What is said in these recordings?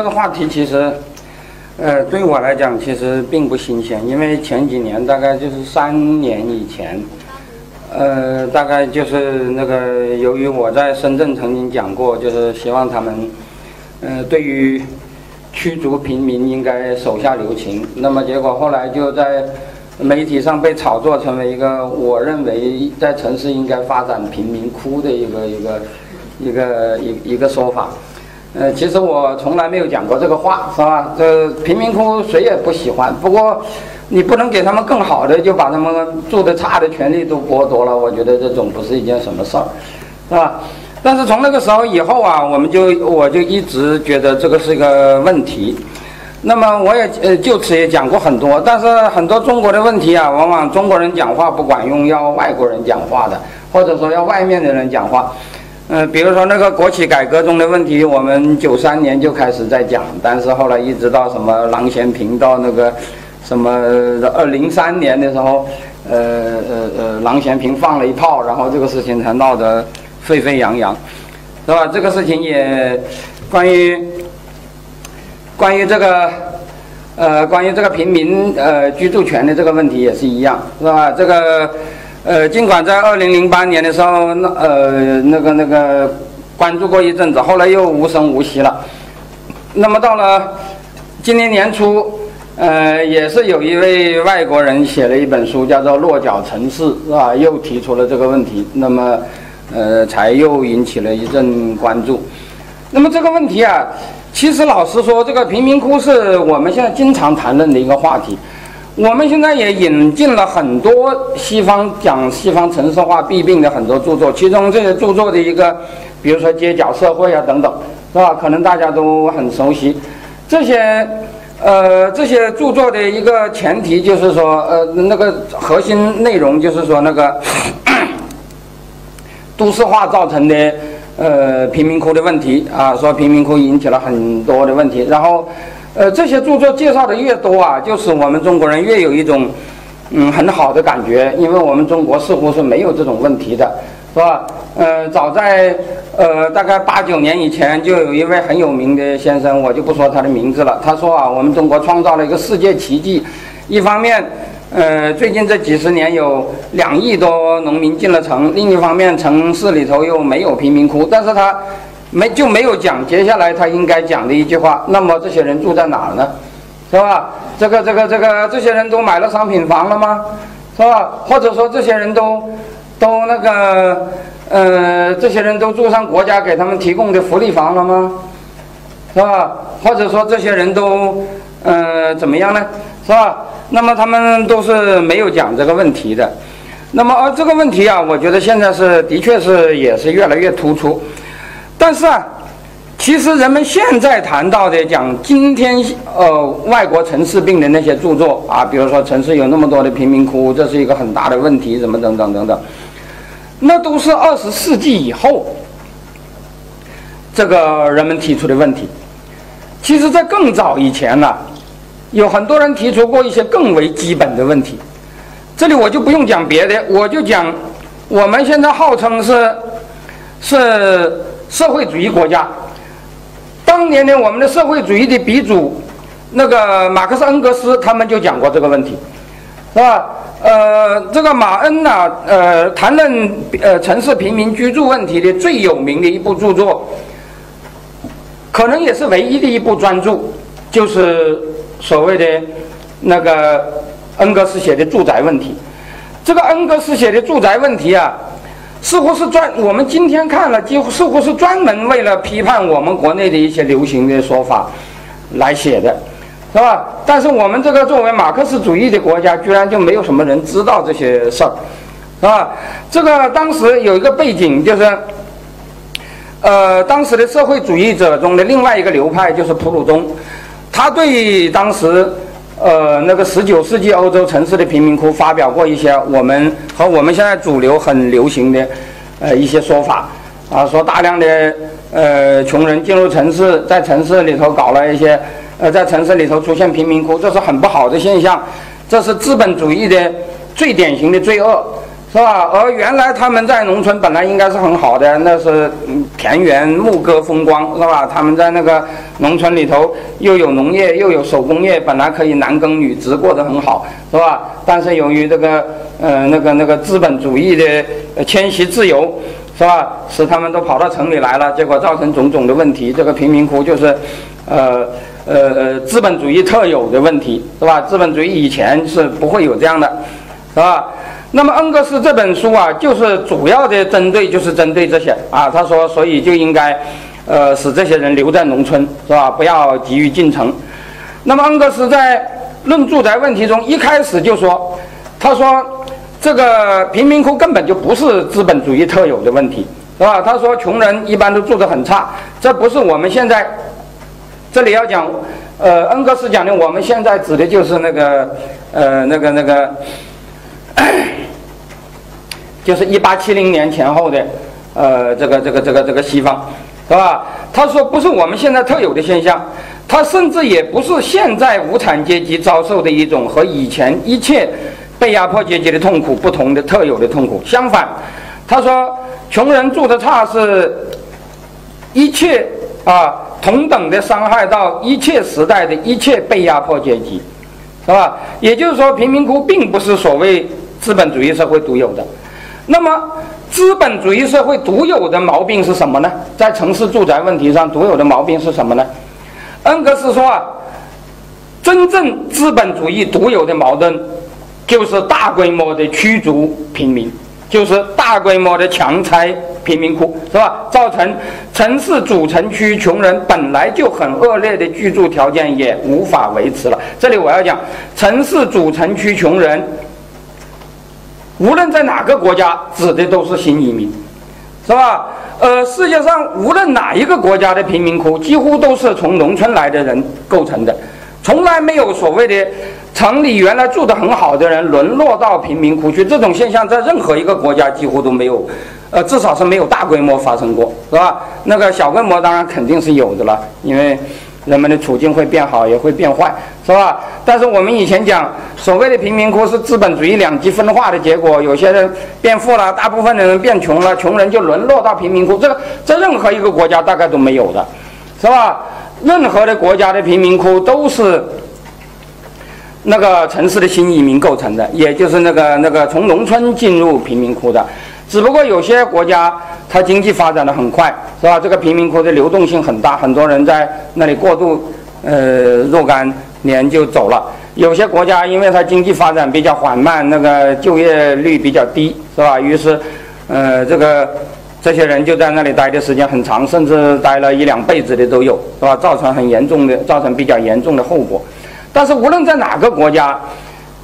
这个话题其实，呃，对我来讲其实并不新鲜，因为前几年大概就是三年以前，呃，大概就是那个由于我在深圳曾经讲过，就是希望他们，呃，对于驱逐平民应该手下留情。那么结果后来就在媒体上被炒作成为一个我认为在城市应该发展贫民窟的一个一个一个一一个说法。呃，其实我从来没有讲过这个话，是吧？这贫民窟谁也不喜欢。不过，你不能给他们更好的，就把他们住的差的权利都剥夺了。我觉得这总不是一件什么事儿，是吧？但是从那个时候以后啊，我们就我就一直觉得这个是一个问题。那么我也呃就此也讲过很多，但是很多中国的问题啊，往往中国人讲话不管用，要外国人讲话的，或者说要外面的人讲话。嗯，比如说那个国企改革中的问题，我们九三年就开始在讲，但是后来一直到什么郎咸平到那个什么二零三年的时候，呃呃呃，郎咸平放了一炮，然后这个事情才闹得沸沸扬扬，是吧？这个事情也关于关于这个呃关于这个平民呃居住权的这个问题也是一样，是吧？这个。呃，尽管在二零零八年的时候，那呃那个那个关注过一阵子，后来又无声无息了。那么到了今年年初，呃，也是有一位外国人写了一本书，叫做《落脚城市》，是吧？又提出了这个问题，那么呃，才又引起了一阵关注。那么这个问题啊，其实老实说，这个贫民窟是我们现在经常谈论的一个话题。我们现在也引进了很多西方讲西方城市化弊病的很多著作，其中这些著作的一个，比如说《街角社会》啊等等，是吧？可能大家都很熟悉。这些，呃，这些著作的一个前提就是说，呃，那个核心内容就是说，那个 都市化造成的，呃，贫民窟的问题啊，说贫民窟引起了很多的问题，然后。呃，这些著作介绍的越多啊，就使我们中国人越有一种，嗯，很好的感觉，因为我们中国似乎是没有这种问题的，是吧？呃，早在呃大概八九年以前，就有一位很有名的先生，我就不说他的名字了。他说啊，我们中国创造了一个世界奇迹，一方面，呃，最近这几十年有两亿多农民进了城，另一方面，城市里头又没有贫民窟，但是他。没就没有讲接下来他应该讲的一句话。那么这些人住在哪儿呢？是吧？这个这个这个这些人都买了商品房了吗？是吧？或者说这些人都都那个呃，这些人都住上国家给他们提供的福利房了吗？是吧？或者说这些人都呃怎么样呢？是吧？那么他们都是没有讲这个问题的。那么而这个问题啊，我觉得现在是的确是也是越来越突出。但是啊，其实人们现在谈到的讲今天呃外国城市病的那些著作啊，比如说城市有那么多的贫民窟，这是一个很大的问题，什么等等等等，那都是二十世纪以后这个人们提出的问题。其实，在更早以前呢，有很多人提出过一些更为基本的问题。这里我就不用讲别的，我就讲我们现在号称是是。社会主义国家，当年呢，我们的社会主义的鼻祖，那个马克思恩格斯他们就讲过这个问题，是吧？呃，这个马恩呐，呃，谈论呃城市平民居住问题的最有名的一部著作，可能也是唯一的一部专著，就是所谓的那个恩格斯写的《住宅问题》。这个恩格斯写的《住宅问题》啊。似乎是专，我们今天看了，几乎似乎是专门为了批判我们国内的一些流行的说法来写的，是吧？但是我们这个作为马克思主义的国家，居然就没有什么人知道这些事儿，是吧？这个当时有一个背景，就是，呃，当时的社会主义者中的另外一个流派就是普鲁东，他对当时。呃，那个十九世纪欧洲城市的贫民窟发表过一些我们和我们现在主流很流行的呃一些说法啊，说大量的呃穷人进入城市，在城市里头搞了一些呃在城市里头出现贫民窟，这是很不好的现象，这是资本主义的最典型的罪恶，是吧？而原来他们在农村本来应该是很好的，那是田园牧歌风光，是吧？他们在那个农村里头又有农业又有手工业，本来可以男耕女织过得很好，是吧？但是由于这个呃那个那个资本主义的迁徙自由，是吧？使他们都跑到城里来了，结果造成种种的问题。这个贫民窟就是，呃呃呃资本主义特有的问题，是吧？资本主义以前是不会有这样的，是吧？那么恩格斯这本书啊，就是主要的针对，就是针对这些啊。他说，所以就应该，呃，使这些人留在农村，是吧？不要急于进城。那么恩格斯在论住宅问题中一开始就说，他说这个贫民窟根本就不是资本主义特有的问题，是吧？他说穷人一般都住得很差，这不是我们现在这里要讲，呃，恩格斯讲的，我们现在指的就是那个，呃，那个那个。就是一八七零年前后的，呃，这个这个这个这个西方，是吧？他说不是我们现在特有的现象，他甚至也不是现在无产阶级遭受的一种和以前一切被压迫阶级的痛苦不同的特有的痛苦。相反，他说穷人住的差是一切啊同等的伤害到一切时代的一切被压迫阶级，是吧？也就是说，贫民窟并不是所谓资本主义社会独有的。那么，资本主义社会独有的毛病是什么呢？在城市住宅问题上，独有的毛病是什么呢？恩格斯说啊，真正资本主义独有的矛盾，就是大规模的驱逐平民，就是大规模的强拆贫民窟，是吧？造成城市主城区穷人本来就很恶劣的居住条件也无法维持了。这里我要讲，城市主城区穷人。无论在哪个国家，指的都是新移民，是吧？呃，世界上无论哪一个国家的贫民窟，几乎都是从农村来的人构成的，从来没有所谓的城里原来住得很好的人沦落到贫民窟去。这种现象在任何一个国家几乎都没有，呃，至少是没有大规模发生过，是吧？那个小规模当然肯定是有的了，因为。人们的处境会变好，也会变坏，是吧？但是我们以前讲，所谓的贫民窟是资本主义两极分化的结果。有些人变富了，大部分的人变穷了，穷人就沦落到贫民窟。这个在任何一个国家大概都没有的，是吧？任何的国家的贫民窟都是那个城市的新移民构成的，也就是那个那个从农村进入贫民窟的。只不过有些国家它经济发展的很快，是吧？这个贫民窟的流动性很大，很多人在那里过渡，呃，若干年就走了。有些国家因为它经济发展比较缓慢，那个就业率比较低，是吧？于是，呃，这个这些人就在那里待的时间很长，甚至待了一两辈子的都有，是吧？造成很严重的，造成比较严重的后果。但是无论在哪个国家，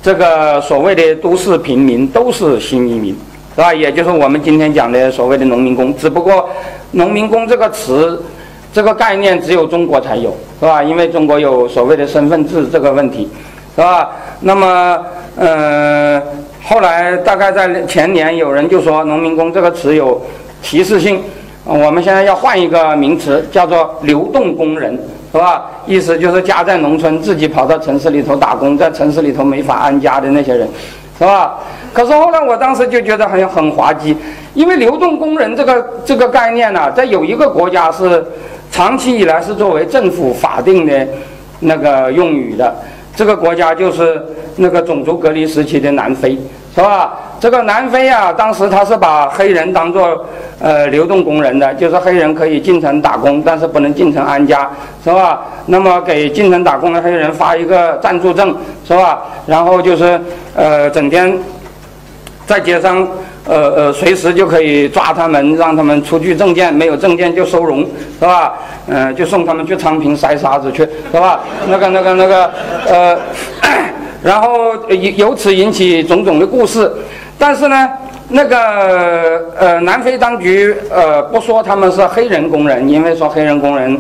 这个所谓的都市平民都是新移民。是吧？也就是我们今天讲的所谓的农民工，只不过“农民工”这个词、这个概念只有中国才有，是吧？因为中国有所谓的身份制这个问题，是吧？那么，呃，后来大概在前年，有人就说“农民工”这个词有歧视性，我们现在要换一个名词，叫做“流动工人”，是吧？意思就是家在农村，自己跑到城市里头打工，在城市里头没法安家的那些人，是吧？可是后来，我当时就觉得很很滑稽，因为流动工人这个这个概念呢，在有一个国家是长期以来是作为政府法定的那个用语的，这个国家就是那个种族隔离时期的南非，是吧？这个南非啊，当时他是把黑人当做呃流动工人的，就是黑人可以进城打工，但是不能进城安家，是吧？那么给进城打工的黑人发一个暂住证，是吧？然后就是呃整天。在街上，呃呃，随时就可以抓他们，让他们出具证件，没有证件就收容，是吧？嗯，就送他们去昌平筛沙子去，是吧？那个、那个、那个，呃，然后由由此引起种种的故事。但是呢，那个呃，南非当局呃不说他们是黑人工人，因为说黑人工人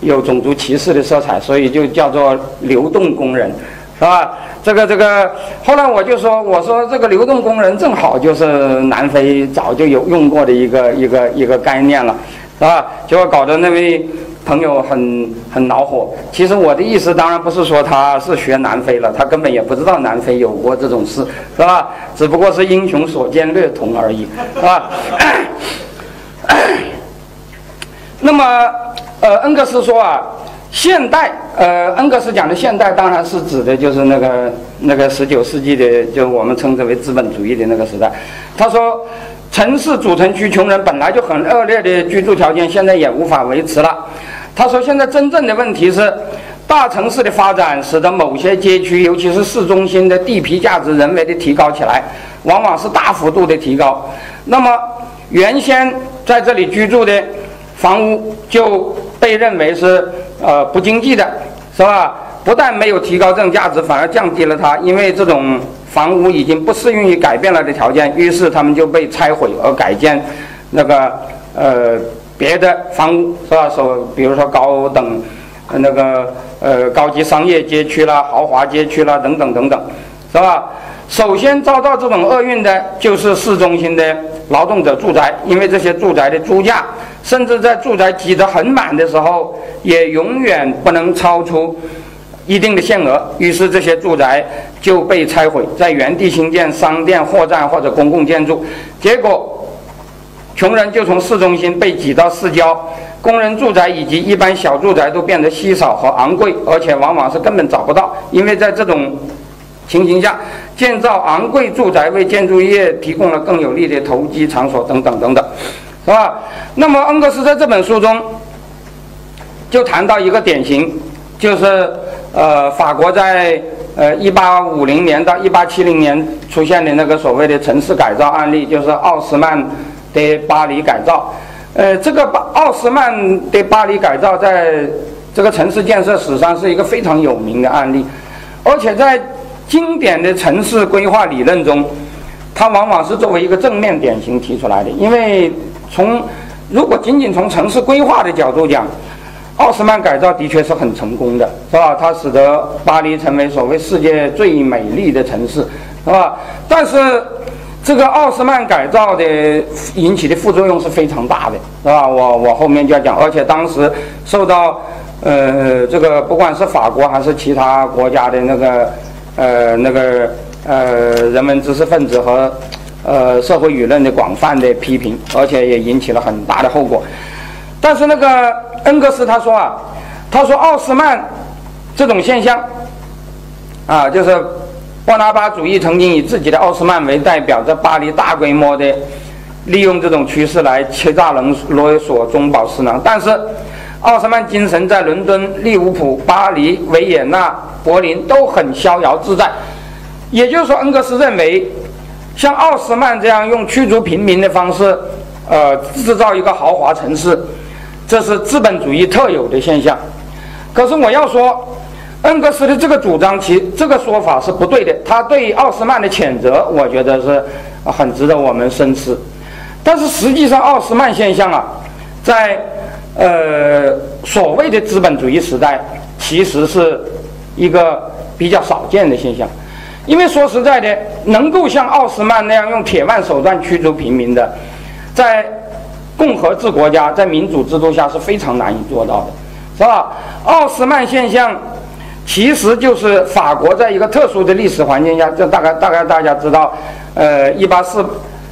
有种族歧视的色彩，所以就叫做流动工人，是吧？这个这个，后来我就说，我说这个流动工人正好就是南非早就有用过的一个一个一个概念了，是吧？结果搞得那位朋友很很恼火。其实我的意思当然不是说他是学南非了，他根本也不知道南非有过这种事，是吧？只不过是英雄所见略同而已，是吧？那么，呃，恩格斯说啊，现代，呃，恩格斯讲的现代当然是指的就是那个那个十九世纪的，就我们称之为资本主义的那个时代。他说。城市主城区穷人本来就很恶劣的居住条件，现在也无法维持了。他说，现在真正的问题是，大城市的发展使得某些街区，尤其是市中心的地皮价值人为的提高起来，往往是大幅度的提高。那么，原先在这里居住的房屋就被认为是呃不经济的，是吧？不但没有提高这种价值，反而降低了它，因为这种。房屋已经不适用于改变了的条件，于是他们就被拆毁而改建，那个呃别的房屋是吧？说比如说高等那个呃高级商业街区啦、豪华街区啦等等等等，是吧？首先遭到这种厄运的就是市中心的劳动者住宅，因为这些住宅的租价，甚至在住宅挤得很满的时候，也永远不能超出。一定的限额，于是这些住宅就被拆毁，在原地新建商店、货站或者公共建筑，结果穷人就从市中心被挤到市郊，工人住宅以及一般小住宅都变得稀少和昂贵，而且往往是根本找不到，因为在这种情形下，建造昂贵住宅为建筑业提供了更有利的投机场所等等等等，是吧？那么恩格斯在这本书中就谈到一个典型，就是。呃，法国在呃一八五零年到一八七零年出现的那个所谓的城市改造案例，就是奥斯曼的巴黎改造。呃，这个巴奥斯曼的巴黎改造在这个城市建设史上是一个非常有名的案例，而且在经典的城市规划理论中，它往往是作为一个正面典型提出来的。因为从如果仅仅从城市规划的角度讲，奥斯曼改造的确是很成功的，是吧？它使得巴黎成为所谓世界最美丽的城市，是吧？但是，这个奥斯曼改造的引起的副作用是非常大的，是吧？我我后面就要讲，而且当时受到呃这个不管是法国还是其他国家的那个呃那个呃人文知识分子和呃社会舆论的广泛的批评，而且也引起了很大的后果。但是那个恩格斯他说啊，他说奥斯曼这种现象啊，就是波拿巴主义曾经以自己的奥斯曼为代表，在巴黎大规模的利用这种趋势来欺诈人勒索中饱私囊。但是奥斯曼精神在伦敦、利物浦、巴黎、维也纳、柏林都很逍遥自在。也就是说，恩格斯认为，像奥斯曼这样用驱逐平民的方式，呃，制造一个豪华城市。这是资本主义特有的现象，可是我要说，恩格斯的这个主张，其这个说法是不对的。他对奥斯曼的谴责，我觉得是很值得我们深思。但是实际上，奥斯曼现象啊，在呃所谓的资本主义时代，其实是一个比较少见的现象。因为说实在的，能够像奥斯曼那样用铁腕手段驱逐平民的，在共和制国家在民主制度下是非常难以做到的，是吧？奥斯曼现象其实就是法国在一个特殊的历史环境下，这大概大概大家知道，呃，一八四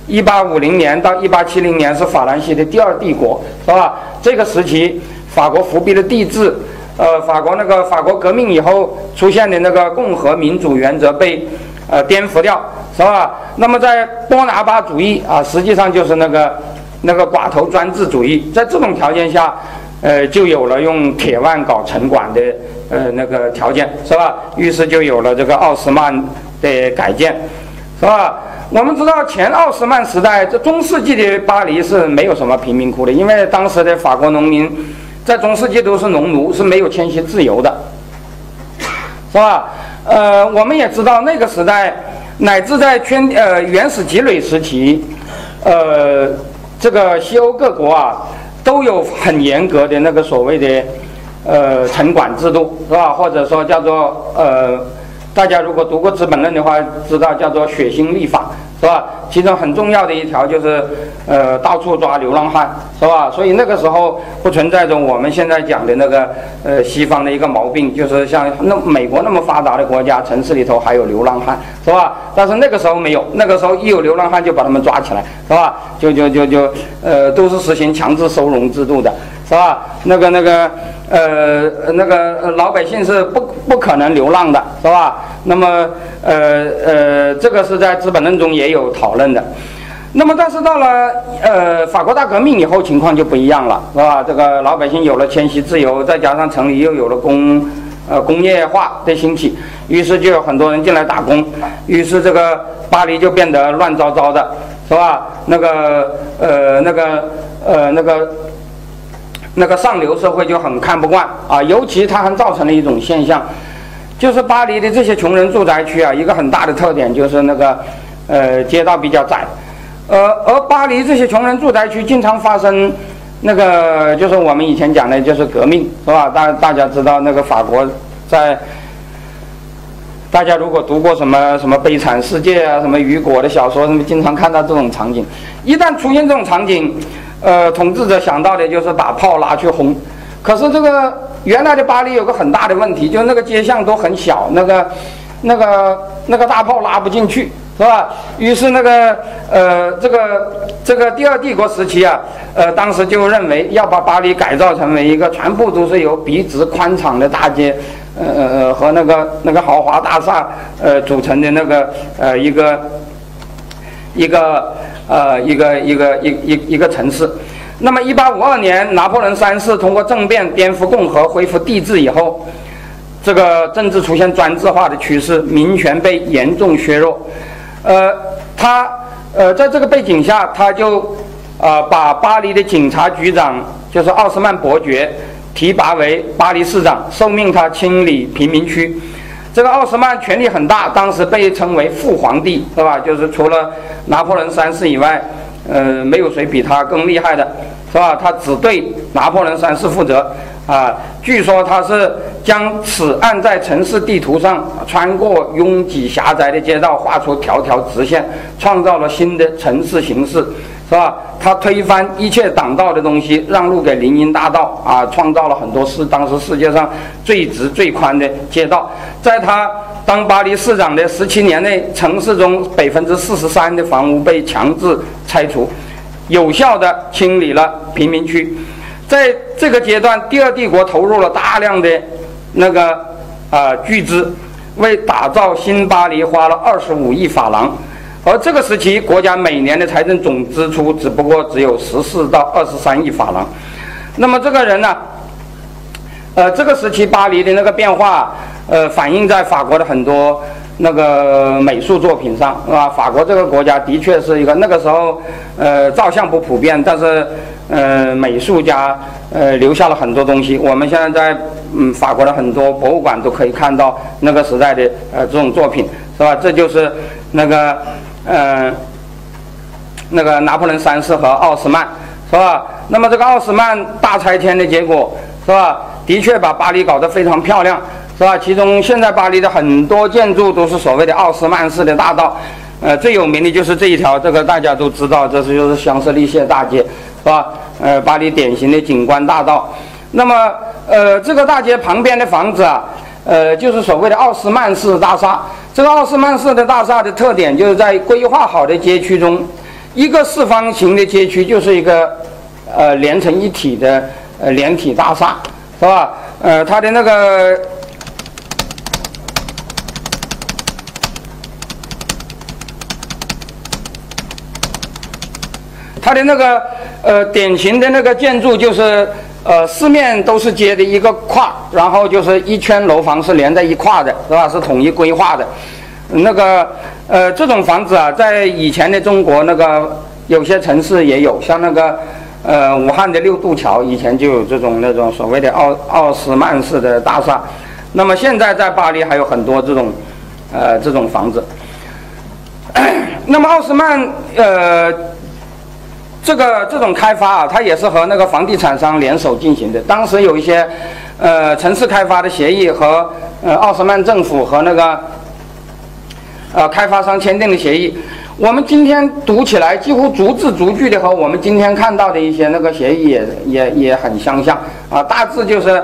一八五零年到一八七零年是法兰西的第二帝国，是吧？这个时期法国伏笔的帝制，呃，法国那个法国革命以后出现的那个共和民主原则被呃颠覆掉，是吧？那么在波拿巴主义啊，实际上就是那个。那个寡头专制主义，在这种条件下，呃，就有了用铁腕搞城管的呃那个条件，是吧？于是就有了这个奥斯曼的改建，是吧？我们知道前奥斯曼时代，这中世纪的巴黎是没有什么贫民窟的，因为当时的法国农民在中世纪都是农奴，是没有迁徙自由的，是吧？呃，我们也知道那个时代，乃至在圈呃原始积累时期，呃。这个西欧各国啊，都有很严格的那个所谓的呃城管制度，是吧？或者说叫做呃，大家如果读过《资本论》的话，知道叫做血腥立法，是吧？其中很重要的一条就是，呃，到处抓流浪汉，是吧？所以那个时候不存在着我们现在讲的那个，呃，西方的一个毛病，就是像那美国那么发达的国家，城市里头还有流浪汉，是吧？但是那个时候没有，那个时候一有流浪汉就把他们抓起来，是吧？就就就就，呃，都是实行强制收容制度的，是吧？那个那个，呃，那个老百姓是不不可能流浪的，是吧？那么，呃呃，这个是在《资本论》中也有讨论的。那么，但是到了呃法国大革命以后，情况就不一样了，是吧？这个老百姓有了迁徙自由，再加上城里又有了工呃工业化的兴起，于是就有很多人进来打工，于是这个巴黎就变得乱糟糟的，是吧？那个呃那个呃那个那个上流社会就很看不惯啊，尤其它还造成了一种现象。就是巴黎的这些穷人住宅区啊，一个很大的特点就是那个，呃，街道比较窄，呃，而巴黎这些穷人住宅区经常发生那个，就是我们以前讲的，就是革命，是吧？大大家知道那个法国在，大家如果读过什么什么《悲惨世界》啊，什么雨果的小说，什么经常看到这种场景。一旦出现这种场景，呃，统治者想到的就是把炮拿去轰。可是这个。原来的巴黎有个很大的问题，就是那个街巷都很小，那个、那个、那个大炮拉不进去，是吧？于是那个呃，这个这个第二帝国时期啊，呃，当时就认为要把巴黎改造成为一个全部都是由笔直宽敞的大街，呃呃和那个那个豪华大厦呃组成的那个呃一个一个呃一个一个一一一个城市。那么，一八五二年，拿破仑三世通过政变颠覆共和、恢复帝制以后，这个政治出现专制化的趋势，民权被严重削弱。呃，他呃，在这个背景下，他就呃把巴黎的警察局长就是奥斯曼伯爵提拔为巴黎市长，受命他清理贫民区。这个奥斯曼权力很大，当时被称为父皇帝，是吧？就是除了拿破仑三世以外。呃，没有谁比他更厉害的，是吧？他只对拿破仑三世负责啊。据说他是将此案在城市地图上穿过拥挤狭窄的街道画出条条直线，创造了新的城市形式，是吧？他推翻一切挡道的东西，让路给林荫大道啊，创造了很多世当时世界上最直最宽的街道，在他。当巴黎市长的十七年内，城市中百分之四十三的房屋被强制拆除，有效地清理了贫民区。在这个阶段，第二帝国投入了大量的那个啊巨资，为打造新巴黎花了二十五亿法郎。而这个时期，国家每年的财政总支出只不过只有十四到二十三亿法郎。那么这个人呢？呃，这个时期巴黎的那个变化。呃，反映在法国的很多那个美术作品上，是吧？法国这个国家的确是一个那个时候，呃，照相不普遍，但是，呃，美术家呃留下了很多东西。我们现在在嗯法国的很多博物馆都可以看到那个时代的呃这种作品，是吧？这就是那个呃那个拿破仑三世和奥斯曼，是吧？那么这个奥斯曼大拆迁的结果，是吧？的确把巴黎搞得非常漂亮。是吧？其中现在巴黎的很多建筑都是所谓的奥斯曼式的大道，呃，最有名的就是这一条，这个大家都知道，这是就是香榭丽舍大街，是吧？呃，巴黎典型的景观大道。那么，呃，这个大街旁边的房子啊，呃，就是所谓的奥斯曼式大厦。这个奥斯曼式的大厦的特点就是在规划好的街区中，一个四方形的街区就是一个呃连成一体的呃连体大厦，是吧？呃，它的那个。它的那个呃典型的那个建筑就是呃四面都是街的一个块，然后就是一圈楼房是连在一块的，是吧？是统一规划的。那个呃这种房子啊，在以前的中国那个有些城市也有，像那个呃武汉的六渡桥以前就有这种那种所谓的奥奥斯曼式的大厦。那么现在在巴黎还有很多这种呃这种房子。那么奥斯曼呃。这个这种开发啊，它也是和那个房地产商联手进行的。当时有一些，呃，城市开发的协议和呃奥斯曼政府和那个，呃，开发商签订的协议。我们今天读起来几乎逐字逐句的和我们今天看到的一些那个协议也也也很相像啊，大致就是，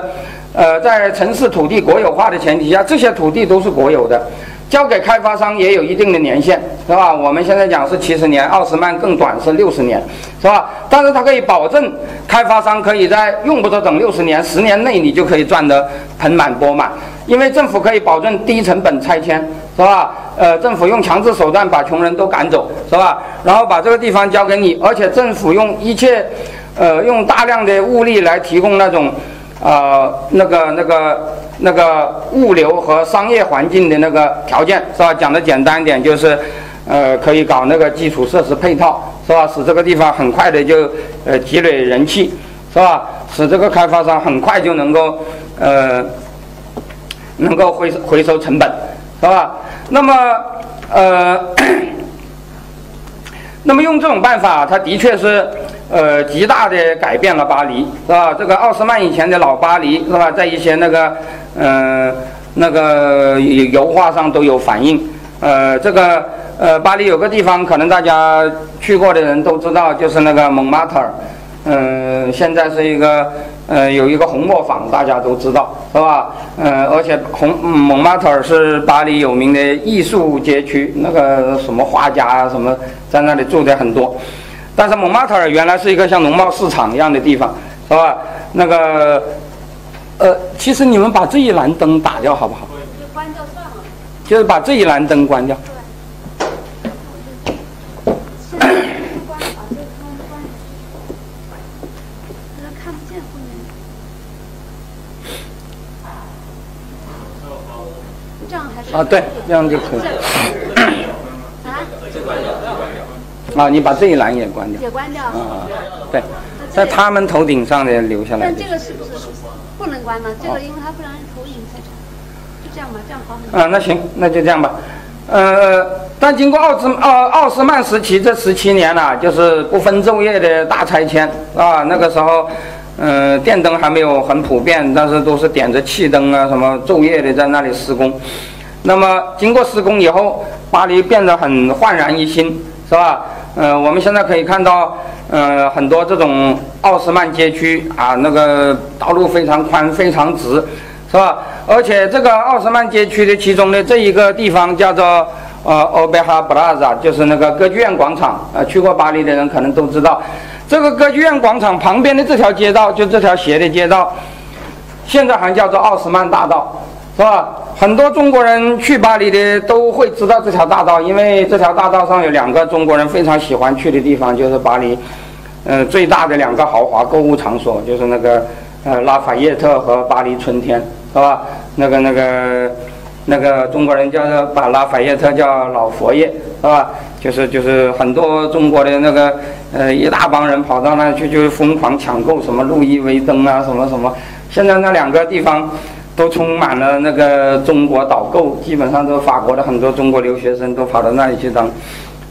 呃，在城市土地国有化的前提下，这些土地都是国有的，交给开发商也有一定的年限，是吧？我们现在讲是七十年，奥斯曼更短是六十年，是吧？但是它可以保证开发商可以在用不着等六十年，十年内你就可以赚得盆满钵满，因为政府可以保证低成本拆迁，是吧？呃，政府用强制手段把穷人都赶走，是吧？然后把这个地方交给你，而且政府用一切，呃，用大量的物力来提供那种，呃，那个、那个、那个物流和商业环境的那个条件，是吧？讲的简单一点就是，呃，可以搞那个基础设施配套，是吧？使这个地方很快的就呃积累人气，是吧？使这个开发商很快就能够呃能够回回收成本，是吧？那么，呃，那么用这种办法，它的确是，呃，极大的改变了巴黎，是吧？这个奥斯曼以前的老巴黎，是吧？在一些那个，嗯，那个油画上都有反映。呃，这个，呃，巴黎有个地方，可能大家去过的人都知道，就是那个蒙马特尔。嗯，现在是一个，呃，有一个红磨坊，大家都知道，是吧？呃，而且红蒙马特尔是巴黎有名的艺术街区，那个什么画家啊，什么在那里住的很多。但是蒙马特尔原来是一个像农贸市场一样的地方，是吧？那个，呃，其实你们把这一栏灯打掉好不好？就关掉算了。就是把这一栏灯关掉。啊，对，这样就可以。啊？啊，你把这一栏也关掉。也关掉。啊，对，在他们头顶上的留下来。但这个是不是不能关呢？这个因为它不让人投影太长，就这样吧，这样好很多。啊，那行，那就这样吧。呃，但经过奥斯奥奥斯曼时期这十七年呢，就是不分昼夜的大拆迁啊。那个时候，嗯，电灯还没有很普遍，但是都是点着气灯啊，什么昼夜的在那里施工。那么经过施工以后，巴黎变得很焕然一新，是吧？呃，我们现在可以看到，呃，很多这种奥斯曼街区啊，那个道路非常宽、非常直，是吧？而且这个奥斯曼街区的其中的这一个地方叫做呃欧贝哈布拉扎，就是那个歌剧院广场。呃，去过巴黎的人可能都知道，这个歌剧院广场旁边的这条街道，就这条斜的街道，现在还叫做奥斯曼大道，是吧？很多中国人去巴黎的都会知道这条大道，因为这条大道上有两个中国人非常喜欢去的地方，就是巴黎，呃，最大的两个豪华购物场所，就是那个呃拉法叶特和巴黎春天，是吧？那个那个那个中国人叫把拉法叶特叫老佛爷，是吧？就是就是很多中国的那个呃一大帮人跑到那去，就是疯狂抢购什么路易威登啊，什么什么。现在那两个地方。都充满了那个中国导购，基本上都法国的很多中国留学生都跑到那里去当，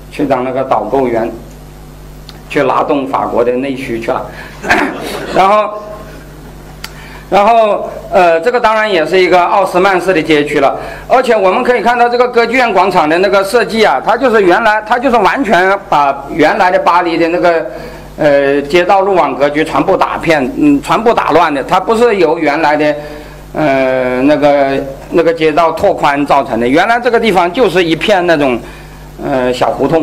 去当那个导购员，去拉动法国的内需去了。然后，然后呃，这个当然也是一个奥斯曼式的街区了。而且我们可以看到这个歌剧院广场的那个设计啊，它就是原来它就是完全把原来的巴黎的那个呃街道路网格局全部打片，嗯，全部打乱的。它不是由原来的。呃，那个那个街道拓宽造成的，原来这个地方就是一片那种，呃，小胡同，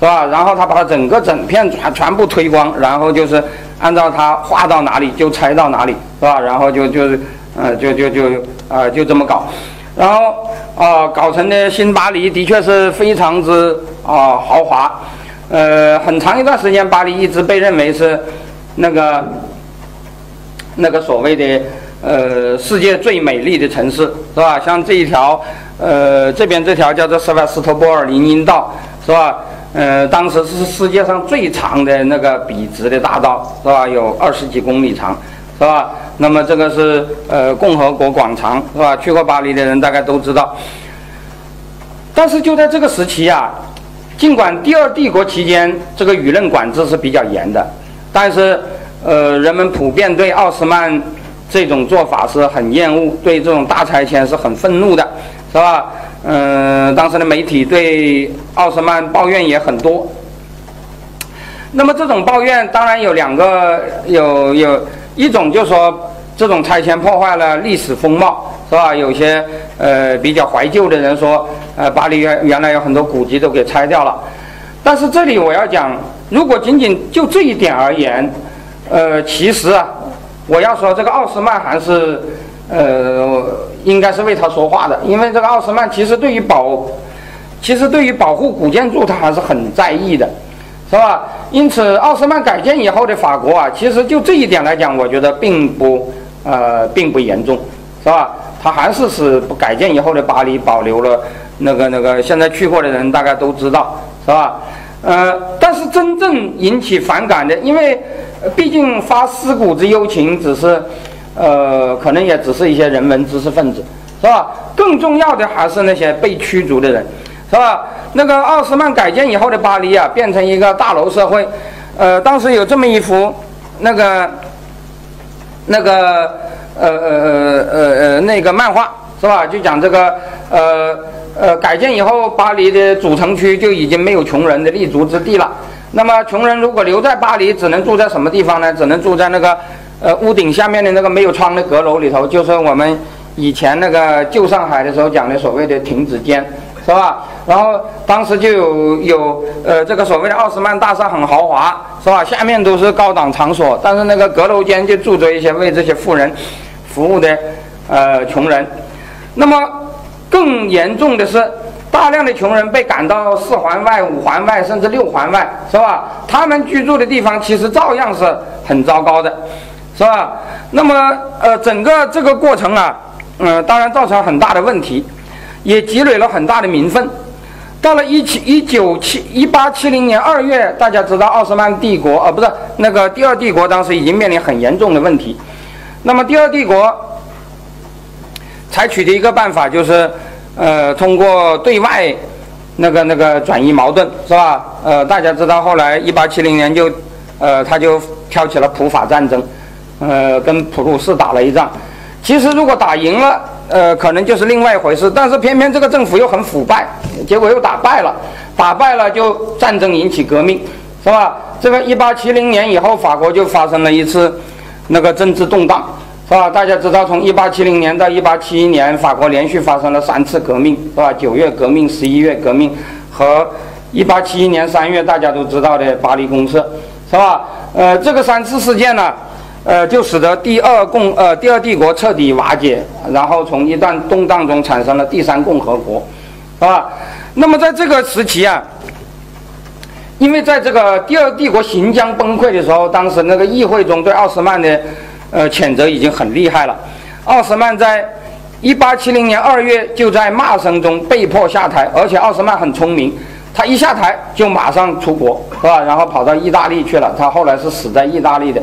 是吧？然后他把它整个整片全全部推光，然后就是按照他画到哪里就拆到哪里，是吧？然后就就是，呃，就就就啊，就这么搞，然后啊，搞成的新巴黎的确是非常之啊豪华，呃，很长一段时间，巴黎一直被认为是那个那个所谓的。呃，世界最美丽的城市是吧？像这一条，呃，这边这条叫做塞瓦斯托波尔林荫道是吧？呃，当时是世界上最长的那个笔直的大道是吧？有二十几公里长是吧？那么这个是呃共和国广场是吧？去过巴黎的人大概都知道。但是就在这个时期啊，尽管第二帝国期间这个舆论管制是比较严的，但是呃，人们普遍对奥斯曼。这种做法是很厌恶，对这种大拆迁是很愤怒的，是吧？嗯，当时的媒体对奥斯曼抱怨也很多。那么这种抱怨当然有两个，有有一种就说这种拆迁破坏了历史风貌，是吧？有些呃比较怀旧的人说，呃，巴黎原原来有很多古迹都给拆掉了。但是这里我要讲，如果仅仅就这一点而言，呃，其实啊，我要说这个奥斯曼还是。呃，应该是为他说话的，因为这个奥斯曼其实对于保，其实对于保护古建筑他还是很在意的，是吧？因此，奥斯曼改建以后的法国啊，其实就这一点来讲，我觉得并不呃并不严重，是吧？他还是使改建以后的巴黎保留了那个那个，现在去过的人大概都知道，是吧？呃，但是真正引起反感的，因为毕竟发尸骨之幽情只是。呃，可能也只是一些人文知识分子，是吧？更重要的还是那些被驱逐的人，是吧？那个奥斯曼改建以后的巴黎啊，变成一个大楼社会。呃，当时有这么一幅那个那个呃呃呃呃呃那个漫画，是吧？就讲这个呃呃改建以后，巴黎的主城区就已经没有穷人的立足之地了。那么穷人如果留在巴黎，只能住在什么地方呢？只能住在那个。呃，屋顶下面的那个没有窗的阁楼里头，就是我们以前那个旧上海的时候讲的所谓的亭子间，是吧？然后当时就有有呃，这个所谓的奥斯曼大厦很豪华，是吧？下面都是高档场所，但是那个阁楼间就住着一些为这些富人服务的呃穷人。那么更严重的是，大量的穷人被赶到四环外、五环外，甚至六环外，是吧？他们居住的地方其实照样是很糟糕的。是吧？那么，呃，整个这个过程啊，嗯，当然造成很大的问题，也积累了很大的民愤。到了一七一九七一八七零年二月，大家知道奥斯曼帝国，呃，不是那个第二帝国，当时已经面临很严重的问题。那么第二帝国采取的一个办法就是，呃，通过对外那个那个转移矛盾，是吧？呃，大家知道后来一八七零年就，呃，他就挑起了普法战争。呃，跟普鲁士打了一仗，其实如果打赢了，呃，可能就是另外一回事。但是偏偏这个政府又很腐败，结果又打败了，打败了就战争引起革命，是吧？这个一八七零年以后，法国就发生了一次那个政治动荡，是吧？大家知道，从一八七零年到一八七一年，法国连续发生了三次革命，是吧？九月革命、十一月革命和一八七一年三月大家都知道的巴黎公社，是吧？呃，这个三次事件呢？呃，就使得第二共呃第二帝国彻底瓦解，然后从一段动荡中产生了第三共和国，啊，那么在这个时期啊，因为在这个第二帝国行将崩溃的时候，当时那个议会中对奥斯曼的呃谴责已经很厉害了，奥斯曼在一八七零年二月就在骂声中被迫下台，而且奥斯曼很聪明，他一下台就马上出国，是吧？然后跑到意大利去了，他后来是死在意大利的。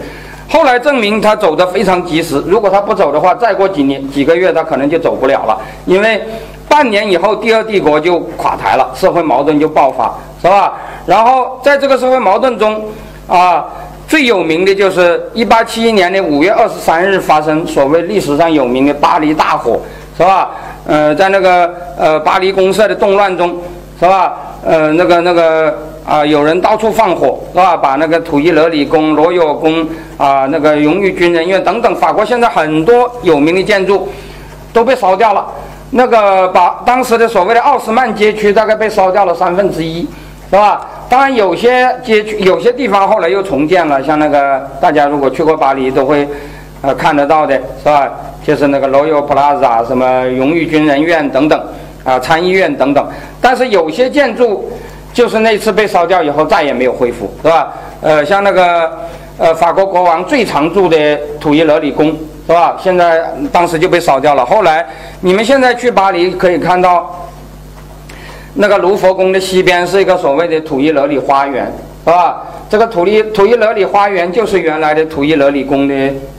后来证明他走得非常及时。如果他不走的话，再过几年几个月，他可能就走不了了。因为半年以后，第二帝国就垮台了，社会矛盾就爆发，是吧？然后在这个社会矛盾中，啊，最有名的就是一八七一年的五月二十三日发生所谓历史上有名的巴黎大火，是吧？呃，在那个呃巴黎公社的动乱中，是吧？呃，那个那个。啊，有人到处放火，是吧？把那个土伊勒里宫、罗有宫啊，那个荣誉军人院等等，法国现在很多有名的建筑都被烧掉了。那个把当时的所谓的奥斯曼街区大概被烧掉了三分之一，是吧？当然有些街区、有些地方后来又重建了，像那个大家如果去过巴黎都会呃看得到的，是吧？就是那个 Royal Plaza 什么荣誉军人院等等啊，参议院等等。但是有些建筑。就是那次被烧掉以后，再也没有恢复，是吧？呃，像那个，呃，法国国王最常住的土伊勒里宫，是吧？现在当时就被烧掉了。后来你们现在去巴黎可以看到，那个卢浮宫的西边是一个所谓的土伊勒里花园，是吧？这个土伊土伊勒里花园就是原来的土伊勒里宫的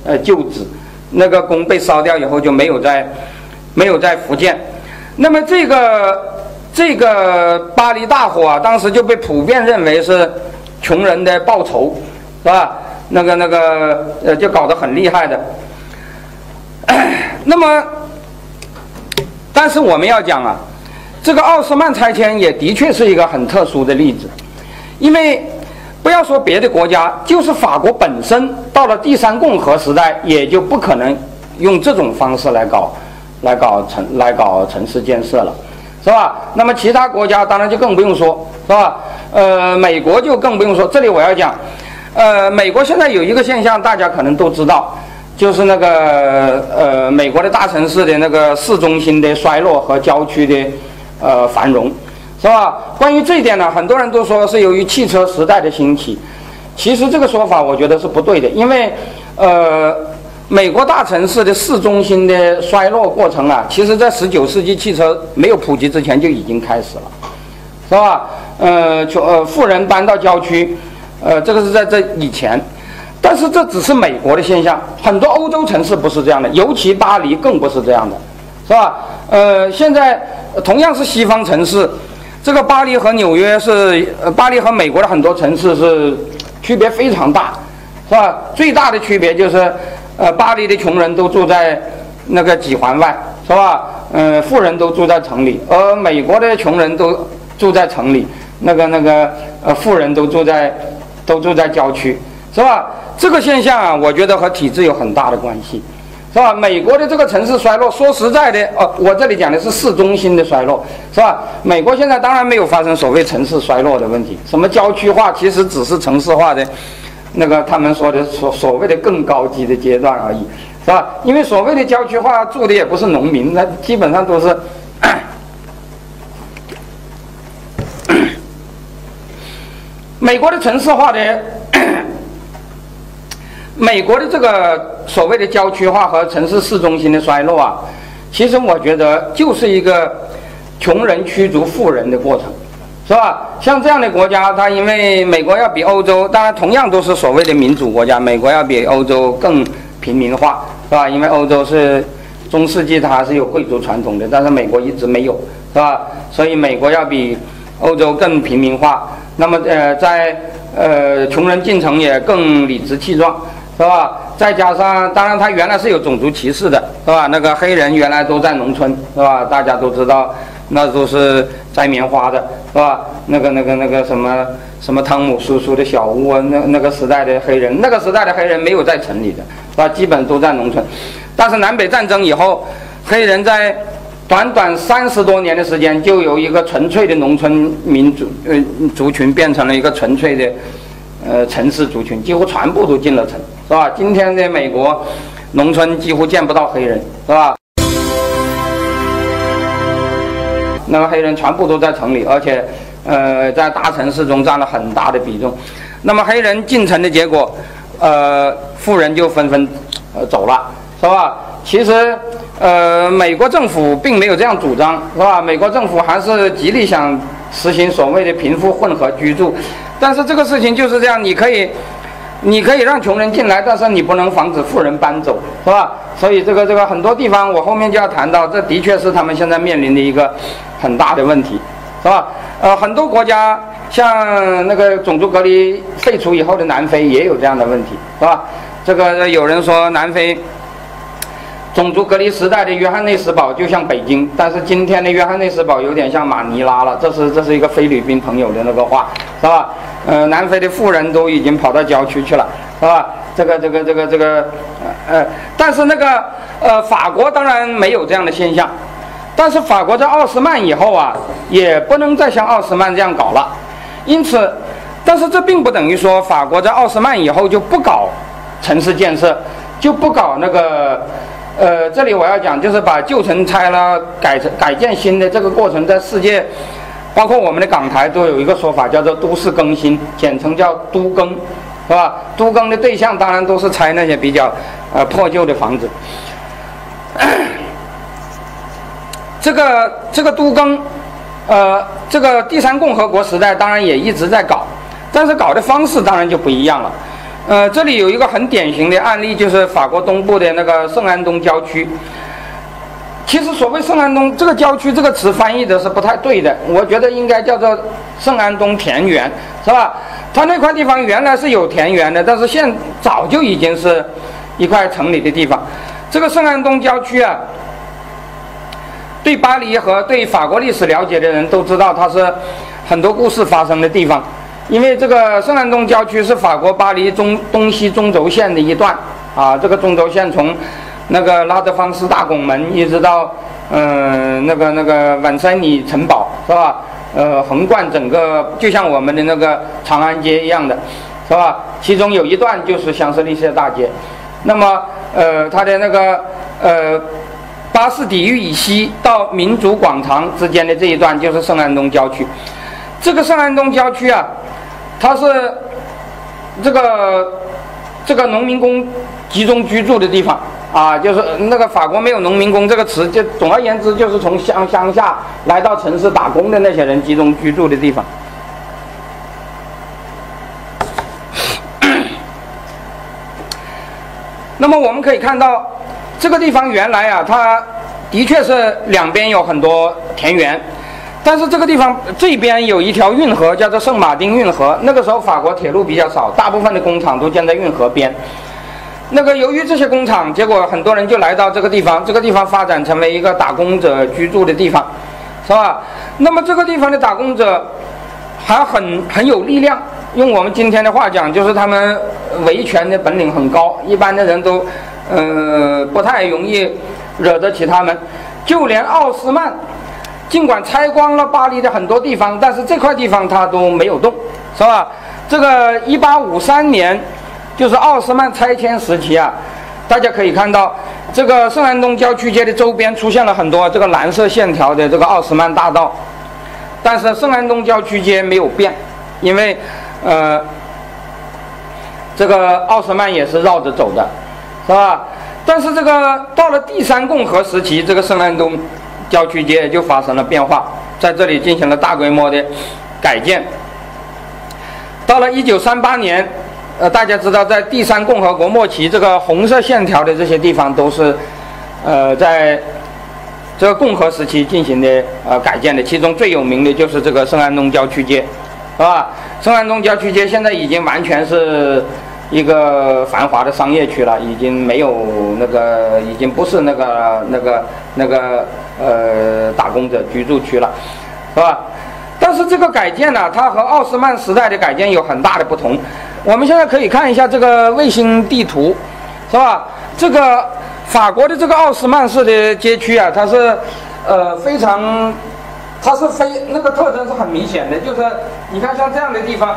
呃旧址，那个宫被烧掉以后就没有在没有在福建。那么这个。这个巴黎大火啊，当时就被普遍认为是穷人的报仇，是吧？那个那个呃，就搞得很厉害的。那么，但是我们要讲啊，这个奥斯曼拆迁也的确是一个很特殊的例子，因为不要说别的国家，就是法国本身到了第三共和时代，也就不可能用这种方式来搞，来搞城来搞城市建设了，是吧？那么其他国家当然就更不用说，是吧？呃，美国就更不用说。这里我要讲，呃，美国现在有一个现象，大家可能都知道。就是那个呃，美国的大城市的那个市中心的衰落和郊区的呃繁荣，是吧？关于这一点呢，很多人都说是由于汽车时代的兴起。其实这个说法我觉得是不对的，因为呃，美国大城市的市中心的衰落过程啊，其实在十九世纪汽车没有普及之前就已经开始了，是吧？呃，穷呃富人搬到郊区，呃，这个是在这以前。但是这只是美国的现象，很多欧洲城市不是这样的，尤其巴黎更不是这样的，是吧？呃，现在同样是西方城市，这个巴黎和纽约是，呃，巴黎和美国的很多城市是区别非常大，是吧？最大的区别就是，呃，巴黎的穷人都住在那个几环外，是吧？嗯，富人都住在城里，而美国的穷人都住在城里，那个那个呃，富人都住在都住在郊区，是吧？这个现象啊，我觉得和体制有很大的关系，是吧？美国的这个城市衰落，说实在的，哦，我这里讲的是市中心的衰落，是吧？美国现在当然没有发生所谓城市衰落的问题，什么郊区化，其实只是城市化的，那个他们说的所所谓的更高级的阶段而已，是吧？因为所谓的郊区化，住的也不是农民，那基本上都是 美国的城市化的。美国的这个所谓的郊区化和城市市中心的衰落啊，其实我觉得就是一个穷人驱逐富人的过程，是吧？像这样的国家，它因为美国要比欧洲，当然同样都是所谓的民主国家，美国要比欧洲更平民化，是吧？因为欧洲是中世纪它还是有贵族传统的，但是美国一直没有，是吧？所以美国要比欧洲更平民化。那么呃，在呃穷人进城也更理直气壮。是吧？再加上，当然他原来是有种族歧视的，是吧？那个黑人原来都在农村，是吧？大家都知道，那都是摘棉花的，是吧？那个、那个、那个什么什么汤姆叔叔的小屋，那那个时代的黑人，那个时代的黑人没有在城里的，是吧？基本都在农村。但是南北战争以后，黑人在短短三十多年的时间，就由一个纯粹的农村民族呃族群，变成了一个纯粹的呃城市族群，几乎全部都进了城。是吧？今天的美国农村几乎见不到黑人，是吧？那个黑人全部都在城里，而且，呃，在大城市中占了很大的比重。那么黑人进城的结果，呃，富人就纷纷呃走了，是吧？其实，呃，美国政府并没有这样主张，是吧？美国政府还是极力想实行所谓的贫富混合居住，但是这个事情就是这样，你可以。你可以让穷人进来，但是你不能防止富人搬走，是吧？所以这个这个很多地方，我后面就要谈到，这的确是他们现在面临的一个很大的问题，是吧？呃，很多国家像那个种族隔离废除以后的南非也有这样的问题，是吧？这个有人说南非种族隔离时代的约翰内斯堡就像北京，但是今天的约翰内斯堡有点像马尼拉了，这是这是一个菲律宾朋友的那个话，是吧？呃，南非的富人都已经跑到郊区去了，是吧？这个、这个、这个、这个，呃，但是那个，呃，法国当然没有这样的现象，但是法国在奥斯曼以后啊，也不能再像奥斯曼这样搞了，因此，但是这并不等于说法国在奥斯曼以后就不搞城市建设，就不搞那个，呃，这里我要讲就是把旧城拆了，改成改建新的这个过程，在世界。包括我们的港台都有一个说法，叫做都市更新，简称叫都更，是吧？都更的对象当然都是拆那些比较呃破旧的房子。这个这个都更，呃，这个第三共和国时代当然也一直在搞，但是搞的方式当然就不一样了。呃，这里有一个很典型的案例，就是法国东部的那个圣安东郊区。其实所谓圣安东这个郊区这个词翻译的是不太对的，我觉得应该叫做圣安东田园，是吧？它那块地方原来是有田园的，但是现早就已经是一块城里的地方。这个圣安东郊区啊，对巴黎和对法国历史了解的人都知道，它是很多故事发生的地方。因为这个圣安东郊区是法国巴黎中东西中轴线的一段啊，这个中轴线从那个拉德芳斯大拱门一直到嗯那个那个万森里城堡是吧？呃，横贯整个就像我们的那个长安街一样的，是吧？其中有一段就是香榭丽舍大街，那么呃它的那个呃巴士底狱以西到民族广场之间的这一段就是圣安东郊区，这个圣安东郊区啊。它是这个这个农民工集中居住的地方啊，就是那个法国没有农民工这个词，就总而言之就是从乡乡下来到城市打工的那些人集中居住的地方。那么我们可以看到，这个地方原来啊，它的确是两边有很多田园。但是这个地方这边有一条运河，叫做圣马丁运河。那个时候法国铁路比较少，大部分的工厂都建在运河边。那个由于这些工厂，结果很多人就来到这个地方，这个地方发展成为一个打工者居住的地方，是吧？那么这个地方的打工者还很很有力量，用我们今天的话讲，就是他们维权的本领很高，一般的人都呃不太容易惹得起他们，就连奥斯曼。尽管拆光了巴黎的很多地方，但是这块地方它都没有动，是吧？这个一八五三年，就是奥斯曼拆迁时期啊，大家可以看到，这个圣安东郊区街的周边出现了很多这个蓝色线条的这个奥斯曼大道，但是圣安东郊区街没有变，因为呃，这个奥斯曼也是绕着走的，是吧？但是这个到了第三共和时期，这个圣安东。郊区街就发生了变化，在这里进行了大规模的改建。到了一九三八年，呃，大家知道，在第三共和国末期，这个红色线条的这些地方都是，呃，在这个共和时期进行的呃改建的。其中最有名的就是这个圣安东郊区街，是吧？圣安东郊区街现在已经完全是。一个繁华的商业区了，已经没有那个，已经不是那个那个那个呃打工者居住区了，是吧？但是这个改建呢，它和奥斯曼时代的改建有很大的不同。我们现在可以看一下这个卫星地图，是吧？这个法国的这个奥斯曼式的街区啊，它是呃非常，它是非那个特征是很明显的，就是你看像这样的地方。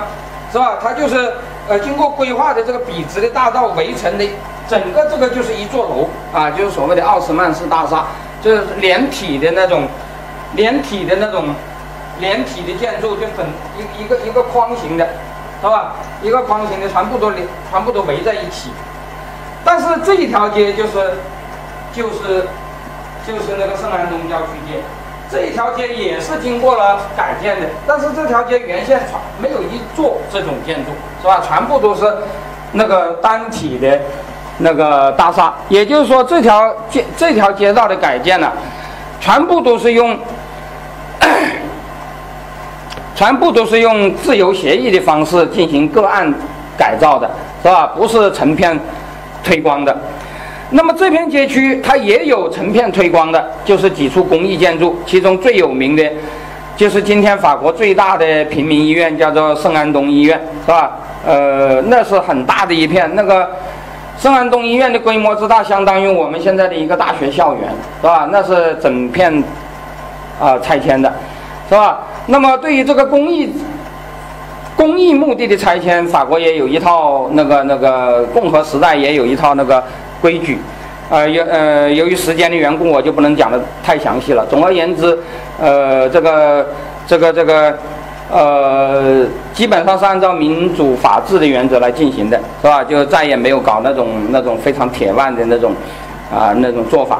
是吧？它就是呃，经过规划的这个笔直的大道围成的，整个这个就是一座楼啊，就是所谓的奥斯曼式大厦，就是连体的那种，连体的那种，连体的建筑，就很一一个一个框形的，是吧？一个框形的，全部都连，全部都围在一起。但是这一条街就是，就是就是那个圣安东郊区街。这一条街也是经过了改建的，但是这条街原先没有一座这种建筑，是吧？全部都是那个单体的那个大厦。也就是说，这条街这条街道的改建呢，全部都是用 全部都是用自由协议的方式进行个案改造的，是吧？不是成片推光的。那么这片街区它也有成片推光的，就是几处公益建筑，其中最有名的，就是今天法国最大的平民医院，叫做圣安东医院，是吧？呃，那是很大的一片，那个圣安东医院的规模之大，相当于我们现在的一个大学校园，是吧？那是整片啊拆迁的，是吧？那么对于这个公益公益目的的拆迁，法国也有一套那个那个共和时代也有一套那个。规矩，呃，由呃，由于时间的缘故，我就不能讲的太详细了。总而言之，呃，这个这个这个，呃，基本上是按照民主法治的原则来进行的，是吧？就再也没有搞那种那种非常铁腕的那种啊那种做法。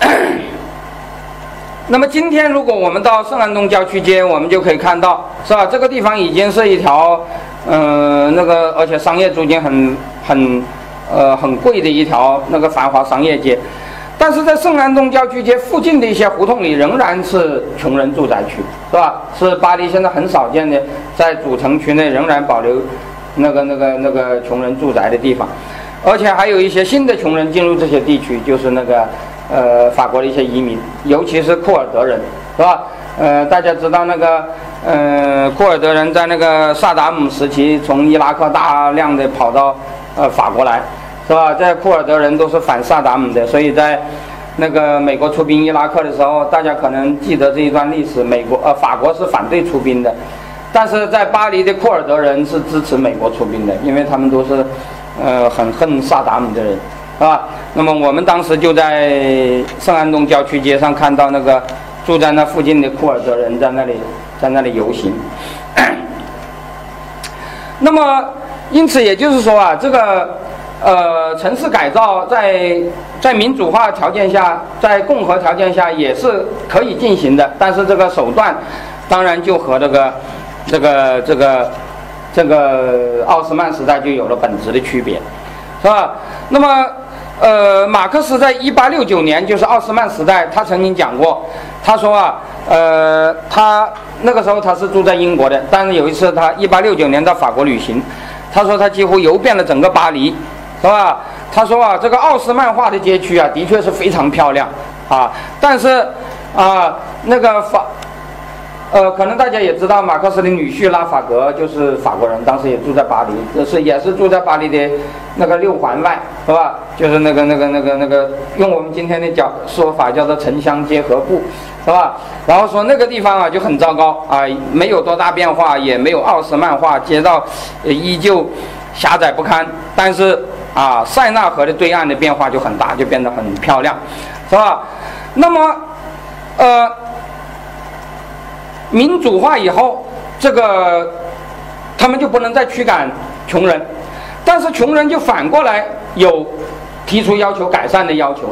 那么今天，如果我们到圣安东郊区街，我们就可以看到，是吧？这个地方已经是一条，嗯，那个而且商业租金很很。呃，很贵的一条那个繁华商业街，但是在圣安东郊区街附近的一些胡同里，仍然是穷人住宅区，是吧？是巴黎现在很少见的，在主城区内仍然保留那个那个那个穷人住宅的地方，而且还有一些新的穷人进入这些地区，就是那个呃法国的一些移民，尤其是库尔德人，是吧？呃，大家知道那个，呃，库尔德人在那个萨达姆时期从伊拉克大量的跑到呃法国来，是吧？在库尔德人都是反萨达姆的，所以在那个美国出兵伊拉克的时候，大家可能记得这一段历史，美国呃法国是反对出兵的，但是在巴黎的库尔德人是支持美国出兵的，因为他们都是呃很恨萨达姆的人，是吧？那么我们当时就在圣安东郊区街上看到那个。住在那附近的库尔德人在那里，在那里游行。那么，因此也就是说啊，这个呃城市改造在在民主化条件下，在共和条件下也是可以进行的，但是这个手段当然就和这个这个这个这个奥斯曼时代就有了本质的区别，是吧？那么。呃，马克思在一八六九年，就是奥斯曼时代，他曾经讲过，他说啊，呃，他那个时候他是住在英国的，但是有一次他一八六九年到法国旅行，他说他几乎游遍了整个巴黎，是吧？他说啊，这个奥斯曼化的街区啊，的确是非常漂亮啊，但是啊，那个法。呃，可能大家也知道，马克思的女婿拉法格就是法国人，当时也住在巴黎，这是也是住在巴黎的那个六环外，是吧？就是那个那个那个那个，用我们今天的讲说法叫做城乡结合部，是吧？然后说那个地方啊就很糟糕啊，没有多大变化，也没有奥斯曼化，街道依旧狭窄不堪。但是啊，塞纳河的对岸的变化就很大，就变得很漂亮，是吧？那么，呃。民主化以后，这个他们就不能再驱赶穷人，但是穷人就反过来有提出要求改善的要求，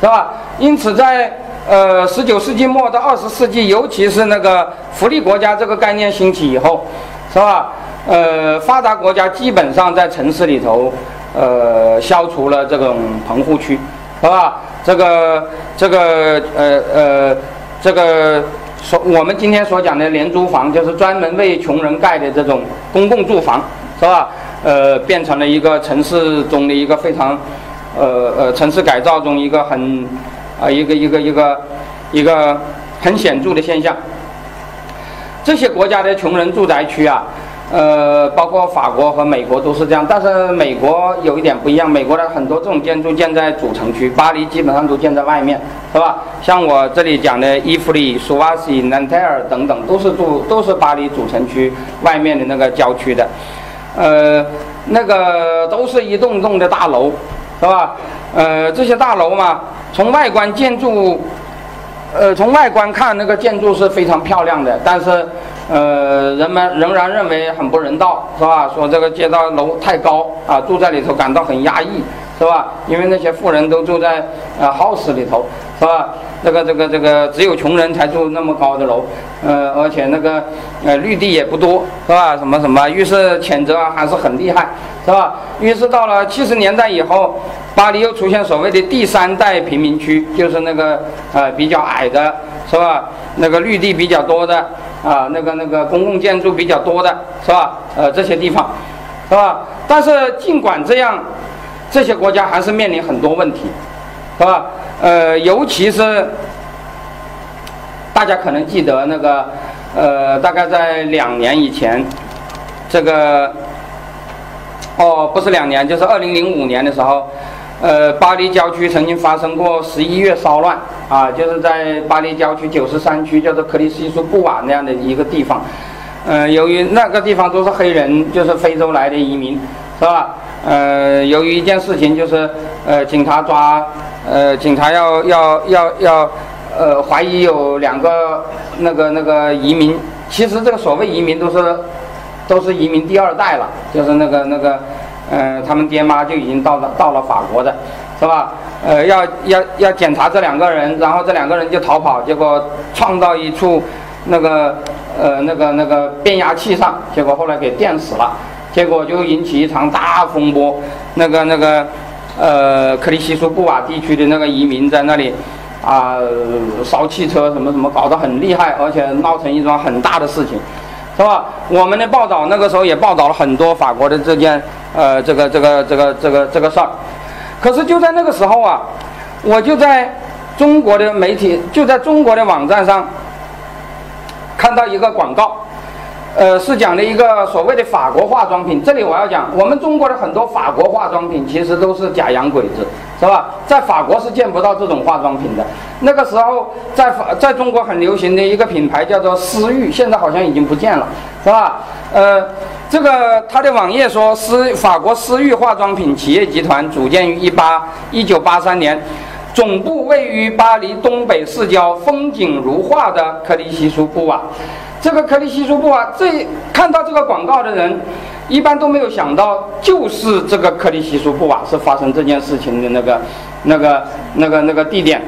是吧？因此，在呃十九世纪末到二十世纪，尤其是那个福利国家这个概念兴起以后，是吧？呃，发达国家基本上在城市里头，呃，消除了这种棚户区，是吧？这个这个呃呃这个。所我们今天所讲的廉租房，就是专门为穷人盖的这种公共住房，是吧？呃，变成了一个城市中的一个非常，呃呃，城市改造中一个很，啊，一个一个一个一个很显著的现象。这些国家的穷人住宅区啊。呃，包括法国和美国都是这样，但是美国有一点不一样，美国的很多这种建筑建在主城区，巴黎基本上都建在外面，是吧？像我这里讲的伊夫里、苏瓦西、南泰尔等等，都是住都是巴黎主城区外面的那个郊区的，呃，那个都是一栋栋的大楼，是吧？呃，这些大楼嘛，从外观建筑，呃，从外观看那个建筑是非常漂亮的，但是。呃，人们仍然认为很不人道，是吧？说这个街道楼太高啊，住在里头感到很压抑，是吧？因为那些富人都住在呃 house 里头，是吧？这个这个这个只有穷人才住那么高的楼，呃，而且那个呃绿地也不多，是吧？什么什么，于是谴责还是很厉害，是吧？于是到了七十年代以后，巴黎又出现所谓的第三代贫民区，就是那个呃比较矮的，是吧？那个绿地比较多的。啊，那个那个公共建筑比较多的是吧？呃，这些地方，是吧？但是尽管这样，这些国家还是面临很多问题，是吧？呃，尤其是大家可能记得那个，呃，大概在两年以前，这个，哦，不是两年，就是二零零五年的时候。呃，巴黎郊区曾经发生过十一月骚乱啊，就是在巴黎郊区九十三区，叫做克里希苏布瓦那样的一个地方。呃，由于那个地方都是黑人，就是非洲来的移民，是吧？呃，由于一件事情，就是呃，警察抓，呃，警察要要要要，呃，怀疑有两个那个那个移民，其实这个所谓移民都是都是移民第二代了，就是那个那个。呃，他们爹妈就已经到了到了法国的，是吧？呃，要要要检查这两个人，然后这两个人就逃跑，结果撞到一处那个呃那个那个变压器上，结果后来给电死了，结果就引起一场大风波。那个那个呃克里希苏布瓦地区的那个移民在那里啊烧汽车什么什么，搞得很厉害，而且闹成一桩很大的事情。是吧？我们的报道那个时候也报道了很多法国的这件，呃，这个这个这个这个这个事儿。可是就在那个时候啊，我就在中国的媒体就在中国的网站上看到一个广告。呃，是讲的一个所谓的法国化妆品。这里我要讲，我们中国的很多法国化妆品其实都是假洋鬼子，是吧？在法国是见不到这种化妆品的。那个时候，在在中国很流行的一个品牌叫做思域，现在好像已经不见了，是吧？呃，这个它的网页说，思法国思域化妆品企业集团组建于一八一九八三年，总部位于巴黎东北市郊风景如画的克里希苏布瓦。这个克里希苏布瓦，这看到这个广告的人，一般都没有想到，就是这个克里希苏布瓦是发生这件事情的那个、那个、那个、那个地点。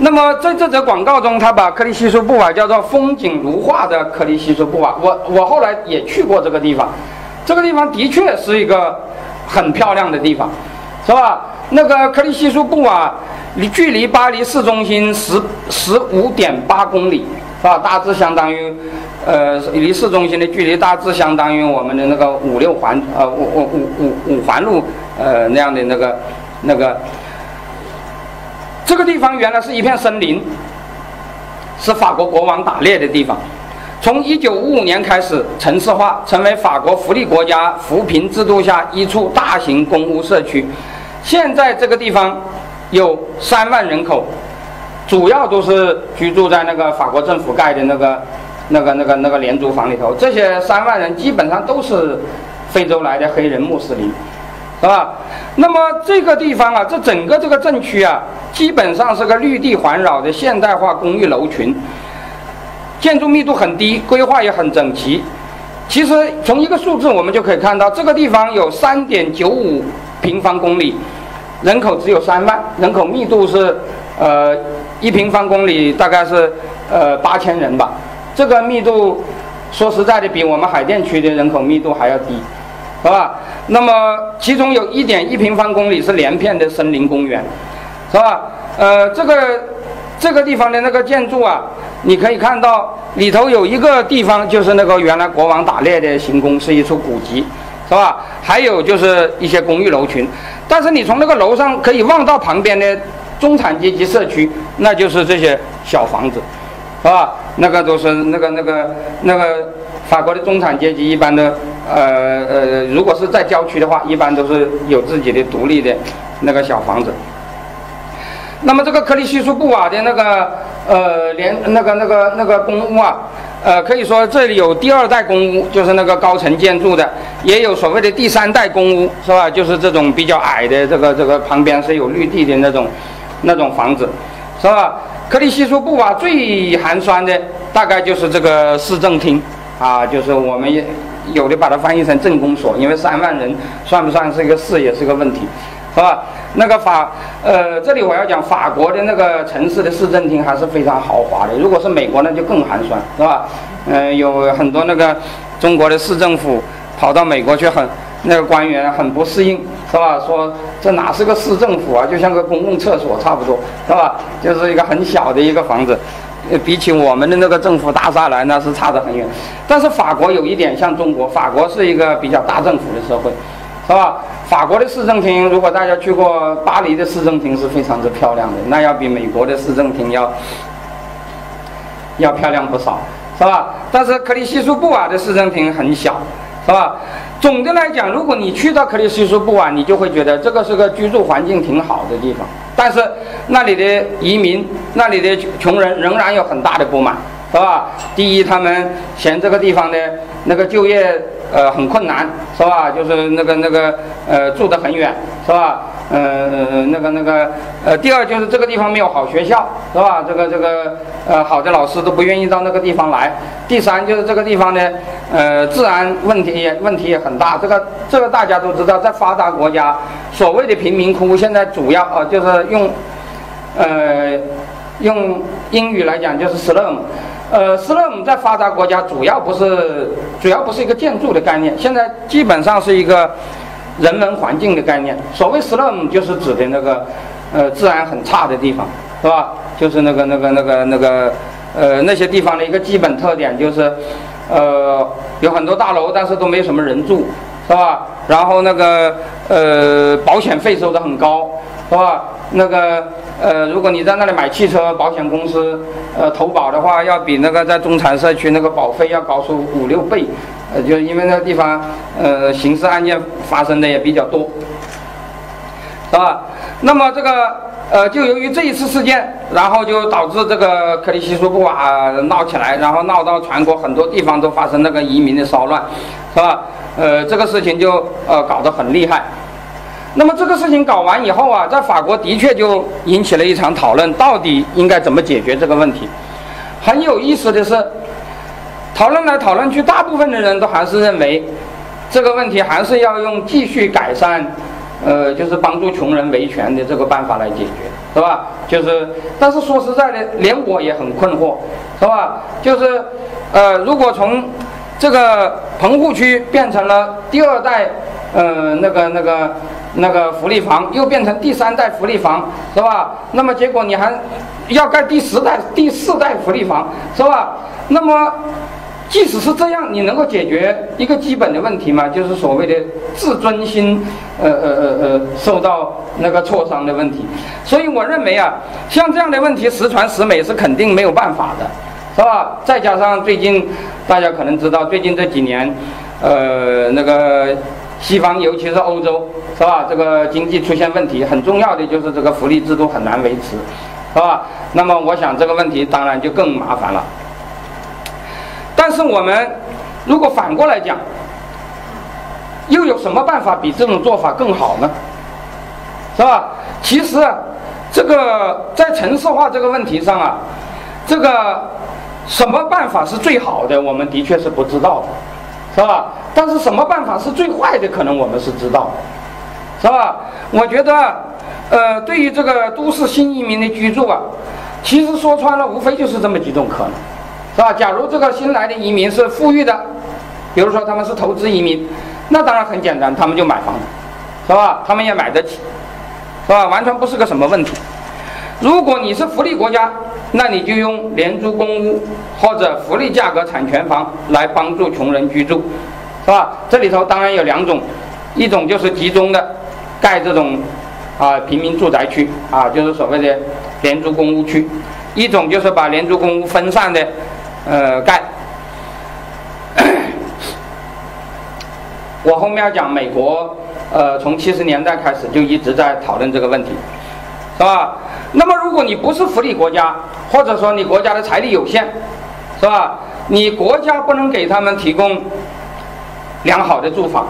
那么在这则广告中，他把克里希苏布瓦叫做风景如画的克里希苏布瓦。我我后来也去过这个地方，这个地方的确是一个很漂亮的地方，是吧？那个克里希苏布瓦离距离巴黎市中心十十五点八公里。是吧？大致相当于，呃，离市中心的距离大致相当于我们的那个五六环，呃，五五五五五环路，呃，那样的那个那个。这个地方原来是一片森林，是法国国王打猎的地方。从一九五五年开始城市化，成为法国福利国家扶贫制度下一处大型公屋社区。现在这个地方有三万人口。主要都是居住在那个法国政府盖的那个、那个、那个、那个廉租房里头。这些三万人基本上都是非洲来的黑人穆斯林，是吧？那么这个地方啊，这整个这个镇区啊，基本上是个绿地环绕的现代化公寓楼群，建筑密度很低，规划也很整齐。其实从一个数字我们就可以看到，这个地方有三点九五平方公里，人口只有三万，人口密度是呃。一平方公里大概是呃八千人吧，这个密度说实在的比我们海淀区的人口密度还要低，是吧？那么其中有一点一平方公里是连片的森林公园，是吧？呃，这个这个地方的那个建筑啊，你可以看到里头有一个地方就是那个原来国王打猎的行宫，是一处古迹，是吧？还有就是一些公寓楼群，但是你从那个楼上可以望到旁边的。中产阶级社区，那就是这些小房子，是吧？那个都是那个那个那个法国的中产阶级，一般的呃呃，如果是在郊区的话，一般都是有自己的独立的那个小房子。那么这个克里希苏布瓦的那个呃连那个那个那个公屋啊，呃，可以说这里有第二代公屋，就是那个高层建筑的，也有所谓的第三代公屋，是吧？就是这种比较矮的，这个这个旁边是有绿地的那种。那种房子，是吧？克里希苏布瓦最寒酸的大概就是这个市政厅啊，就是我们有的把它翻译成政工所，因为三万人算不算是一个市也是个问题，是吧？那个法呃，这里我要讲法国的那个城市的市政厅还是非常豪华的，如果是美国那就更寒酸，是吧？嗯，有很多那个中国的市政府跑到美国去很。那个官员很不适应，是吧？说这哪是个市政府啊，就像个公共厕所差不多，是吧？就是一个很小的一个房子，比起我们的那个政府大厦来，那是差得很远。但是法国有一点像中国，法国是一个比较大政府的社会，是吧？法国的市政厅，如果大家去过巴黎的市政厅，是非常之漂亮的，那要比美国的市政厅要要漂亮不少，是吧？但是克里希苏布瓦的市政厅很小，是吧？总的来讲，如果你去到克里斯苏布啊，你就会觉得这个是个居住环境挺好的地方。但是那里的移民，那里的穷人仍然有很大的不满，是吧？第一，他们嫌这个地方的那个就业呃很困难，是吧？就是那个那个呃住得很远，是吧？呃，那个那个，呃，第二就是这个地方没有好学校，是吧？这个这个，呃，好的老师都不愿意到那个地方来。第三就是这个地方呢，呃，治安问题也问题也很大。这个这个大家都知道，在发达国家，所谓的贫民窟现在主要啊就是用，呃，用英语来讲就是 slum，呃，slum 在发达国家主要不是主要不是一个建筑的概念，现在基本上是一个。人文环境的概念，所谓 slum 就是指的那个，呃，治安很差的地方，是吧？就是那个、那个、那个、那个，呃，那些地方的一个基本特点就是，呃，有很多大楼，但是都没什么人住，是吧？然后那个，呃，保险费收的很高，是吧？那个，呃，如果你在那里买汽车，保险公司呃投保的话，要比那个在中产社区那个保费要高出五六倍，呃，就因为那个地方呃刑事案件发生的也比较多，是吧？那么这个。呃，就由于这一次事件，然后就导致这个克里希苏布啊闹起来，然后闹到全国很多地方都发生那个移民的骚乱，是吧？呃，这个事情就呃搞得很厉害。那么这个事情搞完以后啊，在法国的确就引起了一场讨论，到底应该怎么解决这个问题？很有意思的是，讨论来讨论去，大部分的人都还是认为这个问题还是要用继续改善。呃，就是帮助穷人维权的这个办法来解决，是吧？就是，但是说实在的，连我也很困惑，是吧？就是，呃，如果从这个棚户区变成了第二代，呃，那个那个那个福利房，又变成第三代福利房，是吧？那么结果你还要盖第十代、第四代福利房，是吧？那么。即使是这样，你能够解决一个基本的问题吗？就是所谓的自尊心，呃呃呃呃，受到那个挫伤的问题。所以我认为啊，像这样的问题十全十美是肯定没有办法的，是吧？再加上最近大家可能知道，最近这几年，呃，那个西方尤其是欧洲，是吧？这个经济出现问题，很重要的就是这个福利制度很难维持，是吧？那么我想这个问题当然就更麻烦了。但是我们如果反过来讲，又有什么办法比这种做法更好呢？是吧？其实这个在城市化这个问题上啊，这个什么办法是最好的，我们的确是不知道的，是吧？但是什么办法是最坏的，可能我们是知道，是吧？我觉得，呃，对于这个都市新移民的居住啊，其实说穿了，无非就是这么几种可能。是吧？假如这个新来的移民是富裕的，比如说他们是投资移民，那当然很简单，他们就买房子，是吧？他们也买得起，是吧？完全不是个什么问题。如果你是福利国家，那你就用廉租公屋或者福利价格产权房来帮助穷人居住，是吧？这里头当然有两种，一种就是集中的盖这种啊平民住宅区啊，就是所谓的廉租公屋区；一种就是把廉租公屋分散的。呃，盖。我后面要讲美国，呃，从七十年代开始就一直在讨论这个问题，是吧？那么如果你不是福利国家，或者说你国家的财力有限，是吧？你国家不能给他们提供良好的住房，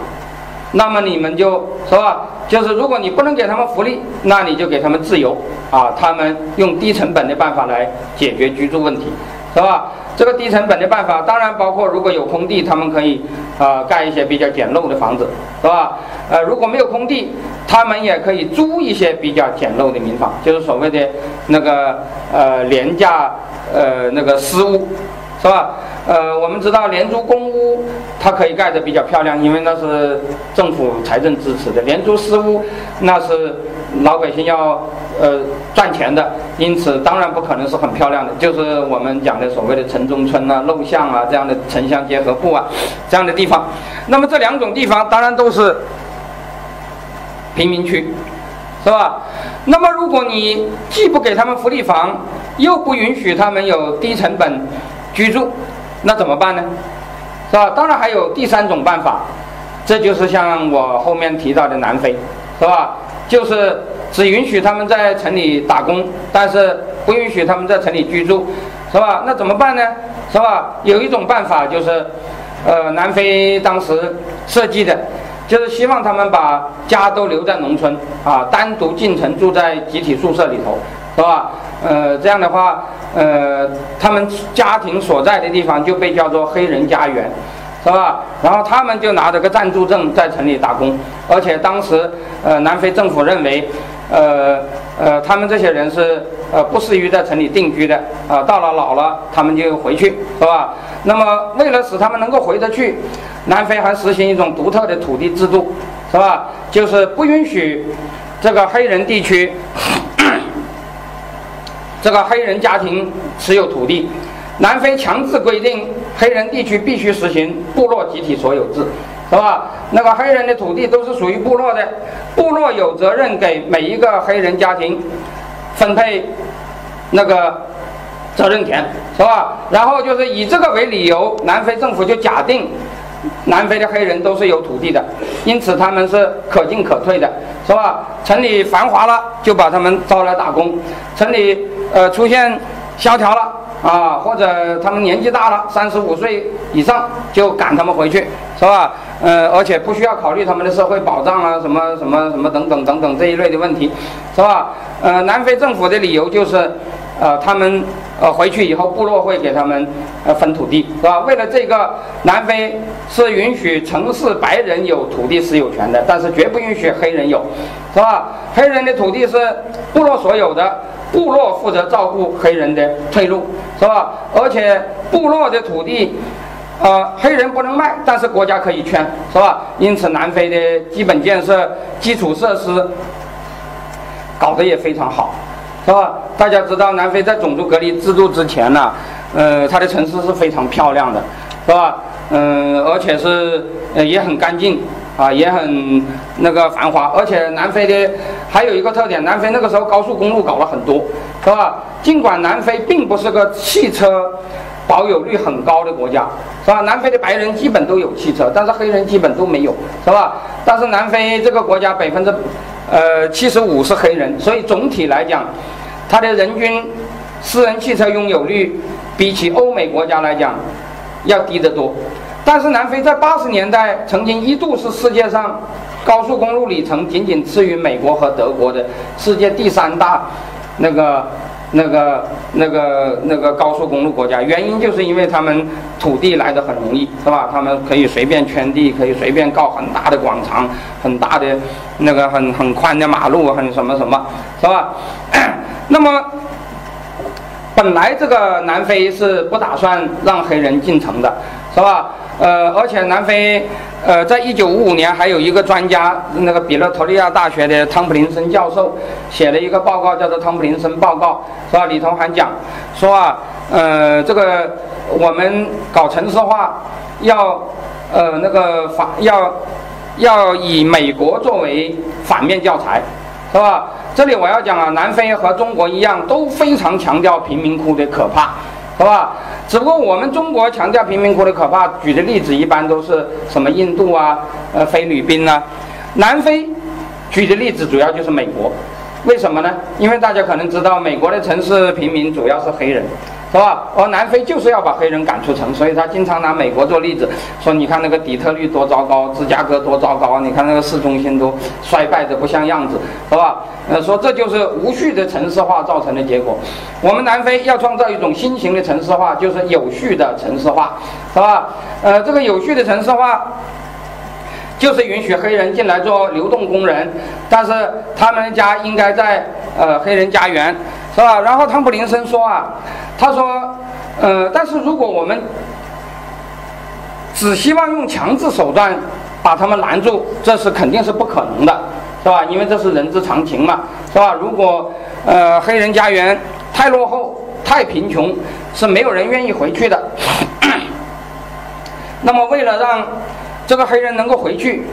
那么你们就是吧？就是如果你不能给他们福利，那你就给他们自由啊，他们用低成本的办法来解决居住问题，是吧？这个低成本的办法，当然包括如果有空地，他们可以啊盖一些比较简陋的房子，是吧？呃，如果没有空地，他们也可以租一些比较简陋的民房，就是所谓的那个呃廉价呃那个私屋，是吧？呃，我们知道廉租公屋它可以盖得比较漂亮，因为那是政府财政支持的；廉租私屋那是老百姓要。呃，赚钱的，因此当然不可能是很漂亮的，就是我们讲的所谓的城中村啊、陋巷啊这样的城乡结合部啊这样的地方。那么这两种地方当然都是贫民区，是吧？那么如果你既不给他们福利房，又不允许他们有低成本居住，那怎么办呢？是吧？当然还有第三种办法，这就是像我后面提到的南非，是吧？就是。只允许他们在城里打工，但是不允许他们在城里居住，是吧？那怎么办呢？是吧？有一种办法就是，呃，南非当时设计的，就是希望他们把家都留在农村啊，单独进城住在集体宿舍里头，是吧？呃，这样的话，呃，他们家庭所在的地方就被叫做黑人家园。是吧？然后他们就拿着个暂住证在城里打工，而且当时，呃，南非政府认为，呃呃，他们这些人是呃不适于在城里定居的，啊，到了老了他们就回去，是吧？那么为了使他们能够回得去，南非还实行一种独特的土地制度，是吧？就是不允许这个黑人地区，这个黑人家庭持有土地。南非强制规定，黑人地区必须实行部落集体所有制，是吧？那个黑人的土地都是属于部落的，部落有责任给每一个黑人家庭分配那个责任田，是吧？然后就是以这个为理由，南非政府就假定南非的黑人都是有土地的，因此他们是可进可退的，是吧？城里繁华了，就把他们招来打工；城里呃出现萧条了。啊，或者他们年纪大了，三十五岁以上就赶他们回去，是吧？呃，而且不需要考虑他们的社会保障啊，什么什么什么等等等等这一类的问题，是吧？呃，南非政府的理由就是，呃，他们呃回去以后，部落会给他们呃分土地，是吧？为了这个，南非是允许城市白人有土地私有权的，但是绝不允许黑人有，是吧？黑人的土地是部落所有的。部落负责照顾黑人的退路，是吧？而且部落的土地，呃，黑人不能卖，但是国家可以圈，是吧？因此，南非的基本建设、基础设施搞得也非常好，是吧？大家知道，南非在种族隔离制度之前呢，呃，它的城市是非常漂亮的，是吧？嗯，而且是呃也很干净。啊，也很那个繁华，而且南非的还有一个特点，南非那个时候高速公路搞了很多，是吧？尽管南非并不是个汽车保有率很高的国家，是吧？南非的白人基本都有汽车，但是黑人基本都没有，是吧？但是南非这个国家百分之呃七十五是黑人，所以总体来讲，它的人均私人汽车拥有率比起欧美国家来讲要低得多。但是南非在八十年代曾经一度是世界上高速公路里程仅仅次于美国和德国的世界第三大那个那个那个那个高速公路国家，原因就是因为他们土地来的很容易，是吧？他们可以随便圈地，可以随便搞很大的广场，很大的那个很很宽的马路，很什么什么，是吧？那么本来这个南非是不打算让黑人进城的，是吧？呃，而且南非，呃，在一九五五年还有一个专家，那个比勒托利亚大学的汤普林森教授写了一个报告，叫做《汤普林森报告》，是吧？里头还讲说啊，呃，这个我们搞城市化要，呃，那个反要要以美国作为反面教材，是吧？这里我要讲啊，南非和中国一样，都非常强调贫民窟的可怕，好吧？只不过我们中国强调贫民窟的可怕，举的例子一般都是什么印度啊、呃菲律宾呐，南非举的例子主要就是美国，为什么呢？因为大家可能知道，美国的城市贫民主要是黑人。是吧？而南非就是要把黑人赶出城，所以他经常拿美国做例子，说你看那个底特律多糟糕，芝加哥多糟糕，你看那个市中心都衰败的不像样子，是吧？呃，说这就是无序的城市化造成的结果。我们南非要创造一种新型的城市化，就是有序的城市化，是吧？呃，这个有序的城市化，就是允许黑人进来做流动工人，但是他们家应该在呃黑人家园。是吧？然后汤普林森说啊，他说，呃，但是如果我们只希望用强制手段把他们拦住，这是肯定是不可能的，是吧？因为这是人之常情嘛，是吧？如果呃黑人家园太落后、太贫穷，是没有人愿意回去的。那么为了让这个黑人能够回去，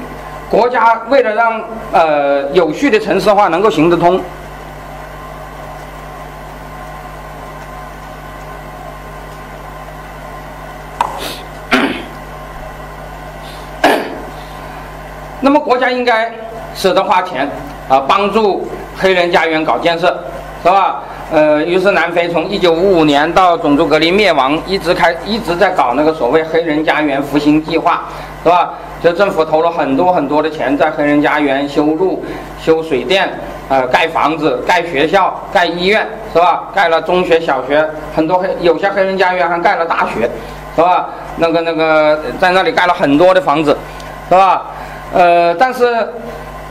国家为了让呃有序的城市化能够行得通。国家应该舍得花钱啊，帮助黑人家园搞建设，是吧？呃，于是南非从一九五五年到种族隔离灭亡，一直开一直在搞那个所谓黑人家园复兴计划，是吧？就政府投了很多很多的钱在黑人家园修路、修水电，呃，盖房子、盖学校、盖医院，是吧？盖了中学、小学，很多黑有些黑人家园还盖了大学，是吧？那个那个在那里盖了很多的房子，是吧？呃，但是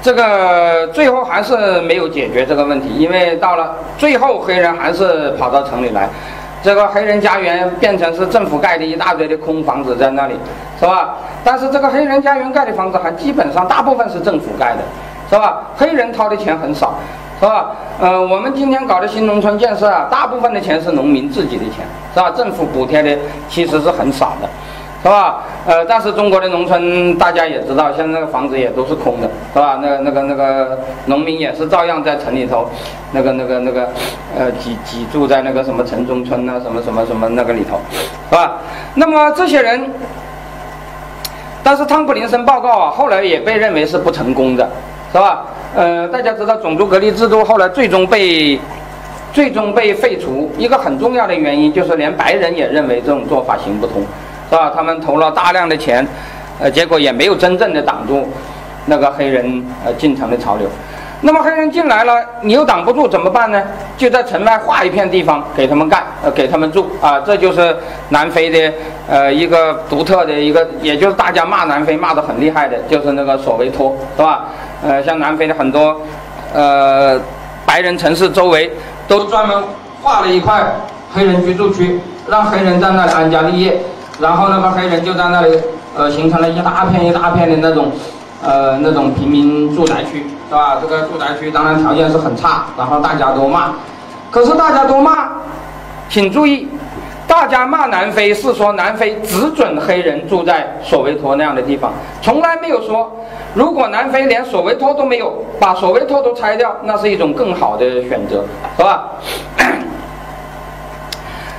这个最后还是没有解决这个问题，因为到了最后，黑人还是跑到城里来，这个黑人家园变成是政府盖的一大堆的空房子在那里，是吧？但是这个黑人家园盖的房子还基本上大部分是政府盖的，是吧？黑人掏的钱很少，是吧？呃，我们今天搞的新农村建设啊，大部分的钱是农民自己的钱，是吧？政府补贴的其实是很少的。是吧？呃，但是中国的农村大家也知道，现在那个房子也都是空的，是吧？那那个那个农民也是照样在城里头，那个那个那个，呃，挤挤住在那个什么城中村啊，什么什么什么那个里头，是吧？那么这些人，但是汤普林森报告啊，后来也被认为是不成功的，是吧？呃，大家知道种族隔离制度后来最终被最终被废除，一个很重要的原因就是连白人也认为这种做法行不通。是吧？他们投了大量的钱，呃，结果也没有真正的挡住那个黑人呃进城的潮流。那么黑人进来了，你又挡不住，怎么办呢？就在城外划一片地方给他们干，呃，给他们住啊。这就是南非的呃一个独特的一个，也就是大家骂南非骂得很厉害的，就是那个索维托，是吧？呃，像南非的很多呃白人城市周围都专门划了一块黑人居住区，让黑人在那里安家立业。然后那个黑人就在那里，呃，形成了一大片一大片的那种，呃，那种平民住宅区，是吧？这个住宅区当然条件是很差，然后大家都骂，可是大家都骂，请注意，大家骂南非是说南非只准黑人住在索维托那样的地方，从来没有说，如果南非连索维托都没有，把索维托都拆掉，那是一种更好的选择，是吧？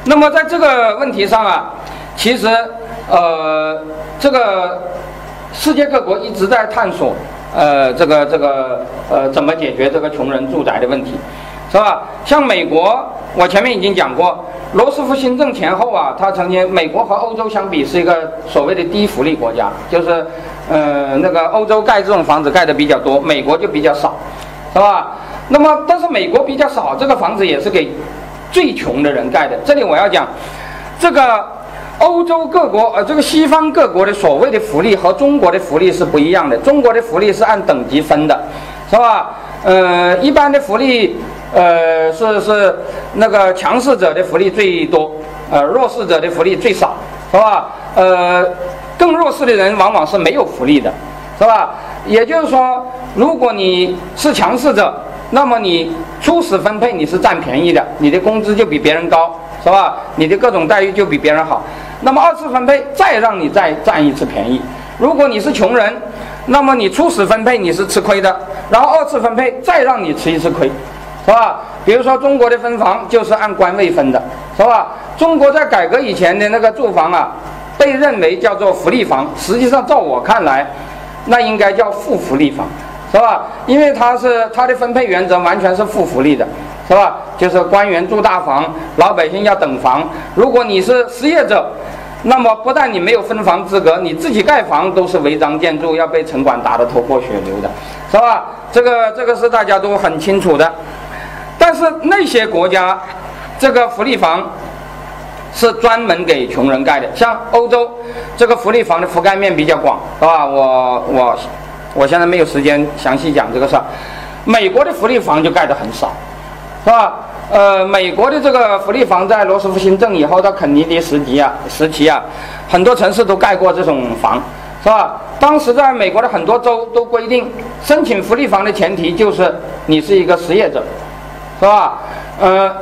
那么在这个问题上啊。其实，呃，这个世界各国一直在探索，呃，这个这个呃，怎么解决这个穷人住宅的问题，是吧？像美国，我前面已经讲过，罗斯福新政前后啊，他曾经美国和欧洲相比是一个所谓的低福利国家，就是呃，那个欧洲盖这种房子盖的比较多，美国就比较少，是吧？那么，但是美国比较少，这个房子也是给最穷的人盖的。这里我要讲，这个。欧洲各国，呃，这个西方各国的所谓的福利和中国的福利是不一样的。中国的福利是按等级分的，是吧？呃，一般的福利，呃，是是那个强势者的福利最多，呃，弱势者的福利最少，是吧？呃，更弱势的人往往是没有福利的，是吧？也就是说，如果你是强势者，那么你初始分配你是占便宜的，你的工资就比别人高，是吧？你的各种待遇就比别人好。那么二次分配再让你再占一次便宜。如果你是穷人，那么你初始分配你是吃亏的，然后二次分配再让你吃一次亏，是吧？比如说中国的分房就是按官位分的，是吧？中国在改革以前的那个住房啊，被认为叫做福利房，实际上照我看来，那应该叫负福利房，是吧？因为它是它的分配原则完全是负福利的。是吧？就是官员住大房，老百姓要等房。如果你是失业者，那么不但你没有分房资格，你自己盖房都是违章建筑，要被城管打得头破血流的，是吧？这个这个是大家都很清楚的。但是那些国家，这个福利房是专门给穷人盖的，像欧洲，这个福利房的覆盖面比较广，是吧？我我我现在没有时间详细讲这个事儿。美国的福利房就盖得很少。是吧？呃，美国的这个福利房在罗斯福新政以后到肯尼迪时期啊，时期啊，很多城市都盖过这种房，是吧？当时在美国的很多州都规定，申请福利房的前提就是你是一个失业者，是吧？呃，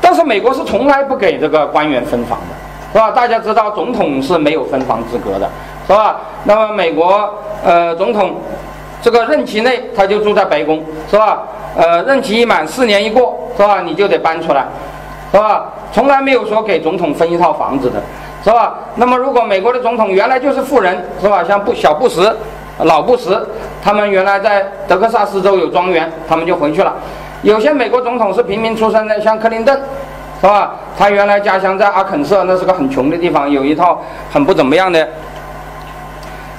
但是美国是从来不给这个官员分房的，是吧？大家知道总统是没有分房资格的，是吧？那么美国呃总统这个任期内他就住在白宫，是吧？呃，任期一满，四年一过，是吧？你就得搬出来，是吧？从来没有说给总统分一套房子的，是吧？那么，如果美国的总统原来就是富人，是吧？像布小布什、老布什，他们原来在德克萨斯州有庄园，他们就回去了。有些美国总统是平民出身的，像克林顿，是吧？他原来家乡在阿肯色，那是个很穷的地方，有一套很不怎么样的。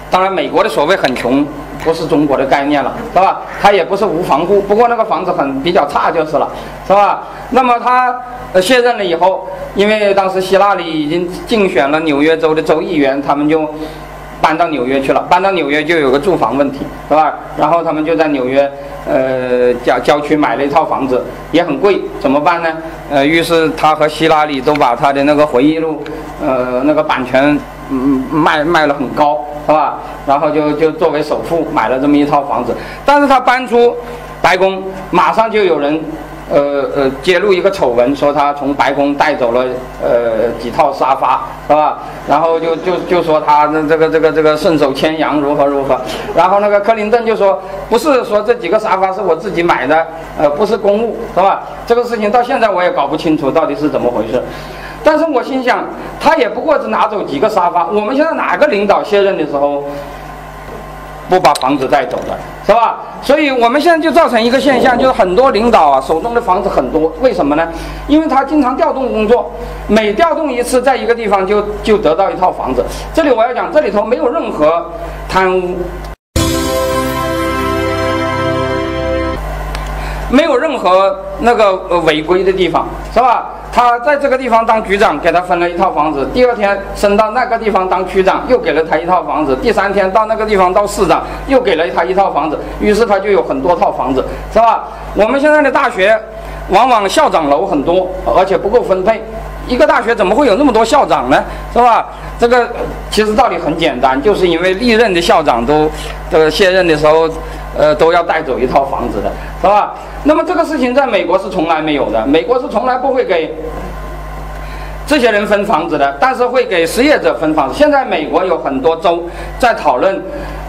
当然，美国的所谓很穷。不是中国的概念了，是吧？他也不是无房户，不过那个房子很比较差就是了，是吧？那么他卸任了以后，因为当时希拉里已经竞选了纽约州的州议员，他们就搬到纽约去了。搬到纽约就有个住房问题，是吧？然后他们就在纽约呃郊郊区买了一套房子，也很贵，怎么办呢？呃，于是他和希拉里都把他的那个回忆录，呃，那个版权。嗯嗯，卖卖了很高，是吧？然后就就作为首付买了这么一套房子，但是他搬出白宫，马上就有人呃呃，揭露一个丑闻，说他从白宫带走了呃几套沙发，是吧？然后就就就说他这这个这个这个顺手牵羊如何如何。然后那个克林顿就说，不是说这几个沙发是我自己买的，呃，不是公务，是吧？这个事情到现在我也搞不清楚到底是怎么回事。但是我心想，他也不过是拿走几个沙发。我们现在哪个领导卸任的时候？不把房子带走的，是吧？所以我们现在就造成一个现象，就是很多领导啊手中的房子很多，为什么呢？因为他经常调动工作，每调动一次，在一个地方就就得到一套房子。这里我要讲，这里头没有任何贪污，没有任何那个违规的地方，是吧？他在这个地方当局长，给他分了一套房子；第二天升到那个地方当区长，又给了他一套房子；第三天到那个地方当市长，又给了他一套房子。于是他就有很多套房子，是吧？我们现在的大学，往往校长楼很多，而且不够分配。一个大学怎么会有那么多校长呢？是吧？这个其实道理很简单，就是因为历任的校长都这个卸任的时候。呃，都要带走一套房子的，是吧？那么这个事情在美国是从来没有的，美国是从来不会给这些人分房子的，但是会给失业者分房子。现在美国有很多州在讨论，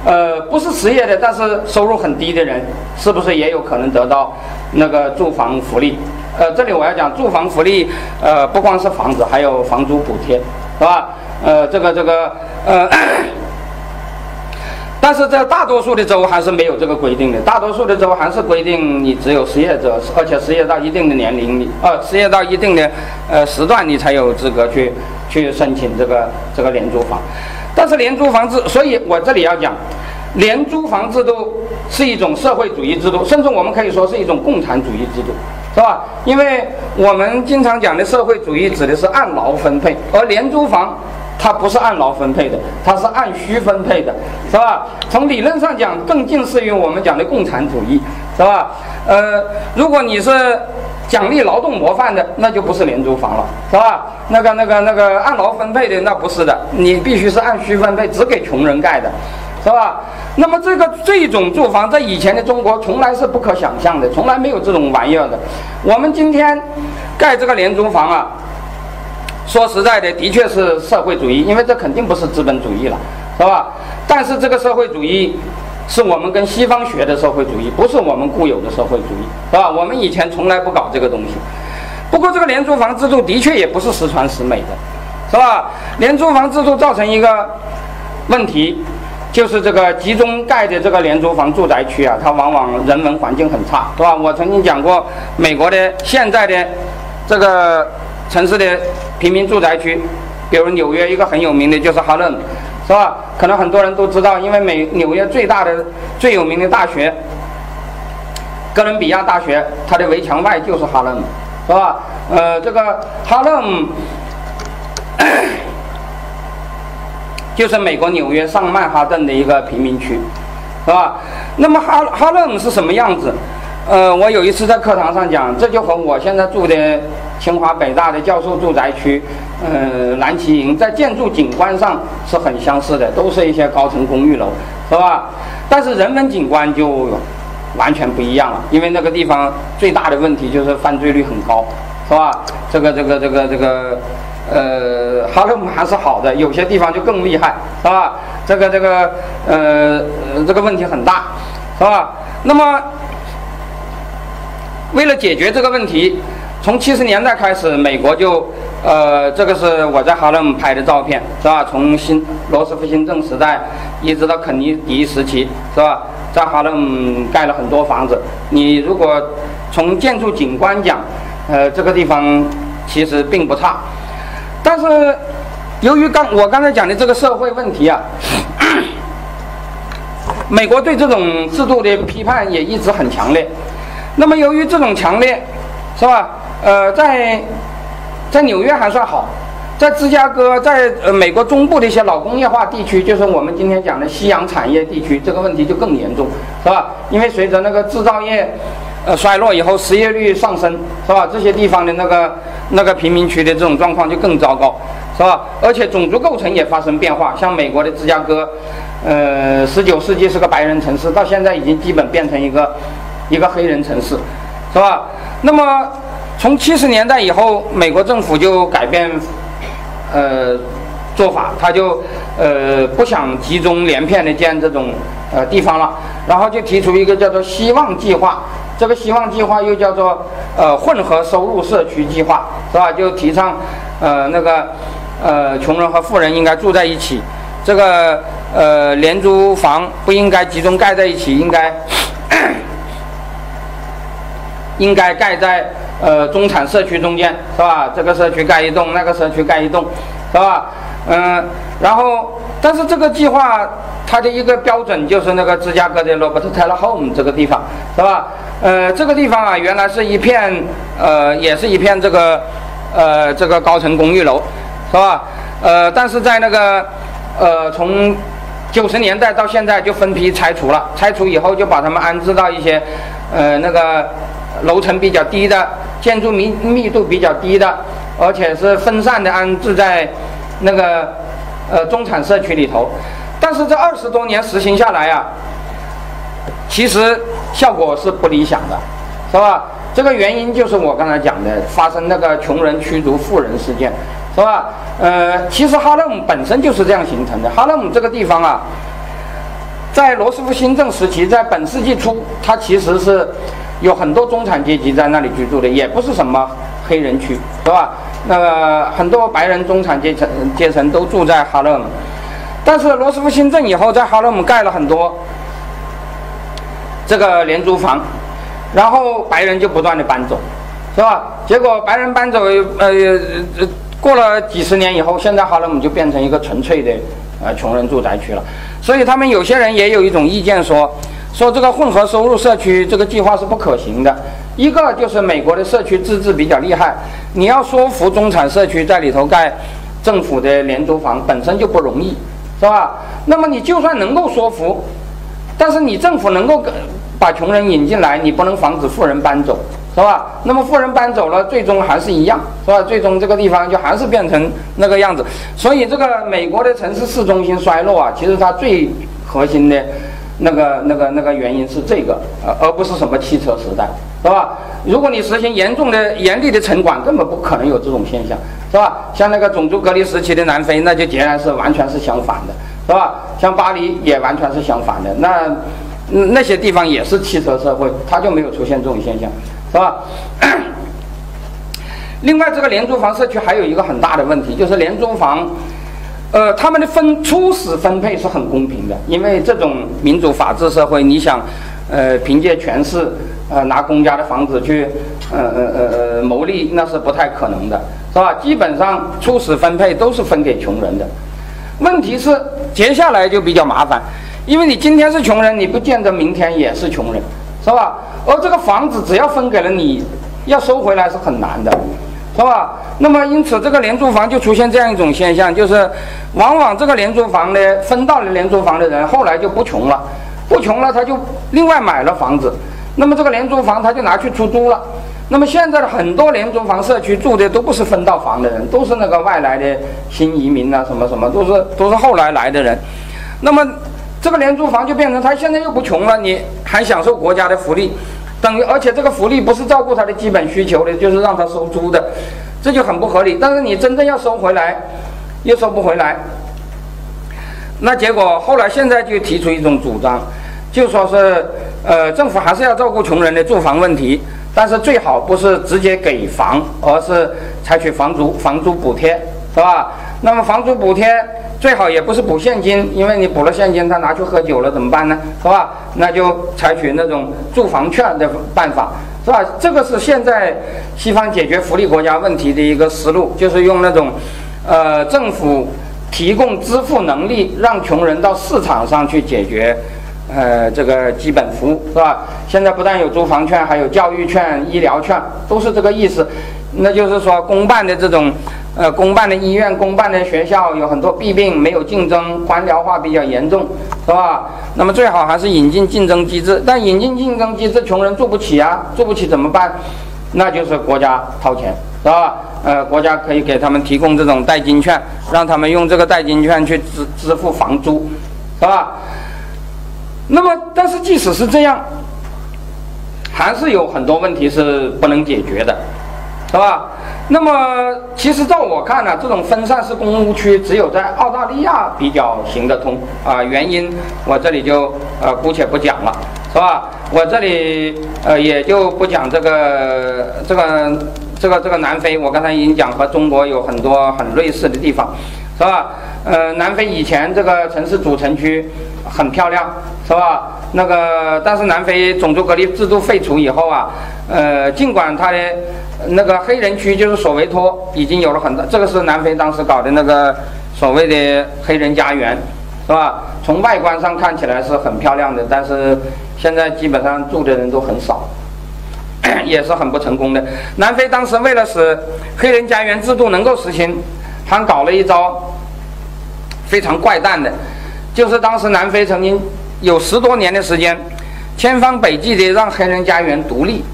呃，不是失业的，但是收入很低的人，是不是也有可能得到那个住房福利？呃，这里我要讲住房福利，呃，不光是房子，还有房租补贴，是吧？呃，这个这个，呃。但是在大多数的州还是没有这个规定的，大多数的州还是规定你只有失业者，而且失业到一定的年龄，你呃失业到一定的呃时段，你才有资格去去申请这个这个廉租房。但是廉租房制，所以我这里要讲，廉租房制度是一种社会主义制度，甚至我们可以说是一种共产主义制度，是吧？因为我们经常讲的社会主义指的是按劳分配，而廉租房。它不是按劳分配的，它是按需分配的，是吧？从理论上讲，更近似于我们讲的共产主义，是吧？呃，如果你是奖励劳动模范的，那就不是廉租房了，是吧？那个、那个、那个按劳分配的，那不是的，你必须是按需分配，只给穷人盖的，是吧？那么这个这种住房在以前的中国从来是不可想象的，从来没有这种玩意儿的。我们今天盖这个廉租房啊。说实在的，的确是社会主义，因为这肯定不是资本主义了，是吧？但是这个社会主义是我们跟西方学的社会主义，不是我们固有的社会主义，是吧？我们以前从来不搞这个东西。不过这个廉租房制度的确也不是十全十美的，是吧？廉租房制度造成一个问题，就是这个集中盖的这个廉租房住宅区啊，它往往人文环境很差，是吧？我曾经讲过，美国的现在的这个。城市的平民住宅区，比如纽约一个很有名的就是哈伦，是吧？可能很多人都知道，因为美纽约最大的、最有名的大学——哥伦比亚大学，它的围墙外就是哈伦，是吧？呃，这个哈伦 就是美国纽约上曼哈顿的一个贫民区，是吧？那么哈哈伦是什么样子？呃，我有一次在课堂上讲，这就和我现在住的清华北大的教授住宅区，呃，蓝旗营，在建筑景观上是很相似的，都是一些高层公寓楼，是吧？但是人文景观就完全不一样了，因为那个地方最大的问题就是犯罪率很高，是吧？这个这个这个这个，呃，哈勒姆还是好的，有些地方就更厉害，是吧？这个这个呃，这个问题很大，是吧？那么。为了解决这个问题，从七十年代开始，美国就，呃，这个是我在哈勒姆拍的照片，是吧？从新罗斯福新政时代一直到肯尼迪时期，是吧？在哈勒姆盖了很多房子。你如果从建筑景观讲，呃，这个地方其实并不差。但是，由于刚我刚才讲的这个社会问题啊，美国对这种制度的批判也一直很强烈。那么由于这种强烈，是吧？呃，在在纽约还算好，在芝加哥，在呃美国中部的一些老工业化地区，就是我们今天讲的夕阳产业地区，这个问题就更严重，是吧？因为随着那个制造业呃衰落以后，失业率上升，是吧？这些地方的那个那个贫民区的这种状况就更糟糕，是吧？而且种族构成也发生变化，像美国的芝加哥，呃，十九世纪是个白人城市，到现在已经基本变成一个。一个黑人城市，是吧？那么从七十年代以后，美国政府就改变，呃，做法，他就呃不想集中连片的建这种呃地方了，然后就提出一个叫做“希望计划”。这个“希望计划”又叫做呃混合收入社区计划，是吧？就提倡呃那个呃穷人和富人应该住在一起，这个呃廉租房不应该集中盖在一起，应该。应该盖在呃中产社区中间，是吧？这个社区盖一栋，那个社区盖一栋，是吧？嗯，然后，但是这个计划它的一个标准就是那个芝加哥的罗伯特泰勒 home 这个地方，是吧？呃，这个地方啊，原来是一片呃，也是一片这个呃这个高层公寓楼，是吧？呃，但是在那个呃从九十年代到现在就分批拆除了，拆除以后就把它们安置到一些呃那个。楼层比较低的建筑密密度比较低的，而且是分散的安置在那个呃中产社区里头，但是这二十多年实行下来啊，其实效果是不理想的，是吧？这个原因就是我刚才讲的，发生那个穷人驱逐富人事件，是吧？呃，其实哈勒姆本身就是这样形成的。哈勒姆这个地方啊，在罗斯福新政时期，在本世纪初，它其实是。有很多中产阶级在那里居住的，也不是什么黑人区，是吧？那个很多白人中产阶层阶层都住在哈勒姆，但是罗斯福新政以后，在哈勒姆盖了很多这个廉租房，然后白人就不断的搬走，是吧？结果白人搬走，呃，过了几十年以后，现在哈勒姆就变成一个纯粹的呃穷人住宅区了，所以他们有些人也有一种意见说。说这个混合收入社区这个计划是不可行的，一个就是美国的社区自治比较厉害，你要说服中产社区在里头盖政府的廉租房本身就不容易，是吧？那么你就算能够说服，但是你政府能够把穷人引进来，你不能防止富人搬走，是吧？那么富人搬走了，最终还是一样，是吧？最终这个地方就还是变成那个样子。所以这个美国的城市市中心衰落啊，其实它最核心的。那个、那个、那个原因是这个，呃，而不是什么汽车时代，是吧？如果你实行严重的、严厉的城管，根本不可能有这种现象，是吧？像那个种族隔离时期的南非，那就截然是完全是相反的，是吧？像巴黎也完全是相反的，那那些地方也是汽车社会，它就没有出现这种现象，是吧？另外，这个廉租房社区还有一个很大的问题，就是廉租房。呃，他们的分初始分配是很公平的，因为这种民主法治社会，你想，呃，凭借权势，呃，拿公家的房子去，呃呃呃呃牟利，那是不太可能的，是吧？基本上初始分配都是分给穷人的。问题是接下来就比较麻烦，因为你今天是穷人，你不见得明天也是穷人，是吧？而这个房子只要分给了你，要收回来是很难的。是吧？那么因此，这个廉租房就出现这样一种现象，就是往往这个廉租房呢，分到了廉租房的人，后来就不穷了，不穷了，他就另外买了房子。那么这个廉租房他就拿去出租了。那么现在的很多廉租房社区住的都不是分到房的人，都是那个外来的新移民啊，什么什么，都是都是后来来的人。那么这个廉租房就变成他现在又不穷了，你还享受国家的福利。等于，而且这个福利不是照顾他的基本需求的，就是让他收租的，这就很不合理。但是你真正要收回来，又收不回来。那结果后来现在就提出一种主张，就说是，呃，政府还是要照顾穷人的住房问题，但是最好不是直接给房，而是采取房租房租补贴，是吧？那么房租补贴。最好也不是补现金，因为你补了现金，他拿去喝酒了怎么办呢？是吧？那就采取那种住房券的办法，是吧？这个是现在西方解决福利国家问题的一个思路，就是用那种，呃，政府提供支付能力，让穷人到市场上去解决，呃，这个基本服务，是吧？现在不但有租房券，还有教育券、医疗券，都是这个意思。那就是说，公办的这种。呃，公办的医院、公办的学校有很多弊病，没有竞争，官僚化比较严重，是吧？那么最好还是引进竞争机制。但引进竞争机制，穷人住不起啊，住不起怎么办？那就是国家掏钱，是吧？呃，国家可以给他们提供这种代金券，让他们用这个代金券去支支付房租，是吧？那么，但是即使是这样，还是有很多问题是不能解决的，是吧？那么，其实在我看呢，这种分散式公务区只有在澳大利亚比较行得通啊。原因我这里就呃姑且不讲了，是吧？我这里呃也就不讲这个这个这个这个南非。我刚才已经讲和中国有很多很类似的地方，是吧？呃，南非以前这个城市主城区很漂亮，是吧？那个但是南非种族隔离制度废除以后啊，呃，尽管它的那个黑人区就是索维托已经有了很多，这个是南非当时搞的那个所谓的黑人家园，是吧？从外观上看起来是很漂亮的，但是现在基本上住的人都很少，也是很不成功的。南非当时为了使黑人家园制度能够实行，还搞了一招非常怪诞的，就是当时南非曾经有十多年的时间，千方百计的让黑人家园独立。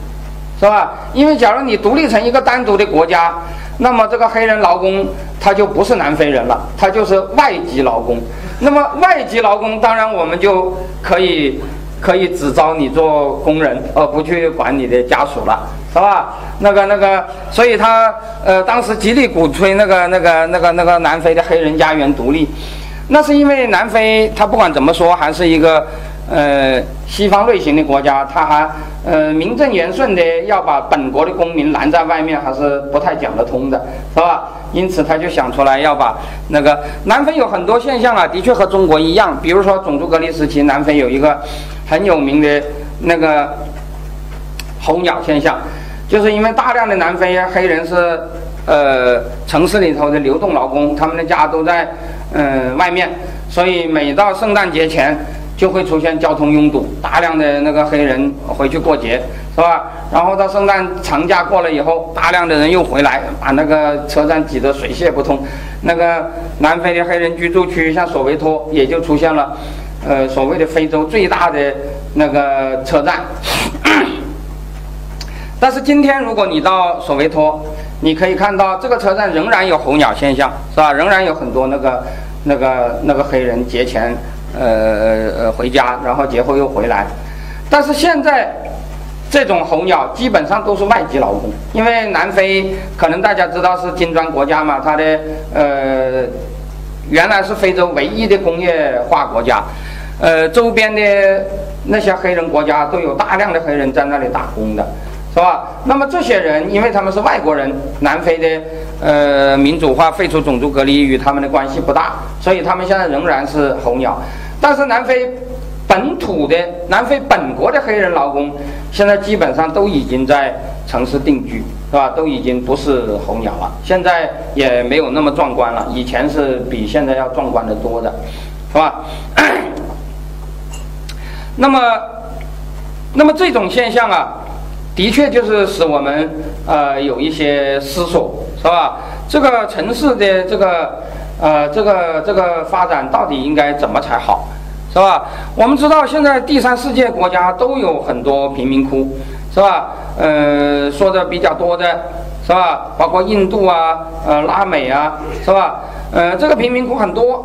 是吧？因为假如你独立成一个单独的国家，那么这个黑人劳工他就不是南非人了，他就是外籍劳工。那么外籍劳工，当然我们就可以可以只招你做工人，而不去管你的家属了，是吧？那个那个，所以他呃当时极力鼓吹那个那个那个那个南非的黑人家园独立，那是因为南非他不管怎么说还是一个。呃，西方类型的国家，他还呃名正言顺的要把本国的公民拦在外面，还是不太讲得通的，是吧？因此他就想出来要把那个南非有很多现象啊，的确和中国一样。比如说种族隔离时期，南非有一个很有名的那个候鸟现象，就是因为大量的南非黑人是呃城市里头的流动劳工，他们的家都在嗯外面，所以每到圣诞节前。就会出现交通拥堵，大量的那个黑人回去过节，是吧？然后到圣诞长假过了以后，大量的人又回来，把那个车站挤得水泄不通。那个南非的黑人居住区，像索维托，也就出现了，呃，所谓的非洲最大的那个车站。但是今天，如果你到索维托，你可以看到这个车站仍然有候鸟现象，是吧？仍然有很多那个、那个、那个黑人节前。呃呃回家，然后节后又回来，但是现在这种候鸟基本上都是外籍劳工，因为南非可能大家知道是金砖国家嘛，它的呃原来是非洲唯一的工业化国家，呃周边的那些黑人国家都有大量的黑人在那里打工的。是吧？那么这些人，因为他们是外国人，南非的呃民主化废除种族隔离与他们的关系不大，所以他们现在仍然是候鸟。但是南非本土的南非本国的黑人劳工，现在基本上都已经在城市定居，是吧？都已经不是候鸟了，现在也没有那么壮观了。以前是比现在要壮观的多的，是吧？那么，那么这种现象啊。的确，就是使我们呃有一些思索，是吧？这个城市的这个呃这个这个发展到底应该怎么才好，是吧？我们知道现在第三世界国家都有很多贫民窟，是吧？呃，说的比较多的是吧？包括印度啊，呃，拉美啊，是吧？呃，这个贫民窟很多，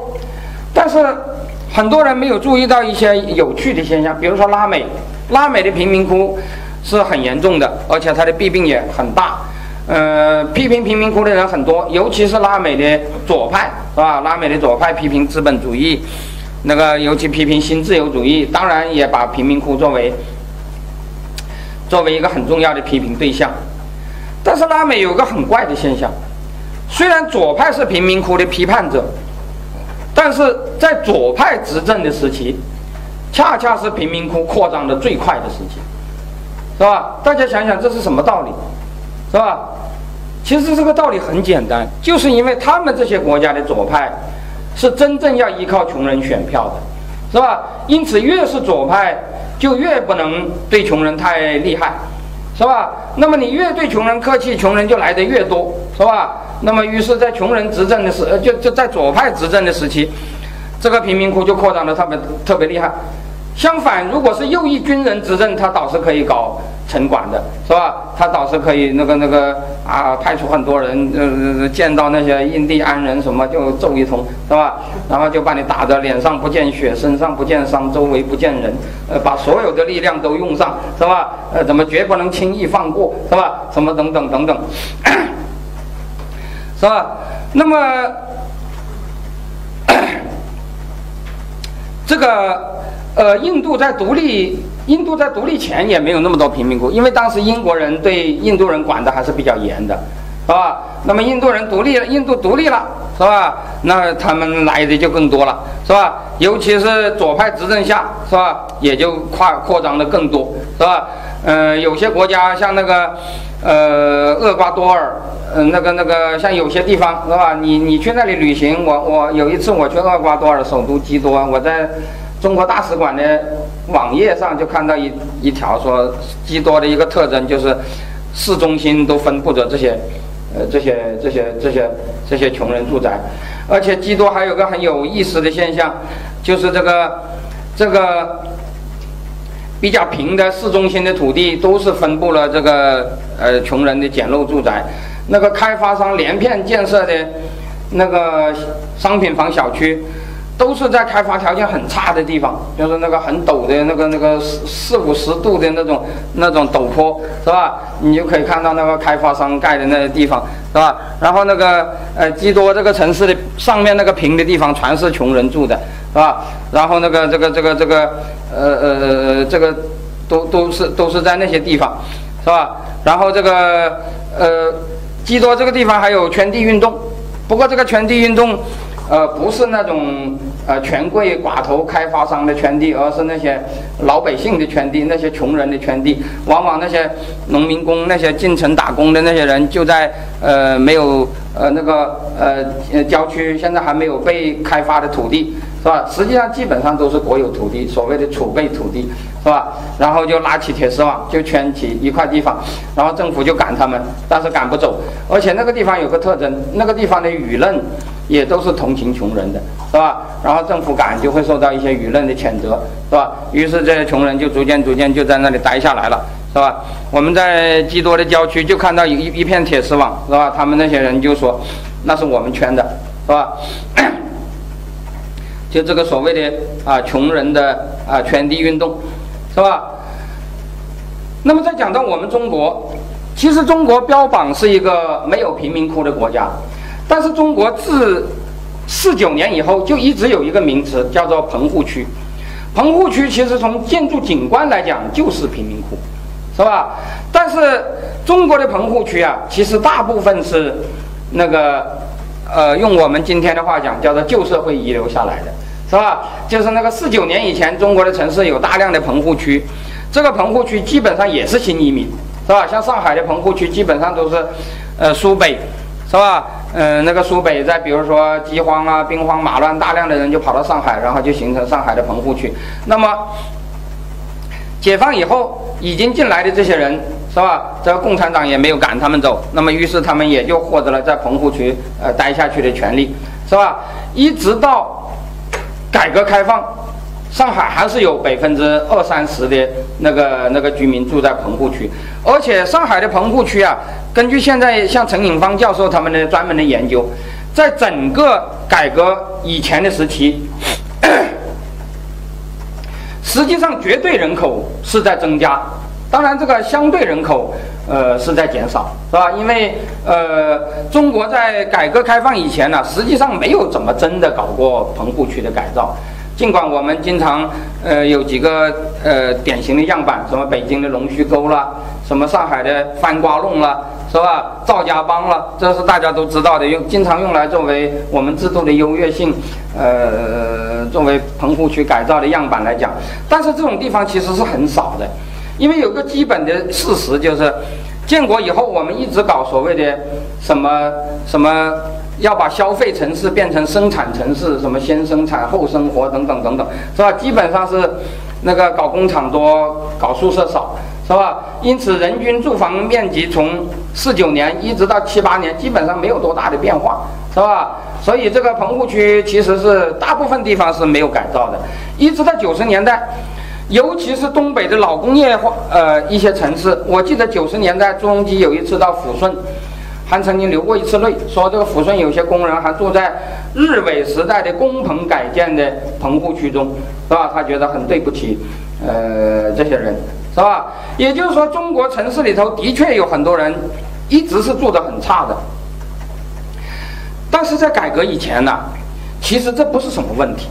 但是很多人没有注意到一些有趣的现象，比如说拉美，拉美的贫民窟。是很严重的，而且它的弊病也很大。呃，批评贫民窟的人很多，尤其是拉美的左派，是吧？拉美的左派批评资本主义，那个尤其批评新自由主义，当然也把贫民窟作为作为一个很重要的批评对象。但是拉美有个很怪的现象，虽然左派是贫民窟的批判者，但是在左派执政的时期，恰恰是贫民窟扩张的最快的时期。是吧？大家想想，这是什么道理？是吧？其实这个道理很简单，就是因为他们这些国家的左派是真正要依靠穷人选票的，是吧？因此，越是左派，就越不能对穷人太厉害，是吧？那么你越对穷人客气，穷人就来的越多，是吧？那么，于是，在穷人执政的时，就就在左派执政的时期，这个贫民窟就扩张的特别特别厉害。相反，如果是右翼军人执政，他倒是可以搞城管的，是吧？他倒是可以那个那个啊，派出很多人，呃，见到那些印第安人什么就揍一通，是吧？然后就把你打得脸上不见血，身上不见伤，周围不见人，呃，把所有的力量都用上，是吧？呃，怎么绝不能轻易放过，是吧？什么等等等等，是吧？那么 这个呃，印度在独立。印度在独立前也没有那么多贫民窟，因为当时英国人对印度人管的还是比较严的，是吧？那么印度人独立了，印度独立了，是吧？那他们来的就更多了，是吧？尤其是左派执政下，是吧？也就扩扩张的更多，是吧？嗯，有些国家像那个，呃，厄瓜多尔，嗯，那个那个像有些地方，是吧？你你去那里旅行，我我有一次我去厄瓜多尔首都基多，我在。中国大使馆的网页上就看到一一条说，基多的一个特征就是市中心都分布着这些，呃，这些这些这些这些穷人住宅，而且基多还有个很有意思的现象，就是这个这个比较平的市中心的土地都是分布了这个呃穷人的简陋住宅，那个开发商连片建设的那个商品房小区。都是在开发条件很差的地方，就是那个很陡的那个那个四四五十度的那种那种陡坡，是吧？你就可以看到那个开发商盖的那些地方，是吧？然后那个呃基多这个城市的上面那个平的地方全是穷人住的，是吧？然后那个这个这个这个呃呃这个都都是都是在那些地方，是吧？然后这个呃基多这个地方还有圈地运动，不过这个圈地运动。呃，不是那种呃权贵寡头开发商的圈地，而是那些老百姓的圈地，那些穷人的圈地。往往那些农民工、那些进城打工的那些人，就在呃没有呃那个呃郊区，现在还没有被开发的土地，是吧？实际上基本上都是国有土地，所谓的储备土地，是吧？然后就拉起铁丝网，就圈起一块地方，然后政府就赶他们，但是赶不走。而且那个地方有个特征，那个地方的舆论。也都是同情穷人的，是吧？然后政府赶就会受到一些舆论的谴责，是吧？于是这些穷人就逐渐逐渐就在那里待下来了，是吧？我们在基多的郊区就看到一一片铁丝网，是吧？他们那些人就说，那是我们圈的，是吧？就这个所谓的啊穷人的啊圈地运动，是吧？那么再讲到我们中国，其实中国标榜是一个没有贫民窟的国家。但是中国自四九年以后就一直有一个名词叫做棚户区，棚户区其实从建筑景观来讲就是贫民窟，是吧？但是中国的棚户区啊，其实大部分是那个呃，用我们今天的话讲叫做旧社会遗留下来的，是吧？就是那个四九年以前，中国的城市有大量的棚户区，这个棚户区基本上也是新移民，是吧？像上海的棚户区基本上都是呃苏北，是吧？嗯，那个苏北在，比如说饥荒啊、兵荒马乱，大量的人就跑到上海，然后就形成上海的棚户区。那么，解放以后已经进来的这些人，是吧？这个共产党也没有赶他们走，那么于是他们也就获得了在棚户区呃待下去的权利，是吧？一直到改革开放。上海还是有百分之二三十的那个那个居民住在棚户区，而且上海的棚户区啊，根据现在像陈颖芳教授他们的专门的研究，在整个改革以前的时期，实际上绝对人口是在增加，当然这个相对人口呃是在减少，是吧？因为呃中国在改革开放以前呢，实际上没有怎么真的搞过棚户区的改造。尽管我们经常，呃，有几个呃典型的样板，什么北京的龙须沟啦，什么上海的翻瓜弄啦，是吧？赵家浜了，这是大家都知道的，用经常用来作为我们制度的优越性，呃，作为棚户区改造的样板来讲。但是这种地方其实是很少的，因为有个基本的事实就是，建国以后我们一直搞所谓的什么什么。要把消费城市变成生产城市，什么先生产后生活等等等等，是吧？基本上是那个搞工厂多，搞宿舍少，是吧？因此，人均住房面积从四九年一直到七八年，基本上没有多大的变化，是吧？所以这个棚户区其实是大部分地方是没有改造的，一直到九十年代，尤其是东北的老工业化呃一些城市。我记得九十年代朱镕基有一次到抚顺，还曾经流过一次泪，说这个抚顺有些工人还住在日伪时代的工棚改建的棚户区中，是吧？他觉得很对不起呃这些人，是吧？也就是说，中国城市里头的确有很多人一直是住得很差的。但是在改革以前呢，其实这不是什么问题。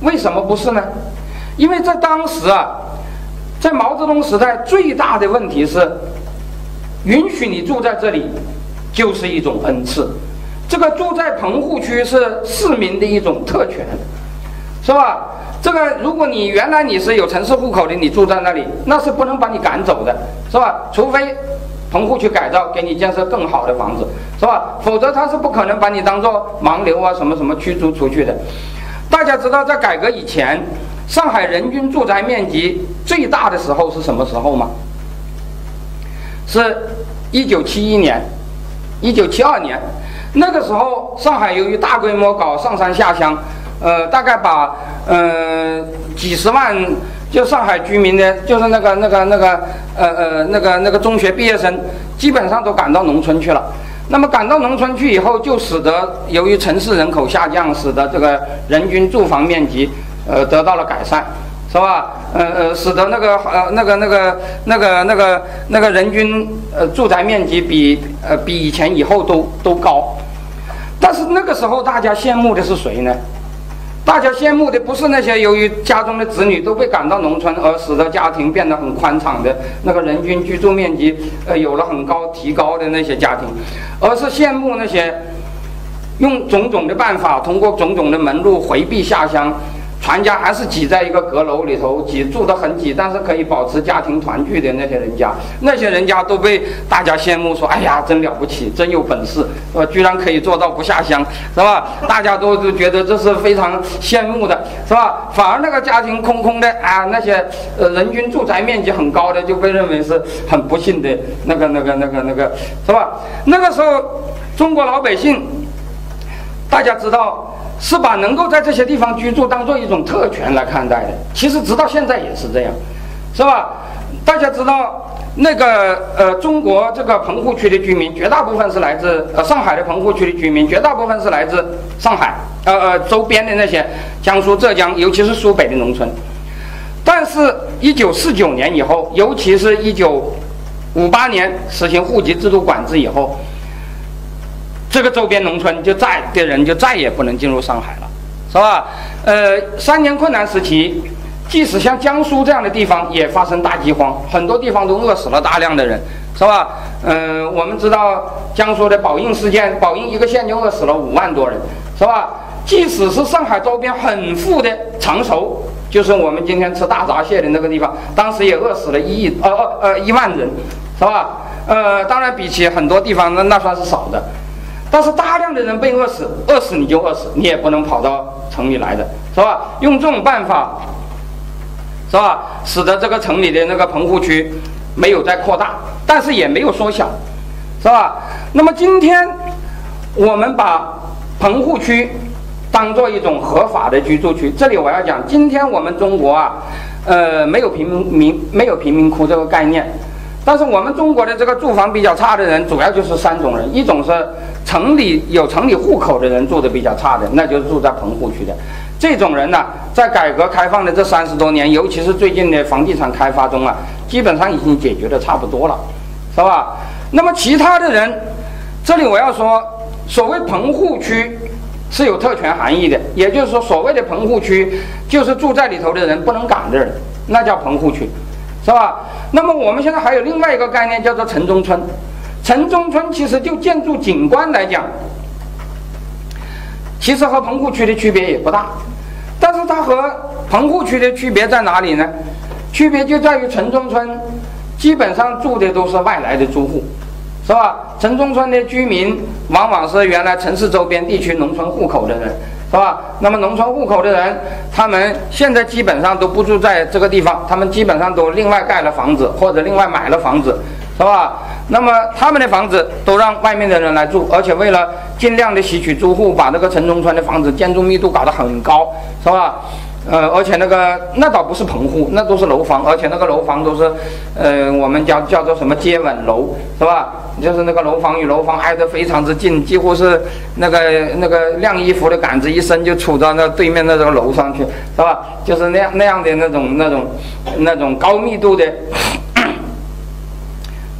为什么不是呢？因为在当时啊，在毛泽东时代，最大的问题是，允许你住在这里，就是一种恩赐。这个住在棚户区是市民的一种特权，是吧？这个如果你原来你是有城市户口的，你住在那里，那是不能把你赶走的，是吧？除非棚户区改造，给你建设更好的房子，是吧？否则他是不可能把你当做盲流啊什么什么驱逐出去的。大家知道，在改革以前，上海人均住宅面积最大的时候是什么时候吗？是一九七一年、一九七二年。那个时候，上海由于大规模搞上山下乡，呃，大概把呃几十万就上海居民的，就是那个那个那个呃呃那个那个中学毕业生，基本上都赶到农村去了。那么赶到农村去以后，就使得由于城市人口下降，使得这个人均住房面积，呃，得到了改善，是吧？呃呃，使得那个呃那个那个那个那个那个人均呃住宅面积比呃比以前以后都都高。但是那个时候大家羡慕的是谁呢？大家羡慕的不是那些由于家中的子女都被赶到农村而使得家庭变得很宽敞的那个人均居住面积呃有了很高提高的那些家庭，而是羡慕那些用种种的办法通过种种的门路回避下乡。全家还是挤在一个阁楼里头，挤住得很挤，但是可以保持家庭团聚的那些人家，那些人家都被大家羡慕，说：“哎呀，真了不起，真有本事，呃，居然可以做到不下乡，是吧？” 大家都都觉得这是非常羡慕的，是吧？反而那个家庭空空的啊，那些呃人均住宅面积很高的，就被认为是很不幸的那个、那个、那个、那个，是吧？那个时候，中国老百姓，大家知道。是把能够在这些地方居住当做一种特权来看待的。其实直到现在也是这样，是吧？大家知道那个呃，中国这个棚户区的居民，绝大部分是来自呃上海的棚户区的居民，绝大部分是来自上海呃呃周边的那些江苏、浙江，尤其是苏北的农村。但是，一九四九年以后，尤其是一九五八年实行户籍制度管制以后。这个周边农村就再的人就再也不能进入上海了，是吧？呃，三年困难时期，即使像江苏这样的地方也发生大饥荒，很多地方都饿死了大量的人，是吧？嗯，我们知道江苏的宝应事件，宝应一个县就饿死了五万多人，是吧？即使是上海周边很富的常熟，就是我们今天吃大闸蟹的那个地方，当时也饿死了一亿呃呃呃一万人，是吧？呃，当然比起很多地方那那算是少的。但是大量的人被饿死，饿死你就饿死，你也不能跑到城里来的，是吧？用这种办法，是吧？使得这个城里的那个棚户区没有再扩大，但是也没有缩小，是吧？那么今天我们把棚户区当做一种合法的居住区，这里我要讲，今天我们中国啊，呃，没有贫民没有贫民窟这个概念。但是我们中国的这个住房比较差的人，主要就是三种人：一种是城里有城里户口的人住的比较差的，那就是住在棚户区的。这种人呢，在改革开放的这三十多年，尤其是最近的房地产开发中啊，基本上已经解决的差不多了，是吧？那么其他的人，这里我要说，所谓棚户区是有特权含义的，也就是说，所谓的棚户区就是住在里头的人不能赶的人，那叫棚户区。是吧？那么我们现在还有另外一个概念，叫做城中村。城中村其实就建筑景观来讲，其实和棚户区的区别也不大。但是它和棚户区的区别在哪里呢？区别就在于城中村基本上住的都是外来的租户，是吧？城中村的居民往往是原来城市周边地区农村户口的人。是吧？那么农村户口的人，他们现在基本上都不住在这个地方，他们基本上都另外盖了房子或者另外买了房子，是吧？那么他们的房子都让外面的人来住，而且为了尽量的吸取租户，把这个城中村的房子建筑密度搞得很高，是吧？呃，而且那个那倒不是棚户，那都是楼房，而且那个楼房都是，呃，我们叫叫做什么接吻楼，是吧？就是那个楼房与楼房挨得非常之近，几乎是那个那个晾衣服的杆子一伸就杵到那对面那个楼上去，是吧？就是那样那样的那种那种那种高密度的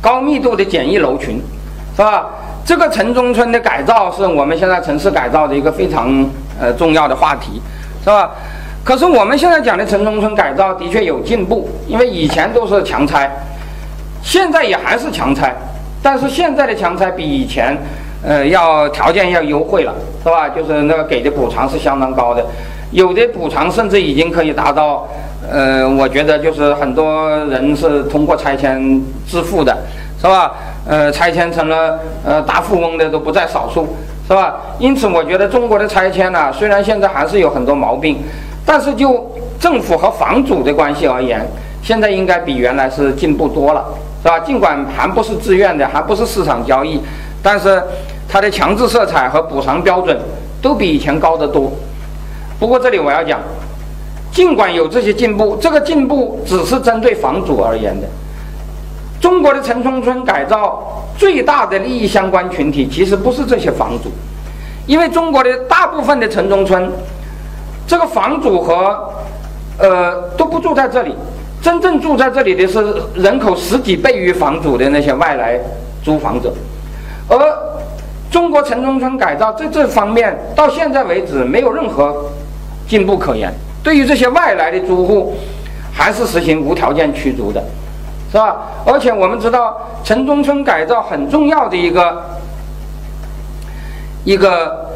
高密度的简易楼群，是吧？这个城中村的改造是我们现在城市改造的一个非常呃重要的话题，是吧？可是我们现在讲的城中村改造的确有进步，因为以前都是强拆，现在也还是强拆，但是现在的强拆比以前，呃，要条件要优惠了，是吧？就是那个给的补偿是相当高的，有的补偿甚至已经可以达到，呃，我觉得就是很多人是通过拆迁致富的，是吧？呃，拆迁成了呃大富翁的都不在少数，是吧？因此，我觉得中国的拆迁呢，虽然现在还是有很多毛病。但是就政府和房主的关系而言，现在应该比原来是进步多了，是吧？尽管还不是自愿的，还不是市场交易，但是它的强制色彩和补偿标准都比以前高得多。不过这里我要讲，尽管有这些进步，这个进步只是针对房主而言的。中国的城中村改造最大的利益相关群体其实不是这些房主，因为中国的大部分的城中村。这个房主和，呃，都不住在这里，真正住在这里的是人口十几倍于房主的那些外来租房者，而中国城中村改造在这方面到现在为止没有任何进步可言。对于这些外来的租户，还是实行无条件驱逐的，是吧？而且我们知道城中村改造很重要的一个一个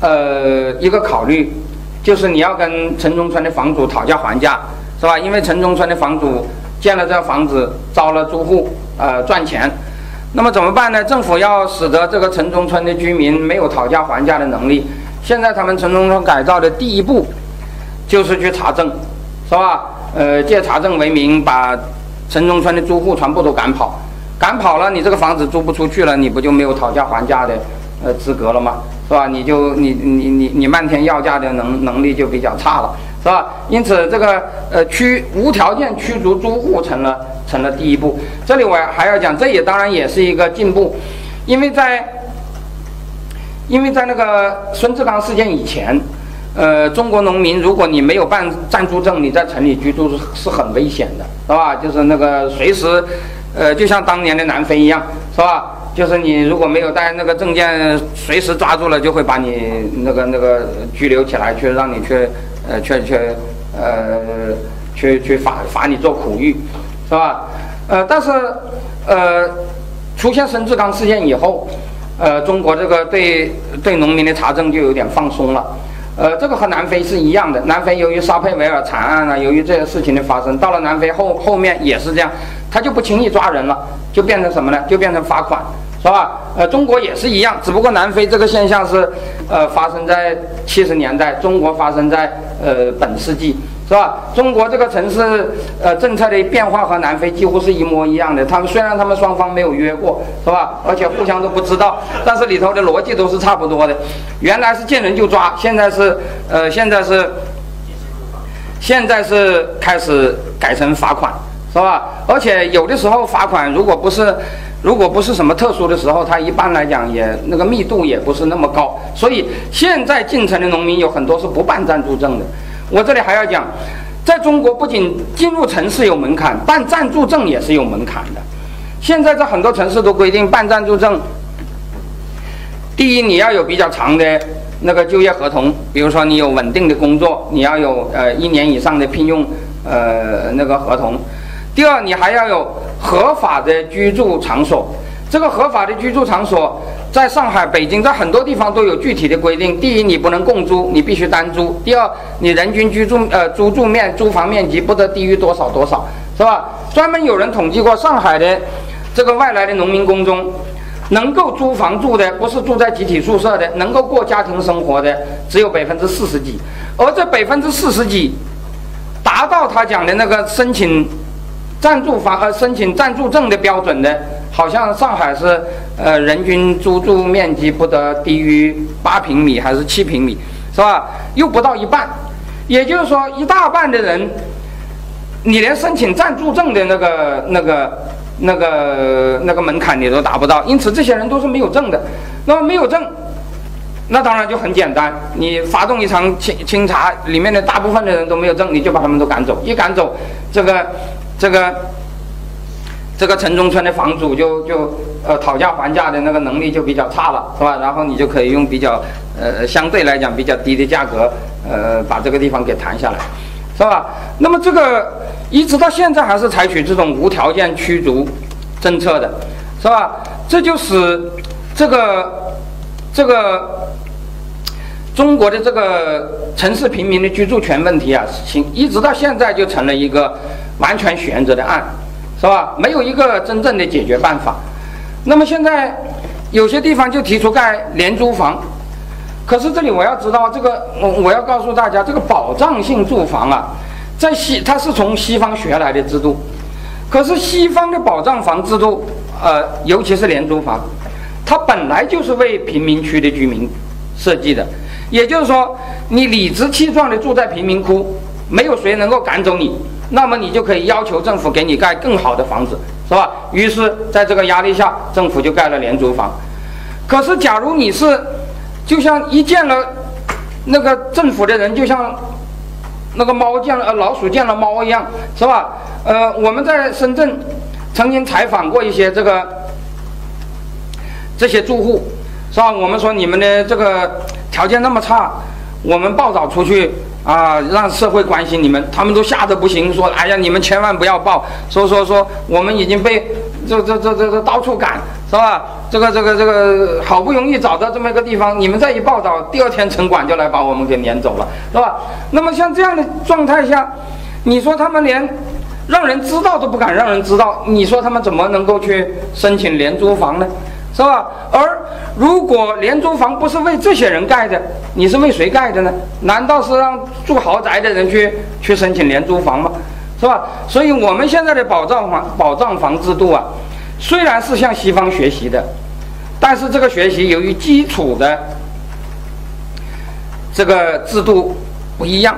呃一个考虑。就是你要跟城中村的房主讨价还价，是吧？因为城中村的房主建了这房子，招了租户，呃，赚钱。那么怎么办呢？政府要使得这个城中村的居民没有讨价还价的能力。现在他们城中村改造的第一步，就是去查证，是吧？呃，借查证为名，把城中村的租户全部都赶跑。赶跑了，你这个房子租不出去了，你不就没有讨价还价的呃资格了吗？是吧？你就你你你你漫天要价的能能力就比较差了，是吧？因此这个呃驱无条件驱逐租户成了成了第一步。这里我还要讲，这也当然也是一个进步，因为在因为在那个孙志刚事件以前，呃，中国农民如果你没有办暂住证，你在城里居住是是很危险的，是吧？就是那个随时，呃，就像当年的南非一样，是吧？就是你如果没有带那个证件，随时抓住了就会把你那个那个拘留起来，去让你去呃去去呃去去罚罚你做苦役，是吧？呃，但是呃出现孙志刚事件以后，呃中国这个对对农民的查证就有点放松了。呃，这个和南非是一样的。南非由于沙佩维尔惨案啊，由于这些事情的发生，到了南非后后面也是这样，他就不轻易抓人了，就变成什么呢？就变成罚款，是吧？呃，中国也是一样，只不过南非这个现象是，呃，发生在七十年代，中国发生在呃本世纪。是吧？中国这个城市，呃，政策的变化和南非几乎是一模一样的。他们虽然他们双方没有约过，是吧？而且互相都不知道，但是里头的逻辑都是差不多的。原来是见人就抓，现在是，呃，现在是，现在是开始改成罚款，是吧？而且有的时候罚款如果不是，如果不是什么特殊的时候，它一般来讲也那个密度也不是那么高。所以现在进城的农民有很多是不办暂住证的。我这里还要讲，在中国不仅进入城市有门槛，办暂住证也是有门槛的。现在在很多城市都规定办暂住证，第一你要有比较长的那个就业合同，比如说你有稳定的工作，你要有呃一年以上的聘用呃那个合同。第二你还要有合法的居住场所，这个合法的居住场所。在上海、北京，在很多地方都有具体的规定。第一，你不能共租，你必须单租；第二，你人均居住呃租住面租房面积不得低于多少多少，是吧？专门有人统计过，上海的这个外来的农民工中，能够租房住的，不是住在集体宿舍的，能够过家庭生活的，只有百分之四十几。而这百分之四十几，达到他讲的那个申请暂住房呃申请暂住证的标准的。好像上海是，呃，人均租住面积不得低于八平米还是七平米，是吧？又不到一半，也就是说，一大半的人，你连申请暂住证的那个、那个、那个、那个门槛你都达不到，因此这些人都是没有证的。那么没有证，那当然就很简单，你发动一场清清查，里面的大部分的人都没有证，你就把他们都赶走。一赶走，这个、这个。这个城中村的房主就就呃讨价还价的那个能力就比较差了，是吧？然后你就可以用比较呃相对来讲比较低的价格呃把这个地方给谈下来，是吧？那么这个一直到现在还是采取这种无条件驱逐政策的，是吧？这就使这个这个中国的这个城市平民的居住权问题啊，行一直到现在就成了一个完全悬着的案。是吧？没有一个真正的解决办法。那么现在有些地方就提出盖廉租房，可是这里我要知道这个，我我要告诉大家，这个保障性住房啊，在西它是从西方学来的制度，可是西方的保障房制度，呃，尤其是廉租房，它本来就是为贫民区的居民设计的，也就是说，你理直气壮的住在贫民窟，没有谁能够赶走你。那么你就可以要求政府给你盖更好的房子，是吧？于是，在这个压力下，政府就盖了廉租房。可是，假如你是，就像一见了那个政府的人，就像那个猫见了呃老鼠见了猫一样，是吧？呃，我们在深圳曾经采访过一些这个这些住户，是吧？我们说你们的这个条件那么差，我们报道出去。啊，让社会关心你们，他们都吓得不行，说：“哎呀，你们千万不要报，说说说，我们已经被这这这这这到处赶，是吧？这个这个这个好不容易找到这么一个地方，你们再一报道，第二天城管就来把我们给撵走了，是吧？那么像这样的状态下，你说他们连让人知道都不敢让人知道，你说他们怎么能够去申请廉租房呢？”是吧？而如果廉租房不是为这些人盖的，你是为谁盖的呢？难道是让住豪宅的人去去申请廉租房吗？是吧？所以我们现在的保障房保障房制度啊，虽然是向西方学习的，但是这个学习由于基础的这个制度不一样，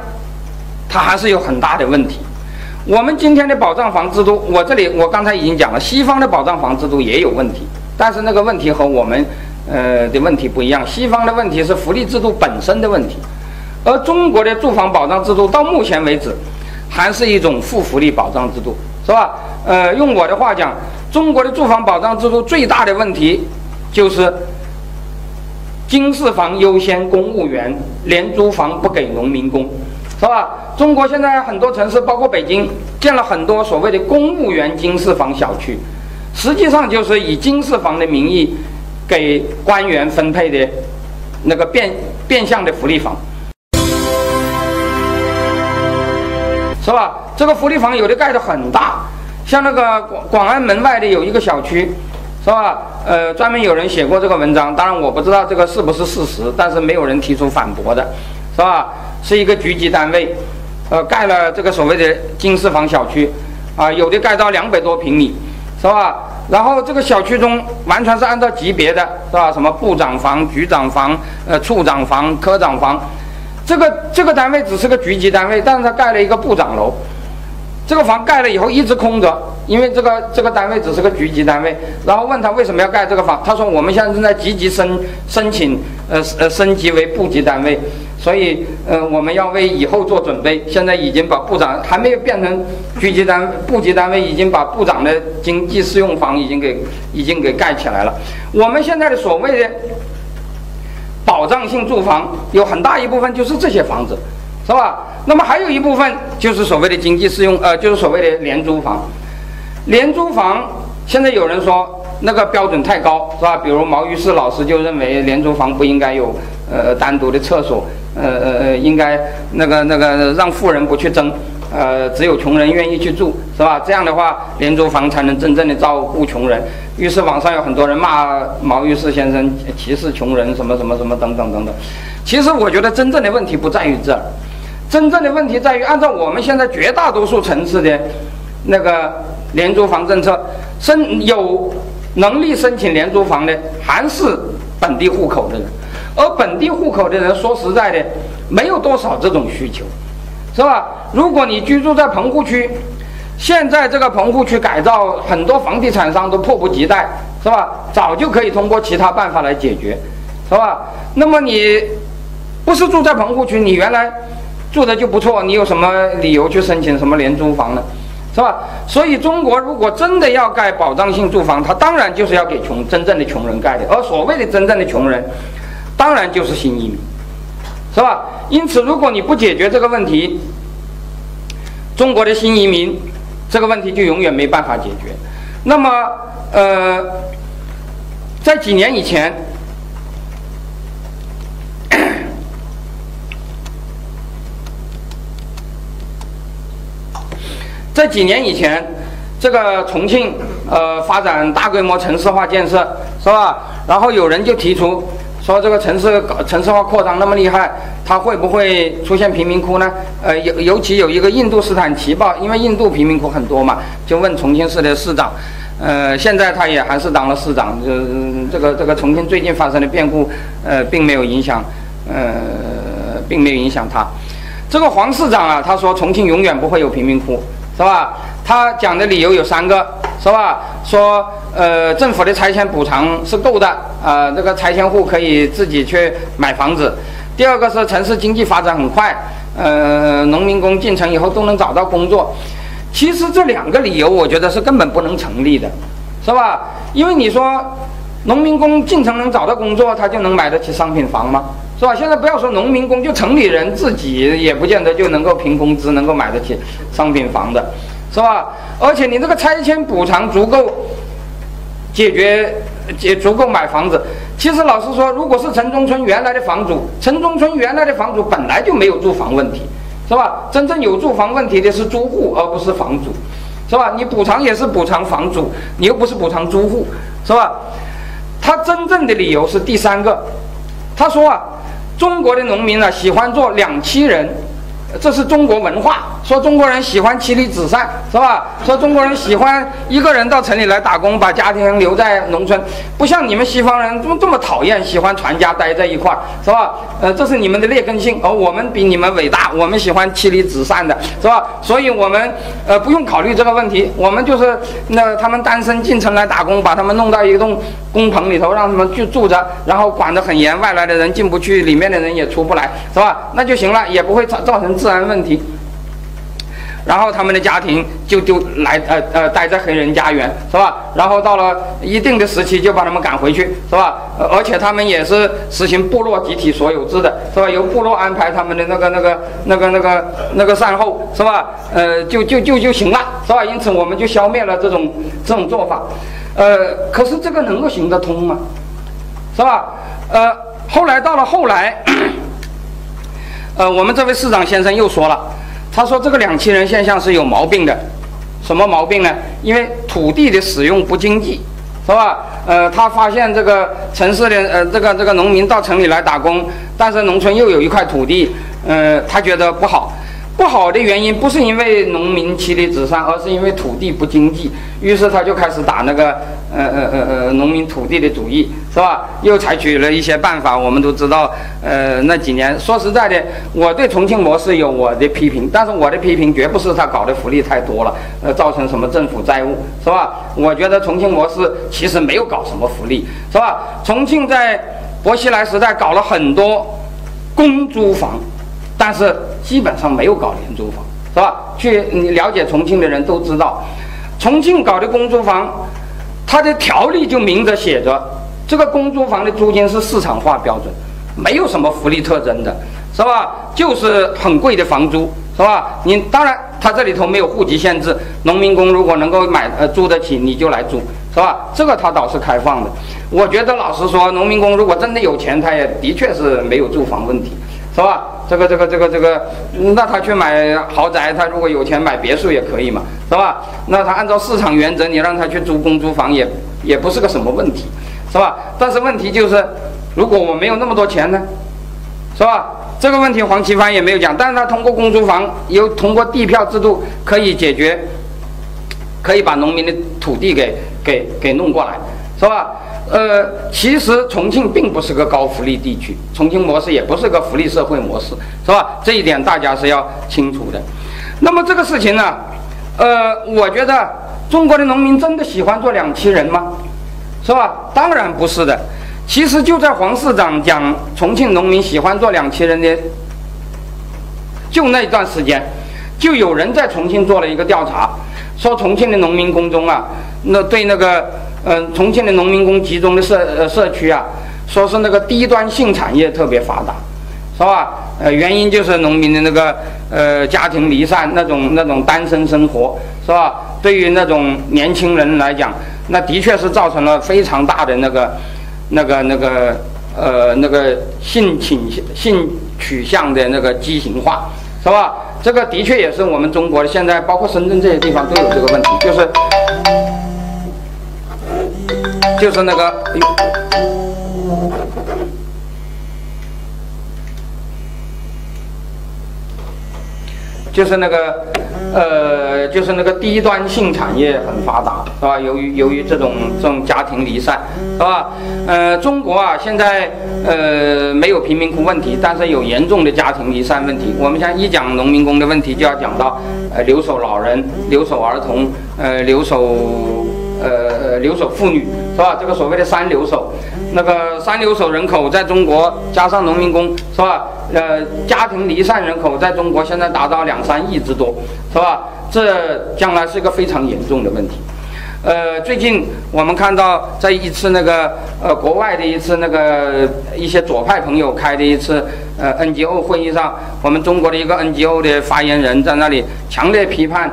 它还是有很大的问题。我们今天的保障房制度，我这里我刚才已经讲了，西方的保障房制度也有问题。但是那个问题和我们，呃的问题不一样。西方的问题是福利制度本身的问题，而中国的住房保障制度到目前为止，还是一种负福利保障制度，是吧？呃，用我的话讲，中国的住房保障制度最大的问题，就是经适房优先公务员，廉租房不给农民工，是吧？中国现在很多城市，包括北京，建了很多所谓的公务员经适房小区。实际上就是以经适房的名义给官员分配的那个变变相的福利房，是吧？这个福利房有的盖的很大，像那个广广安门外的有一个小区，是吧？呃，专门有人写过这个文章，当然我不知道这个是不是事实，但是没有人提出反驳的，是吧？是一个局级单位，呃，盖了这个所谓的经适房小区，啊，有的盖到两百多平米。是吧？然后这个小区中完全是按照级别的，是吧？什么部长房、局长房、呃处长房、科长房，这个这个单位只是个局级单位，但是他盖了一个部长楼，这个房盖了以后一直空着，因为这个这个单位只是个局级单位。然后问他为什么要盖这个房，他说我们现在正在积极申申请，呃呃升级为部级单位。所以，呃，我们要为以后做准备。现在已经把部长还没有变成局级单部级单位，已经把部长的经济适用房已经给已经给盖起来了。我们现在的所谓的保障性住房，有很大一部分就是这些房子，是吧？那么还有一部分就是所谓的经济适用，呃，就是所谓的廉租房。廉租房现在有人说那个标准太高，是吧？比如毛于轼老师就认为廉租房不应该有呃单独的厕所。呃呃，应该那个那个让富人不去争，呃，只有穷人愿意去住，是吧？这样的话，廉租房才能真正的照顾穷人。于是网上有很多人骂毛于轼先生歧视穷人，什么什么什么等等等等。其实我觉得真正的问题不在于这儿，真正的问题在于按照我们现在绝大多数城市的那个廉租房政策，申有能力申请廉租房的还是本地户口的人。而本地户口的人，说实在的，没有多少这种需求，是吧？如果你居住在棚户区，现在这个棚户区改造，很多房地产商都迫不及待，是吧？早就可以通过其他办法来解决，是吧？那么你不是住在棚户区，你原来住的就不错，你有什么理由去申请什么廉租房呢？是吧？所以中国如果真的要盖保障性住房，它当然就是要给穷真正的穷人盖的，而所谓的真正的穷人，当然就是新移民，是吧？因此，如果你不解决这个问题，中国的新移民这个问题就永远没办法解决。那么，呃，在几年以前。在几年以前，这个重庆呃发展大规模城市化建设是吧？然后有人就提出说，这个城市城市化扩张那么厉害，它会不会出现贫民窟呢？呃，尤尤其有一个印度斯坦奇报，因为印度贫民窟很多嘛，就问重庆市的市长，呃，现在他也还是当了市长，就这个这个重庆最近发生的变故，呃，并没有影响，呃，并没有影响他。这个黄市长啊，他说重庆永远不会有贫民窟。是吧？他讲的理由有三个，是吧？说，呃，政府的拆迁补偿是够的，啊，这个拆迁户可以自己去买房子。第二个是城市经济发展很快，呃，农民工进城以后都能找到工作。其实这两个理由，我觉得是根本不能成立的，是吧？因为你说，农民工进城能找到工作，他就能买得起商品房吗？是吧？现在不要说农民工，就城里人自己也不见得就能够凭工资能够买得起商品房的，是吧？而且你这个拆迁补偿足够解决，也足够买房子。其实老实说，如果是城中村原来的房主，城中村原来的房主本来就没有住房问题，是吧？真正有住房问题的是租户，而不是房主，是吧？你补偿也是补偿房主，你又不是补偿租户，是吧？他真正的理由是第三个，他说啊。中国的农民呢，喜欢做两栖人。这是中国文化，说中国人喜欢妻离子散，是吧？说中国人喜欢一个人到城里来打工，把家庭留在农村，不像你们西方人这么这么讨厌，喜欢全家待在一块儿，是吧？呃，这是你们的劣根性，而我们比你们伟大，我们喜欢妻离子散的，是吧？所以我们呃不用考虑这个问题，我们就是那他们单身进城来打工，把他们弄到一栋工棚里头，让他们去住着，然后管得很严，外来的人进不去，里面的人也出不来，是吧？那就行了，也不会造造成。治安问题，然后他们的家庭就就来呃呃待在黑人家园是吧？然后到了一定的时期就把他们赶回去是吧？而且他们也是实行部落集体所有制的是吧？由部落安排他们的那个那个那个那个那个善后是吧？呃，就就就就行了是吧？因此我们就消灭了这种这种做法，呃，可是这个能够行得通吗？是吧？呃，后来到了后来。呃，我们这位市长先生又说了，他说这个两栖人现象是有毛病的，什么毛病呢？因为土地的使用不经济，是吧？呃，他发现这个城市的呃这个这个农民到城里来打工，但是农村又有一块土地，呃，他觉得不好。不好的原因不是因为农民妻离子散，而是因为土地不经济。于是他就开始打那个呃呃呃呃农民土地的主意，是吧？又采取了一些办法。我们都知道，呃，那几年说实在的，我对重庆模式有我的批评，但是我的批评绝不是他搞的福利太多了，呃，造成什么政府债务，是吧？我觉得重庆模式其实没有搞什么福利，是吧？重庆在薄熙来时代搞了很多公租房。但是基本上没有搞廉租房，是吧？去了解重庆的人都知道，重庆搞的公租房，它的条例就明着写着，这个公租房的租金是市场化标准，没有什么福利特征的，是吧？就是很贵的房租，是吧？你当然，它这里头没有户籍限制，农民工如果能够买呃租得起，你就来租，是吧？这个它倒是开放的。我觉得老实说，农民工如果真的有钱，他也的确是没有住房问题。是吧？这个这个这个这个，那他去买豪宅，他如果有钱买别墅也可以嘛，是吧？那他按照市场原则，你让他去租公租房也也不是个什么问题，是吧？但是问题就是，如果我没有那么多钱呢，是吧？这个问题黄奇帆也没有讲，但是他通过公租房，又通过地票制度可以解决，可以把农民的土地给给给弄过来，是吧？呃，其实重庆并不是个高福利地区，重庆模式也不是个福利社会模式，是吧？这一点大家是要清楚的。那么这个事情呢，呃，我觉得中国的农民真的喜欢做两栖人吗？是吧？当然不是的。其实就在黄市长讲重庆农民喜欢做两栖人的，就那段时间，就有人在重庆做了一个调查，说重庆的农民工中啊，那对那个嗯重庆的农民工集中的社呃社区啊，说是那个低端性产业特别发达，是吧？呃，原因就是农民的那个呃家庭离散那种那种单身生活，是吧？对于那种年轻人来讲，那的确是造成了非常大的那个。那个、那个、呃、那个性倾向、性取向的那个畸形化，是吧？这个的确也是我们中国的现在，包括深圳这些地方都有这个问题，就是，就是那个。就是那个，呃，就是那个低端性产业很发达，是吧？由于由于这种这种家庭离散，是吧？呃，中国啊，现在呃没有贫民窟问题，但是有严重的家庭离散问题。我们像一讲农民工的问题，就要讲到呃留守老人、留守儿童、呃留守。呃，留守妇女是吧？这个所谓的三留守，那个三留守人口在中国加上农民工是吧？呃，家庭离散人口在中国现在达到两三亿之多，是吧？这将来是一个非常严重的问题。呃，最近我们看到在一次那个呃国外的一次那个一些左派朋友开的一次呃 NGO 会议上，我们中国的一个 NGO 的发言人在那里强烈批判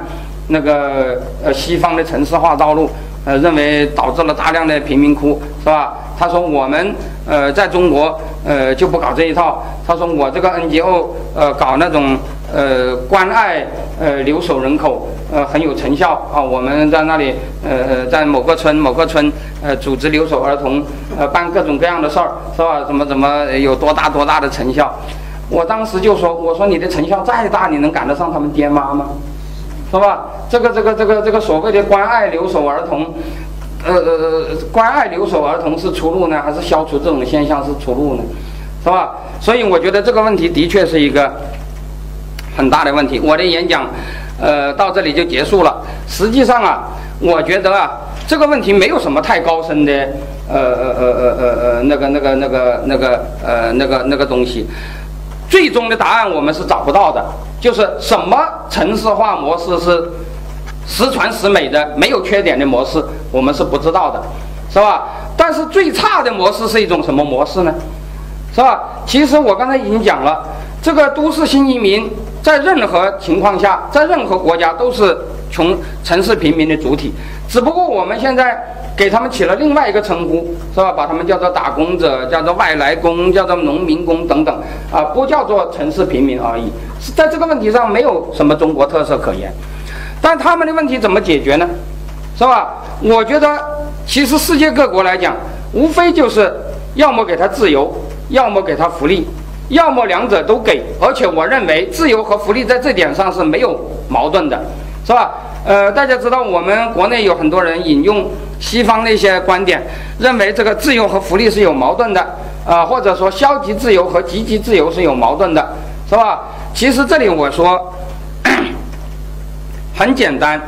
那个呃西方的城市化道路。呃，认为导致了大量的贫民窟，是吧？他说我们呃在中国呃就不搞这一套。他说我这个 NGO 呃搞那种呃关爱呃留守人口呃很有成效啊。我们在那里呃在某个村某个村呃组织留守儿童呃办各种各样的事儿，是吧？怎么怎么有多大多大的成效？我当时就说，我说你的成效再大，你能赶得上他们爹妈吗？是吧？这个这个这个这个所谓的关爱留守儿童，呃呃，关爱留守儿童是出路呢，还是消除这种现象是出路呢？是吧？所以我觉得这个问题的确是一个很大的问题。我的演讲，呃，到这里就结束了。实际上啊，我觉得啊，这个问题没有什么太高深的，呃呃呃呃呃呃那个那个那个那个呃那个那个东西。最终的答案我们是找不到的，就是什么城市化模式是十全十美的、没有缺点的模式，我们是不知道的，是吧？但是最差的模式是一种什么模式呢？是吧？其实我刚才已经讲了，这个都市新移民在任何情况下，在任何国家都是穷城市平民的主体，只不过我们现在。给他们起了另外一个称呼，是吧？把他们叫做打工者，叫做外来工，叫做农民工等等，啊，不叫做城市平民而已。是在这个问题上没有什么中国特色可言。但他们的问题怎么解决呢？是吧？我觉得其实世界各国来讲，无非就是要么给他自由，要么给他福利，要么两者都给。而且我认为自由和福利在这点上是没有矛盾的，是吧？呃，大家知道我们国内有很多人引用。西方那些观点认为这个自由和福利是有矛盾的，啊，或者说消极自由和积极自由是有矛盾的，是吧？其实这里我说很简单，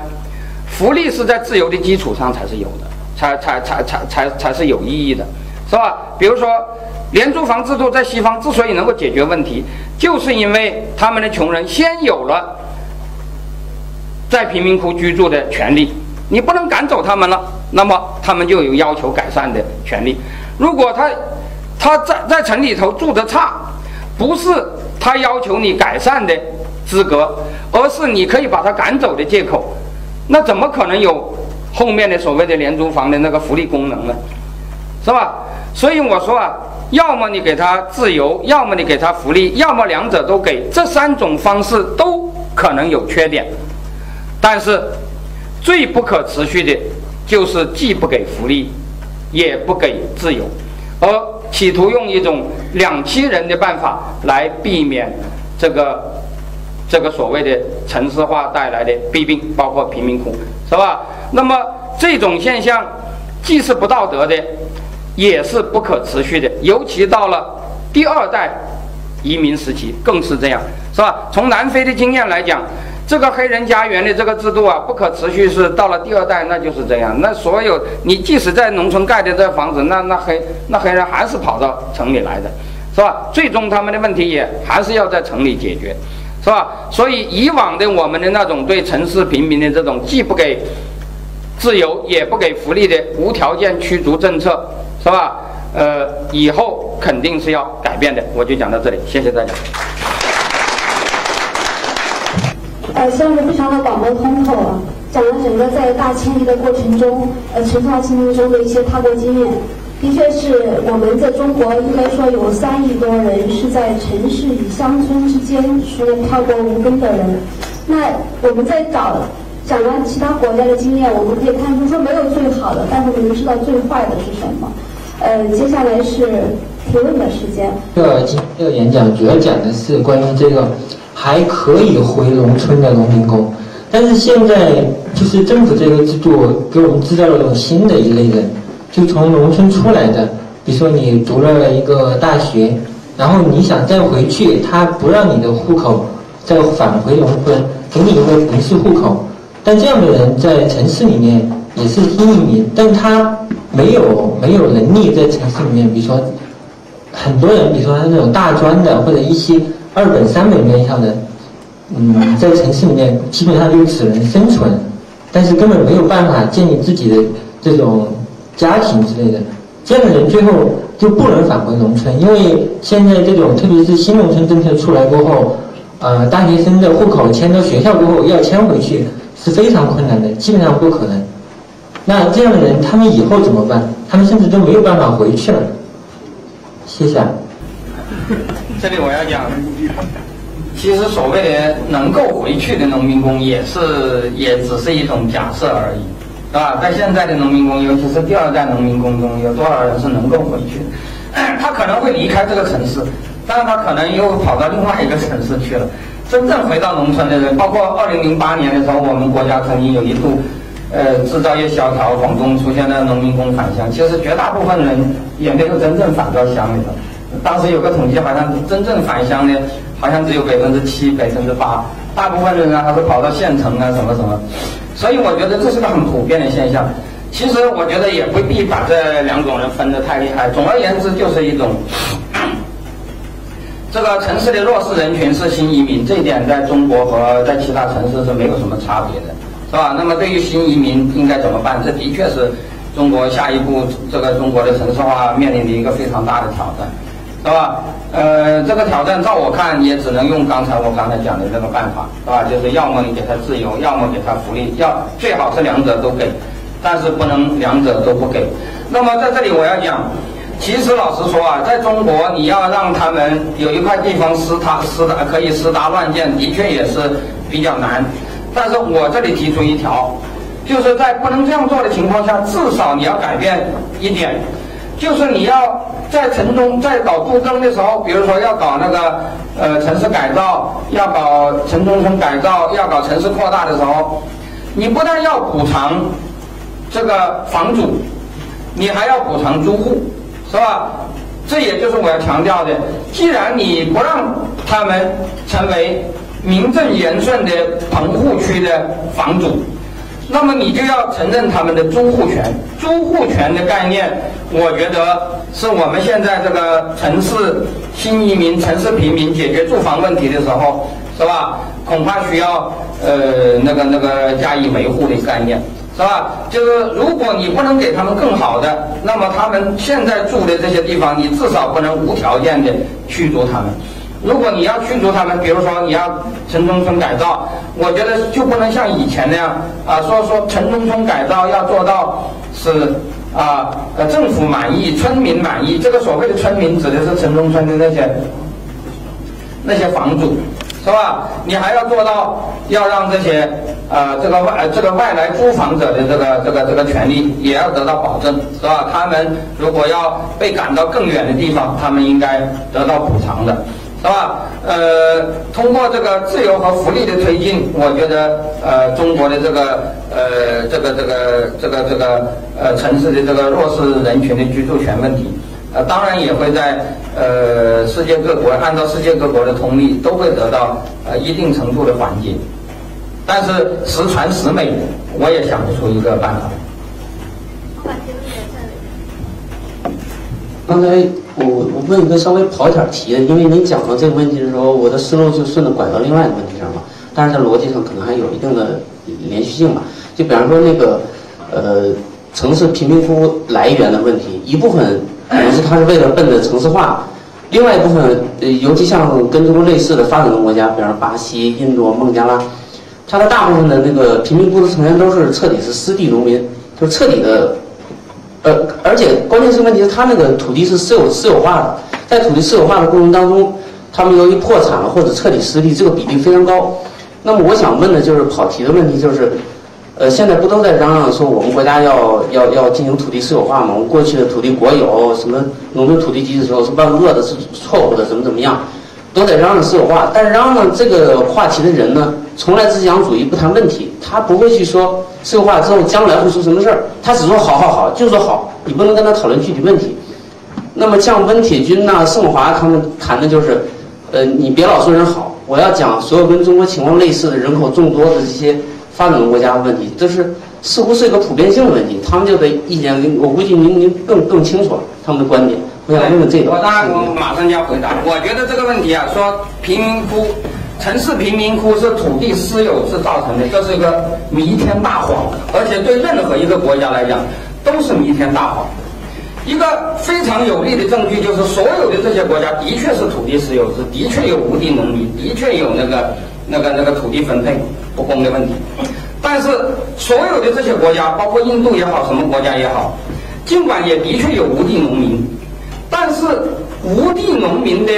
福利是在自由的基础上才是有的，才才才才才才是有意义的，是吧？比如说廉租房制度在西方之所以能够解决问题，就是因为他们的穷人先有了在贫民窟居住的权利。你不能赶走他们了，那么他们就有要求改善的权利。如果他他在在城里头住的差，不是他要求你改善的资格，而是你可以把他赶走的借口，那怎么可能有后面的所谓的廉租房的那个福利功能呢？是吧？所以我说啊，要么你给他自由，要么你给他福利，要么两者都给，这三种方式都可能有缺点，但是。最不可持续的，就是既不给福利，也不给自由，而企图用一种两栖人的办法来避免这个这个所谓的城市化带来的弊病，包括贫民窟，是吧？那么这种现象既是不道德的，也是不可持续的，尤其到了第二代移民时期更是这样，是吧？从南非的经验来讲，这个黑人家园的这个制度啊，不可持续是到了第二代那就是这样。那所有你即使在农村盖的这房子，那那黑那黑人还是跑到城里来的，是吧？最终他们的问题也还是要在城里解决，是吧？所以以往的我们的那种对城市平民的这种既不给自由也不给福利的无条件驱逐政策。是吧？呃，以后肯定是要改变的。我就讲到这里，谢谢大家。呃，相对非常的广博通透啊，讲了整个在大迁移的过程中，呃，陈超心目中的一些踏过经验。的确是我们在中国应该说有三亿多人是在城市与乡村之间是漂泊无根的人。那我们在找。讲了其他国家的经验，我们可以看出说没有最好的，但是我们知道最坏的是什么。呃，接下来是提问的时间。这个今这个演讲主要讲的是关于这个还可以回农村的农民工，但是现在就是政府这个制度给我们制造了一种新的一类人，就从农村出来的，比如说你读了一个大学，然后你想再回去，他不让你的户口再返回农村，给你一个城市户口。但这样的人在城市里面也是新移民，但他没有没有能力在城市里面，比如说很多人，比如说他那种大专的或者一些二本三本院校的，嗯，在城市里面基本上就只能生存，但是根本没有办法建立自己的这种家庭之类的。这样的人最后就不能返回农村，因为现在这种特别是新农村政策出来过后，呃，大学生的户口迁到学校过后要迁回去。是非常困难的，基本上不可能。那这样的人，他们以后怎么办？他们甚至都没有办法回去了。谢谢。这里我要讲，其实所谓的能够回去的农民工，也是也只是一种假设而已，啊？在现在的农民工，尤其是第二代农民工中，有多少人是能够回去？他可能会离开这个城市，但是他可能又跑到另外一个城市去了。真正回到农村的人，包括二零零八年的时候，我们国家曾经有一度，呃，制造业萧条，广东出现了农民工返乡。其实绝大部分人也没有真正返到乡里头。当时有个统计，好像真正返乡的，好像只有百分之七、百分之八。大部分人呢，还是跑到县城啊，什么什么。所以我觉得这是个很普遍的现象。其实我觉得也不必把这两种人分得太厉害。总而言之，就是一种。这个城市的弱势人群是新移民，这一点在中国和在其他城市是没有什么差别的，是吧？那么对于新移民应该怎么办？这的确是中国下一步这个中国的城市化面临的一个非常大的挑战，是吧？呃，这个挑战照我看也只能用刚才我刚才讲的这个办法，是吧？就是要么你给他自由，要么给他福利，要最好是两者都给，但是不能两者都不给。那么在这里我要讲。其实老实说啊，在中国，你要让他们有一块地方私他私打可以私搭乱建，的确也是比较难。但是我这里提出一条，就是在不能这样做的情况下，至少你要改变一点，就是你要在城中在搞复耕的时候，比如说要搞那个呃城市改造，要搞城中村改造，要搞城市扩大的时候，你不但要补偿这个房主，你还要补偿租户。是吧？这也就是我要强调的。既然你不让他们成为名正言顺的棚户区的房主，那么你就要承认他们的租户权。租户权的概念，我觉得是我们现在这个城市新移民、城市平民解决住房问题的时候，是吧？恐怕需要呃那个那个加以维护的概念。是吧？就是如果你不能给他们更好的，那么他们现在住的这些地方，你至少不能无条件的驱逐他们。如果你要驱逐他们，比如说你要城中村改造，我觉得就不能像以前那样啊，说说城中村改造要做到是啊呃政府满意、村民满意。这个所谓的村民指的是城中村的那些那些房主。是吧？你还要做到，要让这些呃这个外这个外来租房者的这个这个这个权利也要得到保证，是吧？他们如果要被赶到更远的地方，他们应该得到补偿的，是吧？呃，通过这个自由和福利的推进，我觉得呃，中国的这个呃，这个这个这个这个呃城市的这个弱势人群的居住权问题，呃，当然也会在呃世界各国按照世界各国的通例，都会得到呃一定程度的缓解。但是十全十美，我也想不出一个办法。刚才我我问一个稍微跑一点题的，因为您讲到这个问题的时候，我的思路就顺着拐到另外一个问题上了。但是在逻辑上可能还有一定的连续性吧。就比方说那个呃城市贫民窟来源的问题，一部分可能是它是为了奔着城市化，另外一部分尤其像跟中国类似的发展中国家，比方说巴西、印度、孟加拉，它的大部分的那个贫民窟的成员都是彻底是失地农民，就彻底的。呃，而且关键是问题是，他那个土地是私有私有化的，在土地私有化的过程当中，他们由于破产了或者彻底失地，这个比例非常高。那么我想问的就是跑题的问题，就是，呃，现在不都在嚷嚷说我们国家要要要进行土地私有化吗？我们过去的土地国有，什么农村土地机制的时候是万恶的，是错误的，怎么怎么样？都在嚷嚷私有化，但是嚷嚷这个话题的人呢，从来只讲主义不谈问题，他不会去说私有化之后将来会出什么事儿，他只说好好好，就说好，你不能跟他讨论具体问题。那么像温铁军呐、盛华他们谈的就是，呃，你别老说人好，我要讲所有跟中国情况类似的人口众多的这些发展中国家的问题，这是似乎是一个普遍性的问题，他们就得意见，我估计您您更更清楚了他们的观点。我当然，我马上就要回答。我觉得这个问题啊，说贫民窟、城市贫民窟是土地私有制造成的，这是一个弥天大谎，而且对任何一个国家来讲都是弥天大谎。一个非常有力的证据就是，所有的这些国家的确是土地私有制，的确有无地农民，的确有那个那个那个土地分配不公的问题。但是，所有的这些国家，包括印度也好，什么国家也好，尽管也的确有无地农民。但是无地农民的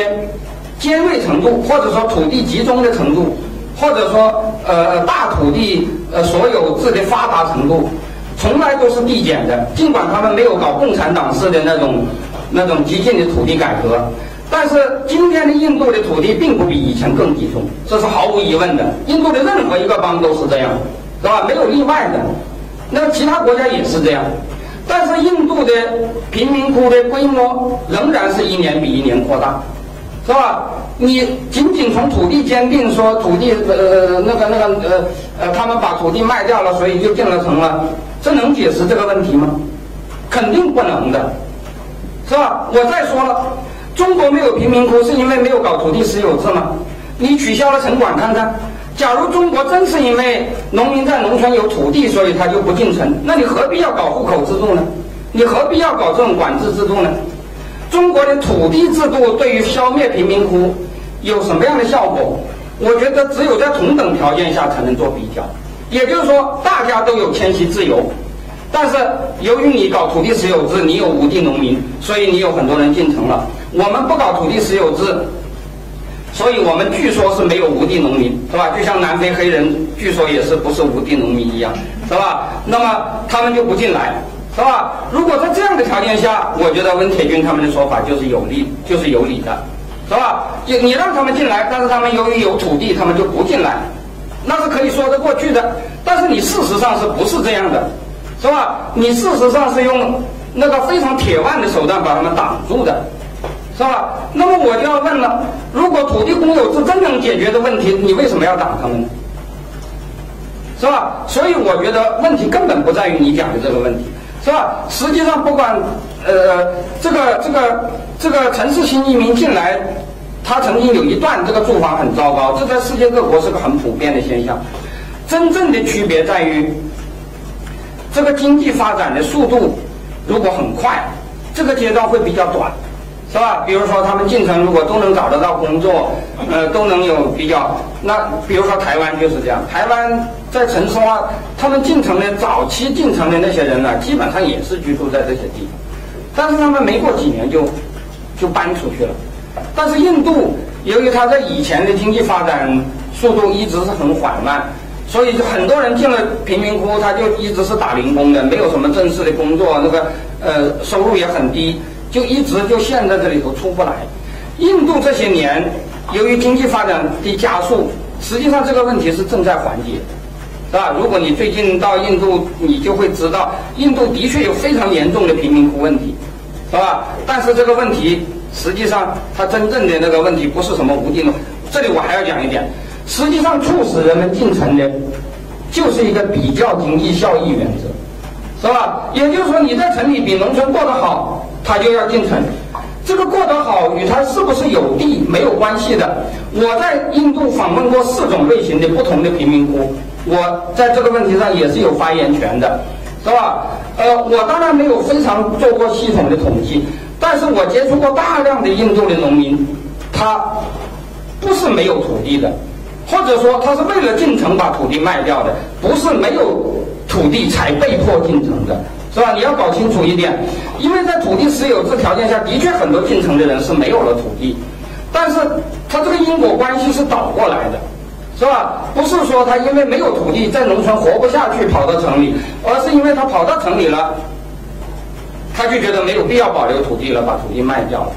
尖锐程度，或者说土地集中的程度，或者说呃大土地呃所有制的发达程度，从来都是递减的。尽管他们没有搞共产党式的那种那种激进的土地改革，但是今天的印度的土地并不比以前更集中，这是毫无疑问的。印度的任何一个邦都是这样，是吧？没有例外的。那其他国家也是这样。但是印度的贫民窟的规模仍然是一年比一年扩大，是吧？你仅仅从土地鉴定说土地呃那个那个呃呃他们把土地卖掉了，所以就建了城了，这能解释这个问题吗？肯定不能的，是吧？我再说了，中国没有贫民窟是因为没有搞土地私有制吗？你取消了城管看看。假如中国真是因为农民在农村有土地，所以他就不进城，那你何必要搞户口制度呢？你何必要搞这种管制制度呢？中国的土地制度对于消灭贫民窟有什么样的效果？我觉得只有在同等条件下才能做比较。也就是说，大家都有迁徙自由，但是由于你搞土地私有制，你有无地农民，所以你有很多人进城了。我们不搞土地私有制。所以我们据说是没有无地农民，是吧？就像南非黑人据说也是不是无地农民一样，是吧？那么他们就不进来，是吧？如果在这样的条件下，我觉得温铁军他们的说法就是有利，就是有理的，是吧？你让他们进来，但是他们由于有土地，他们就不进来，那是可以说得过去的。但是你事实上是不是这样的，是吧？你事实上是用那个非常铁腕的手段把他们挡住的。是吧？那么我就要问了：如果土地公有制真能解决的问题，你为什么要挡他们呢？是吧？所以我觉得问题根本不在于你讲的这个问题，是吧？实际上，不管呃这个这个这个城市新移民进来，他曾经有一段这个住房很糟糕，这在世界各国是个很普遍的现象。真正的区别在于，这个经济发展的速度如果很快，这个阶段会比较短。是吧？比如说他们进城，如果都能找得到工作，呃，都能有比较。那比如说台湾就是这样，台湾在城市化，他们进城的早期进城的那些人呢，基本上也是居住在这些地方，但是他们没过几年就就搬出去了。但是印度由于它在以前的经济发展速度一直是很缓慢，所以很多人进了贫民窟，他就一直是打零工的，没有什么正式的工作，那个呃收入也很低。就一直就陷在这里头出不来。印度这些年由于经济发展的加速，实际上这个问题是正在缓解，是吧？如果你最近到印度，你就会知道，印度的确有非常严重的贫民窟问题，是吧？但是这个问题实际上它真正的那个问题不是什么无尽的。这里我还要讲一点，实际上促使人们进城的，就是一个比较经济效益原则，是吧？也就是说，你在城里比农村过得好，他就要进城。这个过得好与他是不是有地没有关系的。我在印度访问过四种类型的不同的贫民窟，我在这个问题上也是有发言权的，是吧？呃，我当然没有非常做过系统的统计，但是我接触过大量的印度的农民，他不是没有土地的，或者说他是为了进城把土地卖掉的，不是没有土地才被迫进城的。是吧？你要搞清楚一点，因为在土地私有制条件下的确很多进城的人是没有了土地，但是他这个因果关系是倒过来的，是吧？不是说他因为没有土地在农村活不下去跑到城里，而是因为他跑到城里了，他就觉得没有必要保留土地了，把土地卖掉了，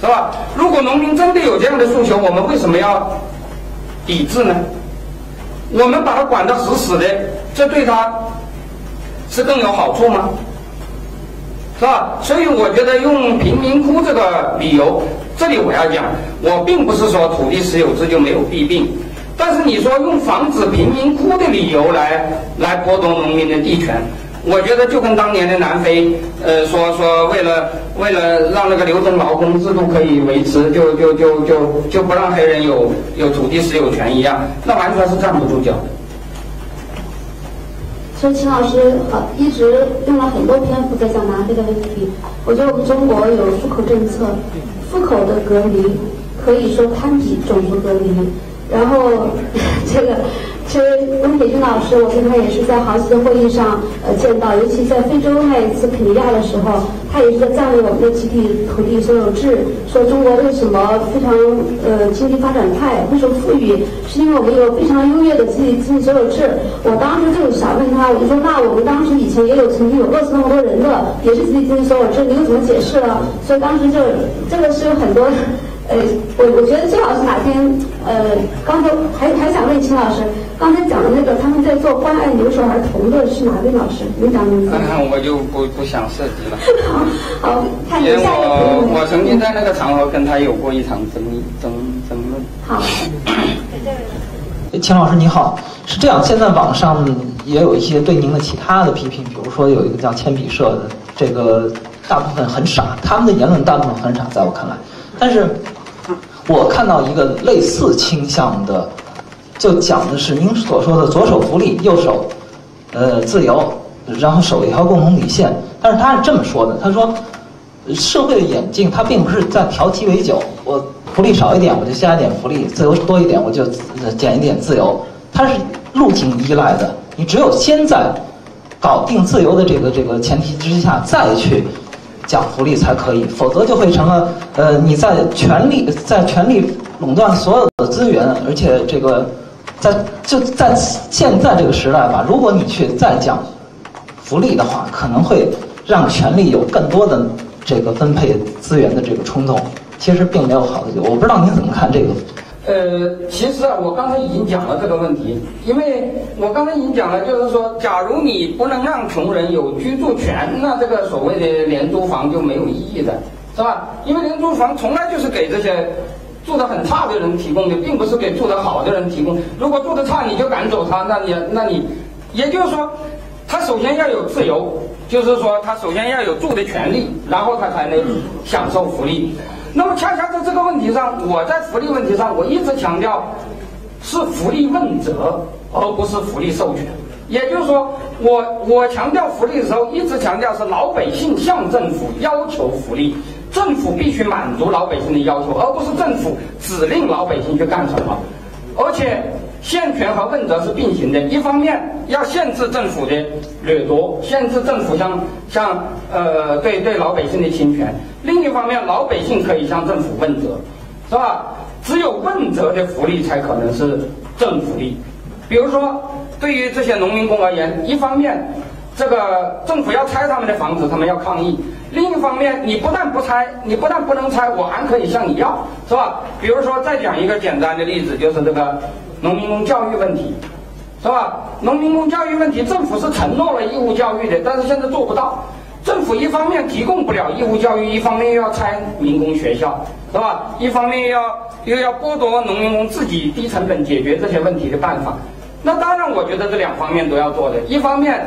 是吧？如果农民真的有这样的诉求，我们为什么要抵制呢？我们把他管得死死的，这对他。是更有好处吗？是吧？所以我觉得用贫民窟这个理由，这里我要讲，我并不是说土地私有制就没有弊病，但是你说用防止贫民窟的理由来来剥夺农民的地权，我觉得就跟当年的南非，呃，说说为了为了让那个流动劳工制度可以维持，就就就就就不让黑人有有土地私有权一样，那完全是站不住脚的。所以秦老师好一直用了很多篇幅在讲南非的问题。我觉得我们中国有户口政策，户口的隔离可以说堪比种族隔离。然后 这个。其实温铁军老师，我跟他也是在好几次会议上呃见到，尤其在非洲那一次肯尼亚的时候，他也是在赞美我们的集体土地所有制，说中国为什么非常呃经济发展快，为什么富裕，是因为我们有非常优越的集体经济所有制。我当时就想问他，我就说那我们当时以前也有曾经有饿死那么多人的，也是集体经济所有制，你又怎么解释呢？所以当时就这个是有很多。呃，我我觉得最好是哪天，呃，刚才还还想问秦老师，刚才讲的那个他们在做关爱留守儿童的是哪位老师？您讲名字？我就不不想涉及了。好，好，看下一个我我曾经在那个场合跟他有过一场争议争争论。好。秦老师你好，是这样，现在网上也有一些对您的其他的批评，比如说有一个叫铅笔社的，这个大部分很傻，他们的言论大部分很傻，在我看来，但是。我看到一个类似倾向的，就讲的是您所说的左手福利，右手，呃自由，然后守一条共同底线。但是他是这么说的，他说，社会的演进它并不是在调鸡尾酒，我福利少一点我就加一点福利，自由多一点我就减一点自由，它是路径依赖的。你只有先在搞定自由的这个这个前提之下再去。讲福利才可以，否则就会成了，呃，你在权力在权力垄断所有的资源，而且这个，在就在现在这个时代吧，如果你去再讲福利的话，可能会让权力有更多的这个分配资源的这个冲动，其实并没有好的。我不知道您怎么看这个。呃，其实啊，我刚才已经讲了这个问题，因为我刚才已经讲了，就是说，假如你不能让穷人有居住权，那这个所谓的廉租房就没有意义的，是吧？因为廉租房从来就是给这些住得很差的人提供的，并不是给住得好的人提供。如果住得差你就赶走他，那你那你，也就是说，他首先要有自由，就是说他首先要有住的权利，然后他才能享受福利。那么恰恰在这个问题上，我在福利问题上，我一直强调是福利问责，而不是福利授权。也就是说，我我强调福利的时候，一直强调是老百姓向政府要求福利，政府必须满足老百姓的要求，而不是政府指令老百姓去干什么，而且。限权和问责是并行的，一方面要限制政府的掠夺，限制政府向向呃对对老百姓的侵权；另一方面，老百姓可以向政府问责，是吧？只有问责的福利才可能是正福利。比如说，对于这些农民工而言，一方面这个政府要拆他们的房子，他们要抗议；另一方面，你不但不拆，你不但不能拆，我还可以向你要，是吧？比如说，再讲一个简单的例子，就是这个农民工教育问题，是吧？农民工教育问题，政府是承诺了义务教育的，但是现在做不到。政府一方面提供不了义务教育，一方面又要拆民工学校，是吧？一方面要又要剥夺农民工自己低成本解决这些问题的办法。那当然，我觉得这两方面都要做的。一方面，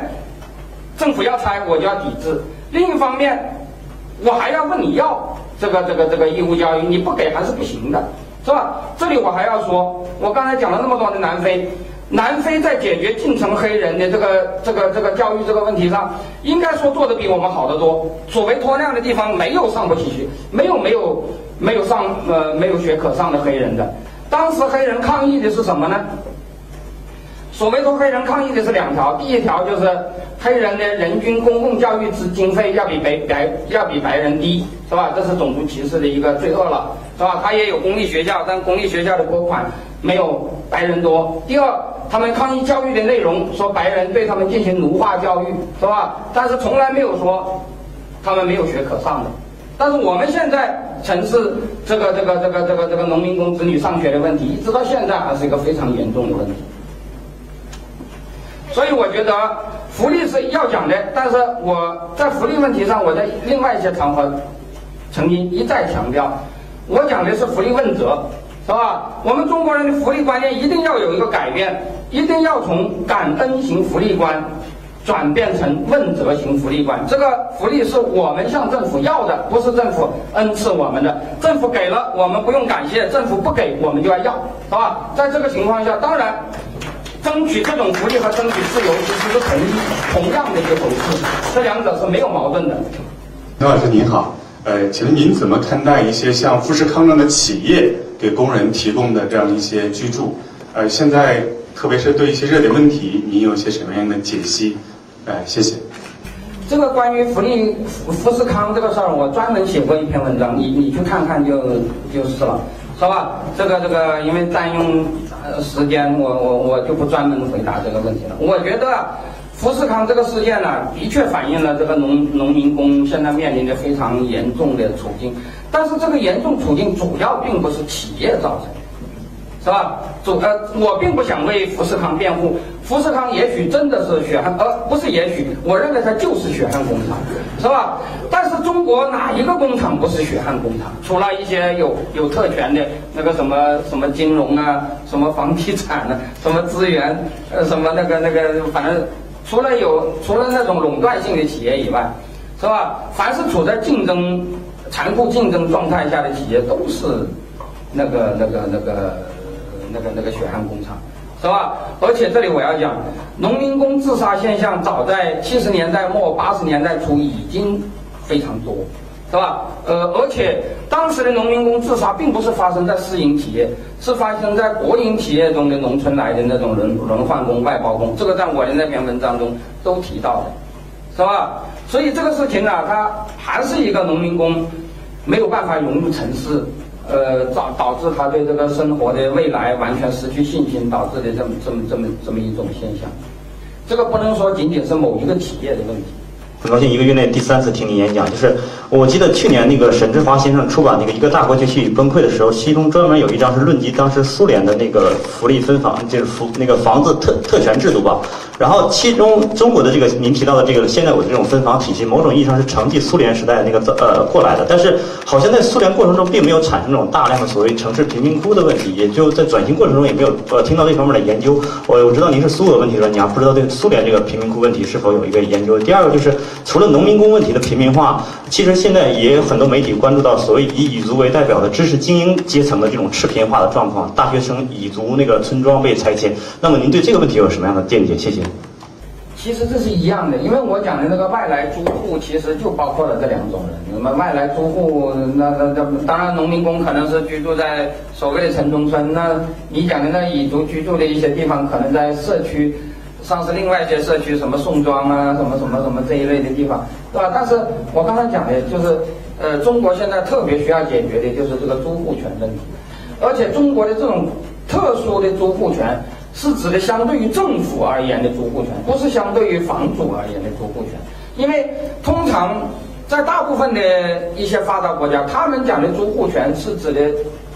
政府要拆，我就要抵制；另一方面，我还要问你要这个这个这个义务教育，你不给还是不行的，是吧？这里我还要说，我刚才讲了那么多的南非。南非在解决进城黑人的这个这个这个教育这个问题上，应该说做的比我们好得多。所谓脱亮的地方，没有上不起学，没有没有没有上呃没有学可上的黑人的。当时黑人抗议的是什么呢？所谓说黑人抗议的是两条，第一条就是黑人的人均公共教育资经费要比白白要比白人低，是吧？这是种族歧视的一个罪恶了，是吧？他也有公立学校，但公立学校的拨款没有白人多。第二。他们抗议教育的内容，说白人对他们进行奴化教育，是吧？但是从来没有说他们没有学可上的。但是我们现在城市这个这个这个这个这个农民工子女上学的问题，一直到现在还是一个非常严重的问题。所以我觉得福利是要讲的，但是我在福利问题上，我在另外一些场合曾经一再强调，我讲的是福利问责。是吧？我们中国人的福利观念一定要有一个改变，一定要从感恩型福利观转变成问责型福利观。这个福利是我们向政府要的，不是政府恩赐我们的。政府给了，我们不用感谢；政府不给，我们就要要，是吧？在这个情况下，当然，争取这种福利和争取自由其实是同一同样的一个回事，这两者是没有矛盾的。刘老师您好，呃，请问您怎么看待一些像富士康这样的企业？给工人提供的这样一些居住，呃，现在特别是对一些热点问题，您有些什么样的解析？呃，谢谢。这个关于福利富富士康这个事儿，我专门写过一篇文章，你你去看看就就是了，好吧？这个这个因为占用时间，我我我就不专门回答这个问题了。我觉得富士康这个事件呢，的确反映了这个农农民工现在面临的非常严重的处境。但是这个严重处境主要并不是企业造成的，是吧？主呃，我并不想为富士康辩护。富士康也许真的是血汗，呃，不是也许，我认为它就是血汗工厂，是吧？但是中国哪一个工厂不是血汗工厂？除了一些有有特权的那个什么什么金融啊，什么房地产啊，什么资源，呃，什么那个那个，反正除了有除了那种垄断性的企业以外，是吧？凡是处在竞争。残酷竞争状态下的企业都是那个、那个、那个、那个、那个那个血汗工厂，是吧？而且这里我要讲，农民工自杀现象早在七十年代末、八十年代初已经非常多，是吧？呃，而且当时的农民工自杀并不是发生在私营企业，是发生在国营企业中的农村来的那种轮轮换工、外包工，这个在我的那篇文章中都提到的，是吧？所以这个事情呢，它还是一个农民工。没有办法融入城市，呃，导导致他对这个生活的未来完全失去信心，导致的这么这么这么这么一种现象。这个不能说仅仅是某一个企业的问题。很高兴一个月内第三次听您演讲，就是我记得去年那个沈志华先生出版那个《一个大国崛起与崩溃》的时候，其中专门有一章是论及当时苏联的那个福利分房，就是福那个房子特特权制度吧。然后其中中国的这个您提到的这个现在我的这种分房体系，某种意义上是承继苏联时代那个呃过来的，但是好像在苏联过程中并没有产生这种大量的所谓城市贫民窟的问题，也就在转型过程中也没有呃听到这方面的研究。我我知道您是苏俄问题专家，不知道对苏联这个贫民窟问题是否有一个研究。第二个就是。除了农民工问题的平民化，其实现在也有很多媒体关注到所谓以彝族为代表的知识精英阶层的这种赤贫化的状况，大学生彝族那个村庄被拆迁。那么您对这个问题有什么样的见解？谢谢。其实这是一样的，因为我讲的那个外来租户，其实就包括了这两种人。那么外来租户，那那那当然农民工可能是居住在所谓的城中村，那你讲的那彝族居住的一些地方，可能在社区。上是另外一些社区，什么宋庄啊，什么什么什么这一类的地方，对吧？但是我刚才讲的就是，呃，中国现在特别需要解决的就是这个租户权问题，而且中国的这种特殊的租户权是指的相对于政府而言的租户权，不是相对于房主而言的租户权，因为通常。在大部分的一些发达国家，他们讲的租户权是指的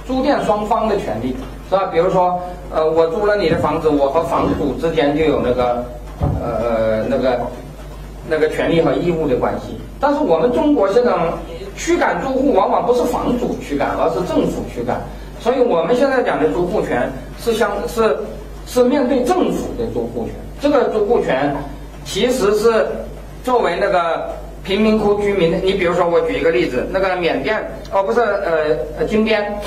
租店双方的权利，是吧？比如说，呃，我租了你的房子，我和房主之间就有那个，呃，那个，那个权利和义务的关系。但是我们中国现在驱赶租户，往往不是房主驱赶，而是政府驱赶。所以我们现在讲的租户权是相是是面对政府的租户权。这个租户权其实是作为那个。贫民窟居民，你比如说，我举一个例子，那个缅甸哦，不是，呃呃，金边，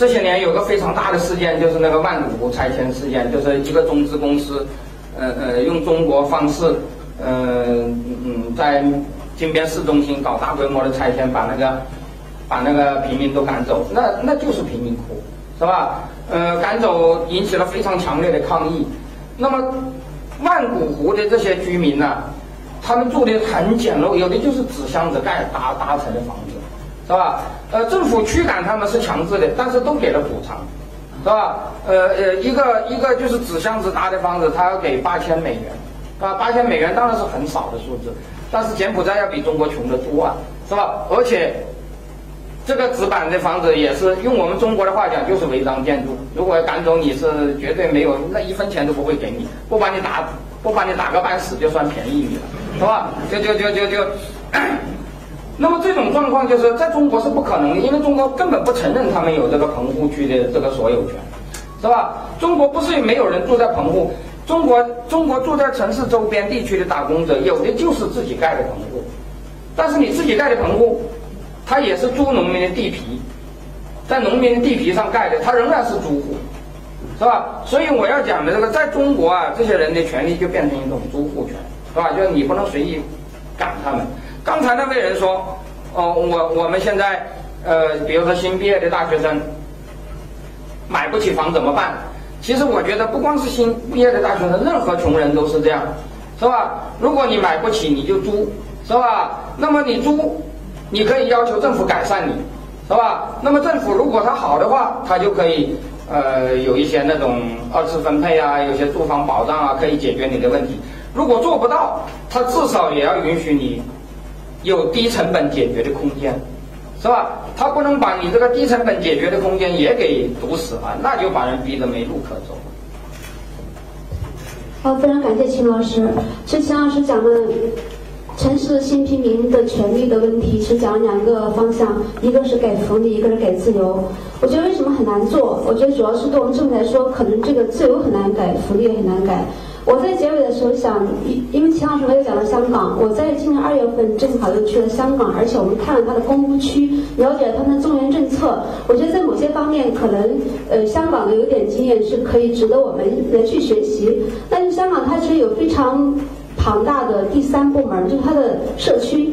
这些年有个非常大的事件，就是那个万古湖拆迁事件，就是一个中资公司，呃呃，用中国方式，嗯嗯，在金边市中心搞大规模的拆迁，把那个把那个平民都赶走，那那就是贫民窟，是吧？呃，赶走引起了非常强烈的抗议。那么万古湖的这些居民呢？他们住的很简陋，有的就是纸箱子盖搭搭成的房子，是吧？呃，政府驱赶他们是强制的，但是都给了补偿，是吧？呃呃，一个一个就是纸箱子搭的房子，他要给八千美元，啊，八千美元当然是很少的数字，但是柬埔寨要比中国穷得多啊，是吧？而且这个纸板的房子也是用我们中国的话讲就是违章建筑，如果赶走你是绝对没有那一分钱都不会给你，不把你打不把你打个半死就算便宜你了。是吧？就就就就就，那么这种状况就是在中国是不可能的，因为中国根本不承认他们有这个棚户区的这个所有权，是吧？中国不是没有人住在棚户，中国中国住在城市周边地区的打工者，有的就是自己盖的棚户，但是你自己盖的棚户，他也是租农民的地皮，在农民的地皮上盖的，他仍然是租户，是吧？所以我要讲的这个，在中国啊，这些人的权利就变成一种租户权。是吧？就是你不能随意赶他们。刚才那位人说，哦，我我们现在，呃，比如说新毕业的大学生买不起房怎么办？其实我觉得不光是新毕业的大学生，任何穷人都是这样，是吧？如果你买不起，你就租，是吧？那么你租，你可以要求政府改善你，是吧？那么政府如果他好的话，他就可以呃有一些那种二次分配啊，有些住房保障啊，可以解决你的问题。如果做不到，他至少也要允许你有低成本解决的空间，是吧？他不能把你这个低成本解决的空间也给堵死了，那就把人逼得没路可走。好，非常感谢秦老师。其实秦老师讲的城市新平民的权利的问题，是讲了两个方向，一个是给福利，一个是给自由。我觉得为什么很难做？我觉得主要是对我们政府来说，可能这个自由很难改，福利也很难改。我在结尾的时候想，因因为秦老师没有讲到香港，我在今年二月份正好又去了香港，而且我们看了他的公屋区，了解了他们的中原政策。我觉得在某些方面，可能呃香港的有点经验是可以值得我们来去学习。但是香港它其实有非常庞大的第三部门，就是它的社区。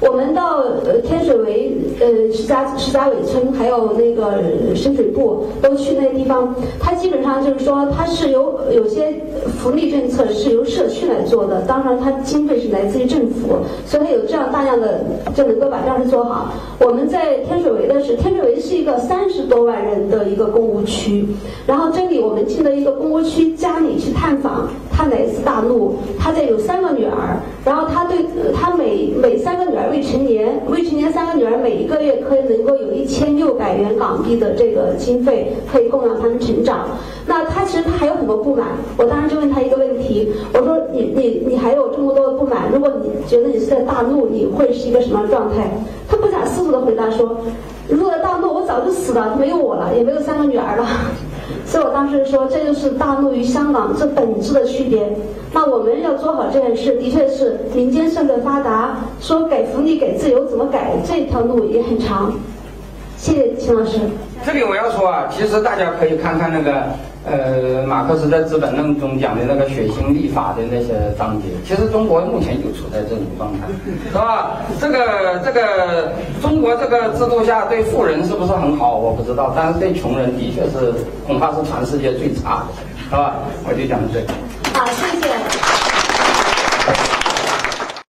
我们到呃天水围、呃石家石家尾村，还有那个深水埗，都去那地方。它基本上就是说，它是由有些福利政策是由社区来做的，当然它经费是来自于政府，所以它有这样大量的就能够把这样的做好。我们在天水围的是天水围是一个三十多万人的一个公务区，然后这里我们进了一个公务区家里去探访，他来自大陆，他在有三个女儿，然后他对他每每三个女儿。未成年，未成年三个女儿每一个月可以能够有一千六百元港币的这个经费，可以供养他们成长。那他其实他还有很多不满，我当时就问他一个问题，我说你你你还有这么多的不满，如果你觉得你是在大陆，你会是一个什么状态？他不假思索的回答说，如果在大陆，我早就死了，没有我了，也没有三个女儿了。所以我当时说，这就是大陆与香港这本质的区别。那我们要做好这件事，的确是民间社会发达，说给福利、给自由怎么改，这条路也很长。谢谢秦老师。这里我要说啊，其实大家可以看看那个。呃，马克思在《资本论》中讲的那个血腥立法的那些章节，其实中国目前就处在这种状态，是吧？这个这个中国这个制度下对富人是不是很好？我不知道，但是对穷人的确是恐怕是全世界最差的，是吧？我就讲这个。好，谢谢。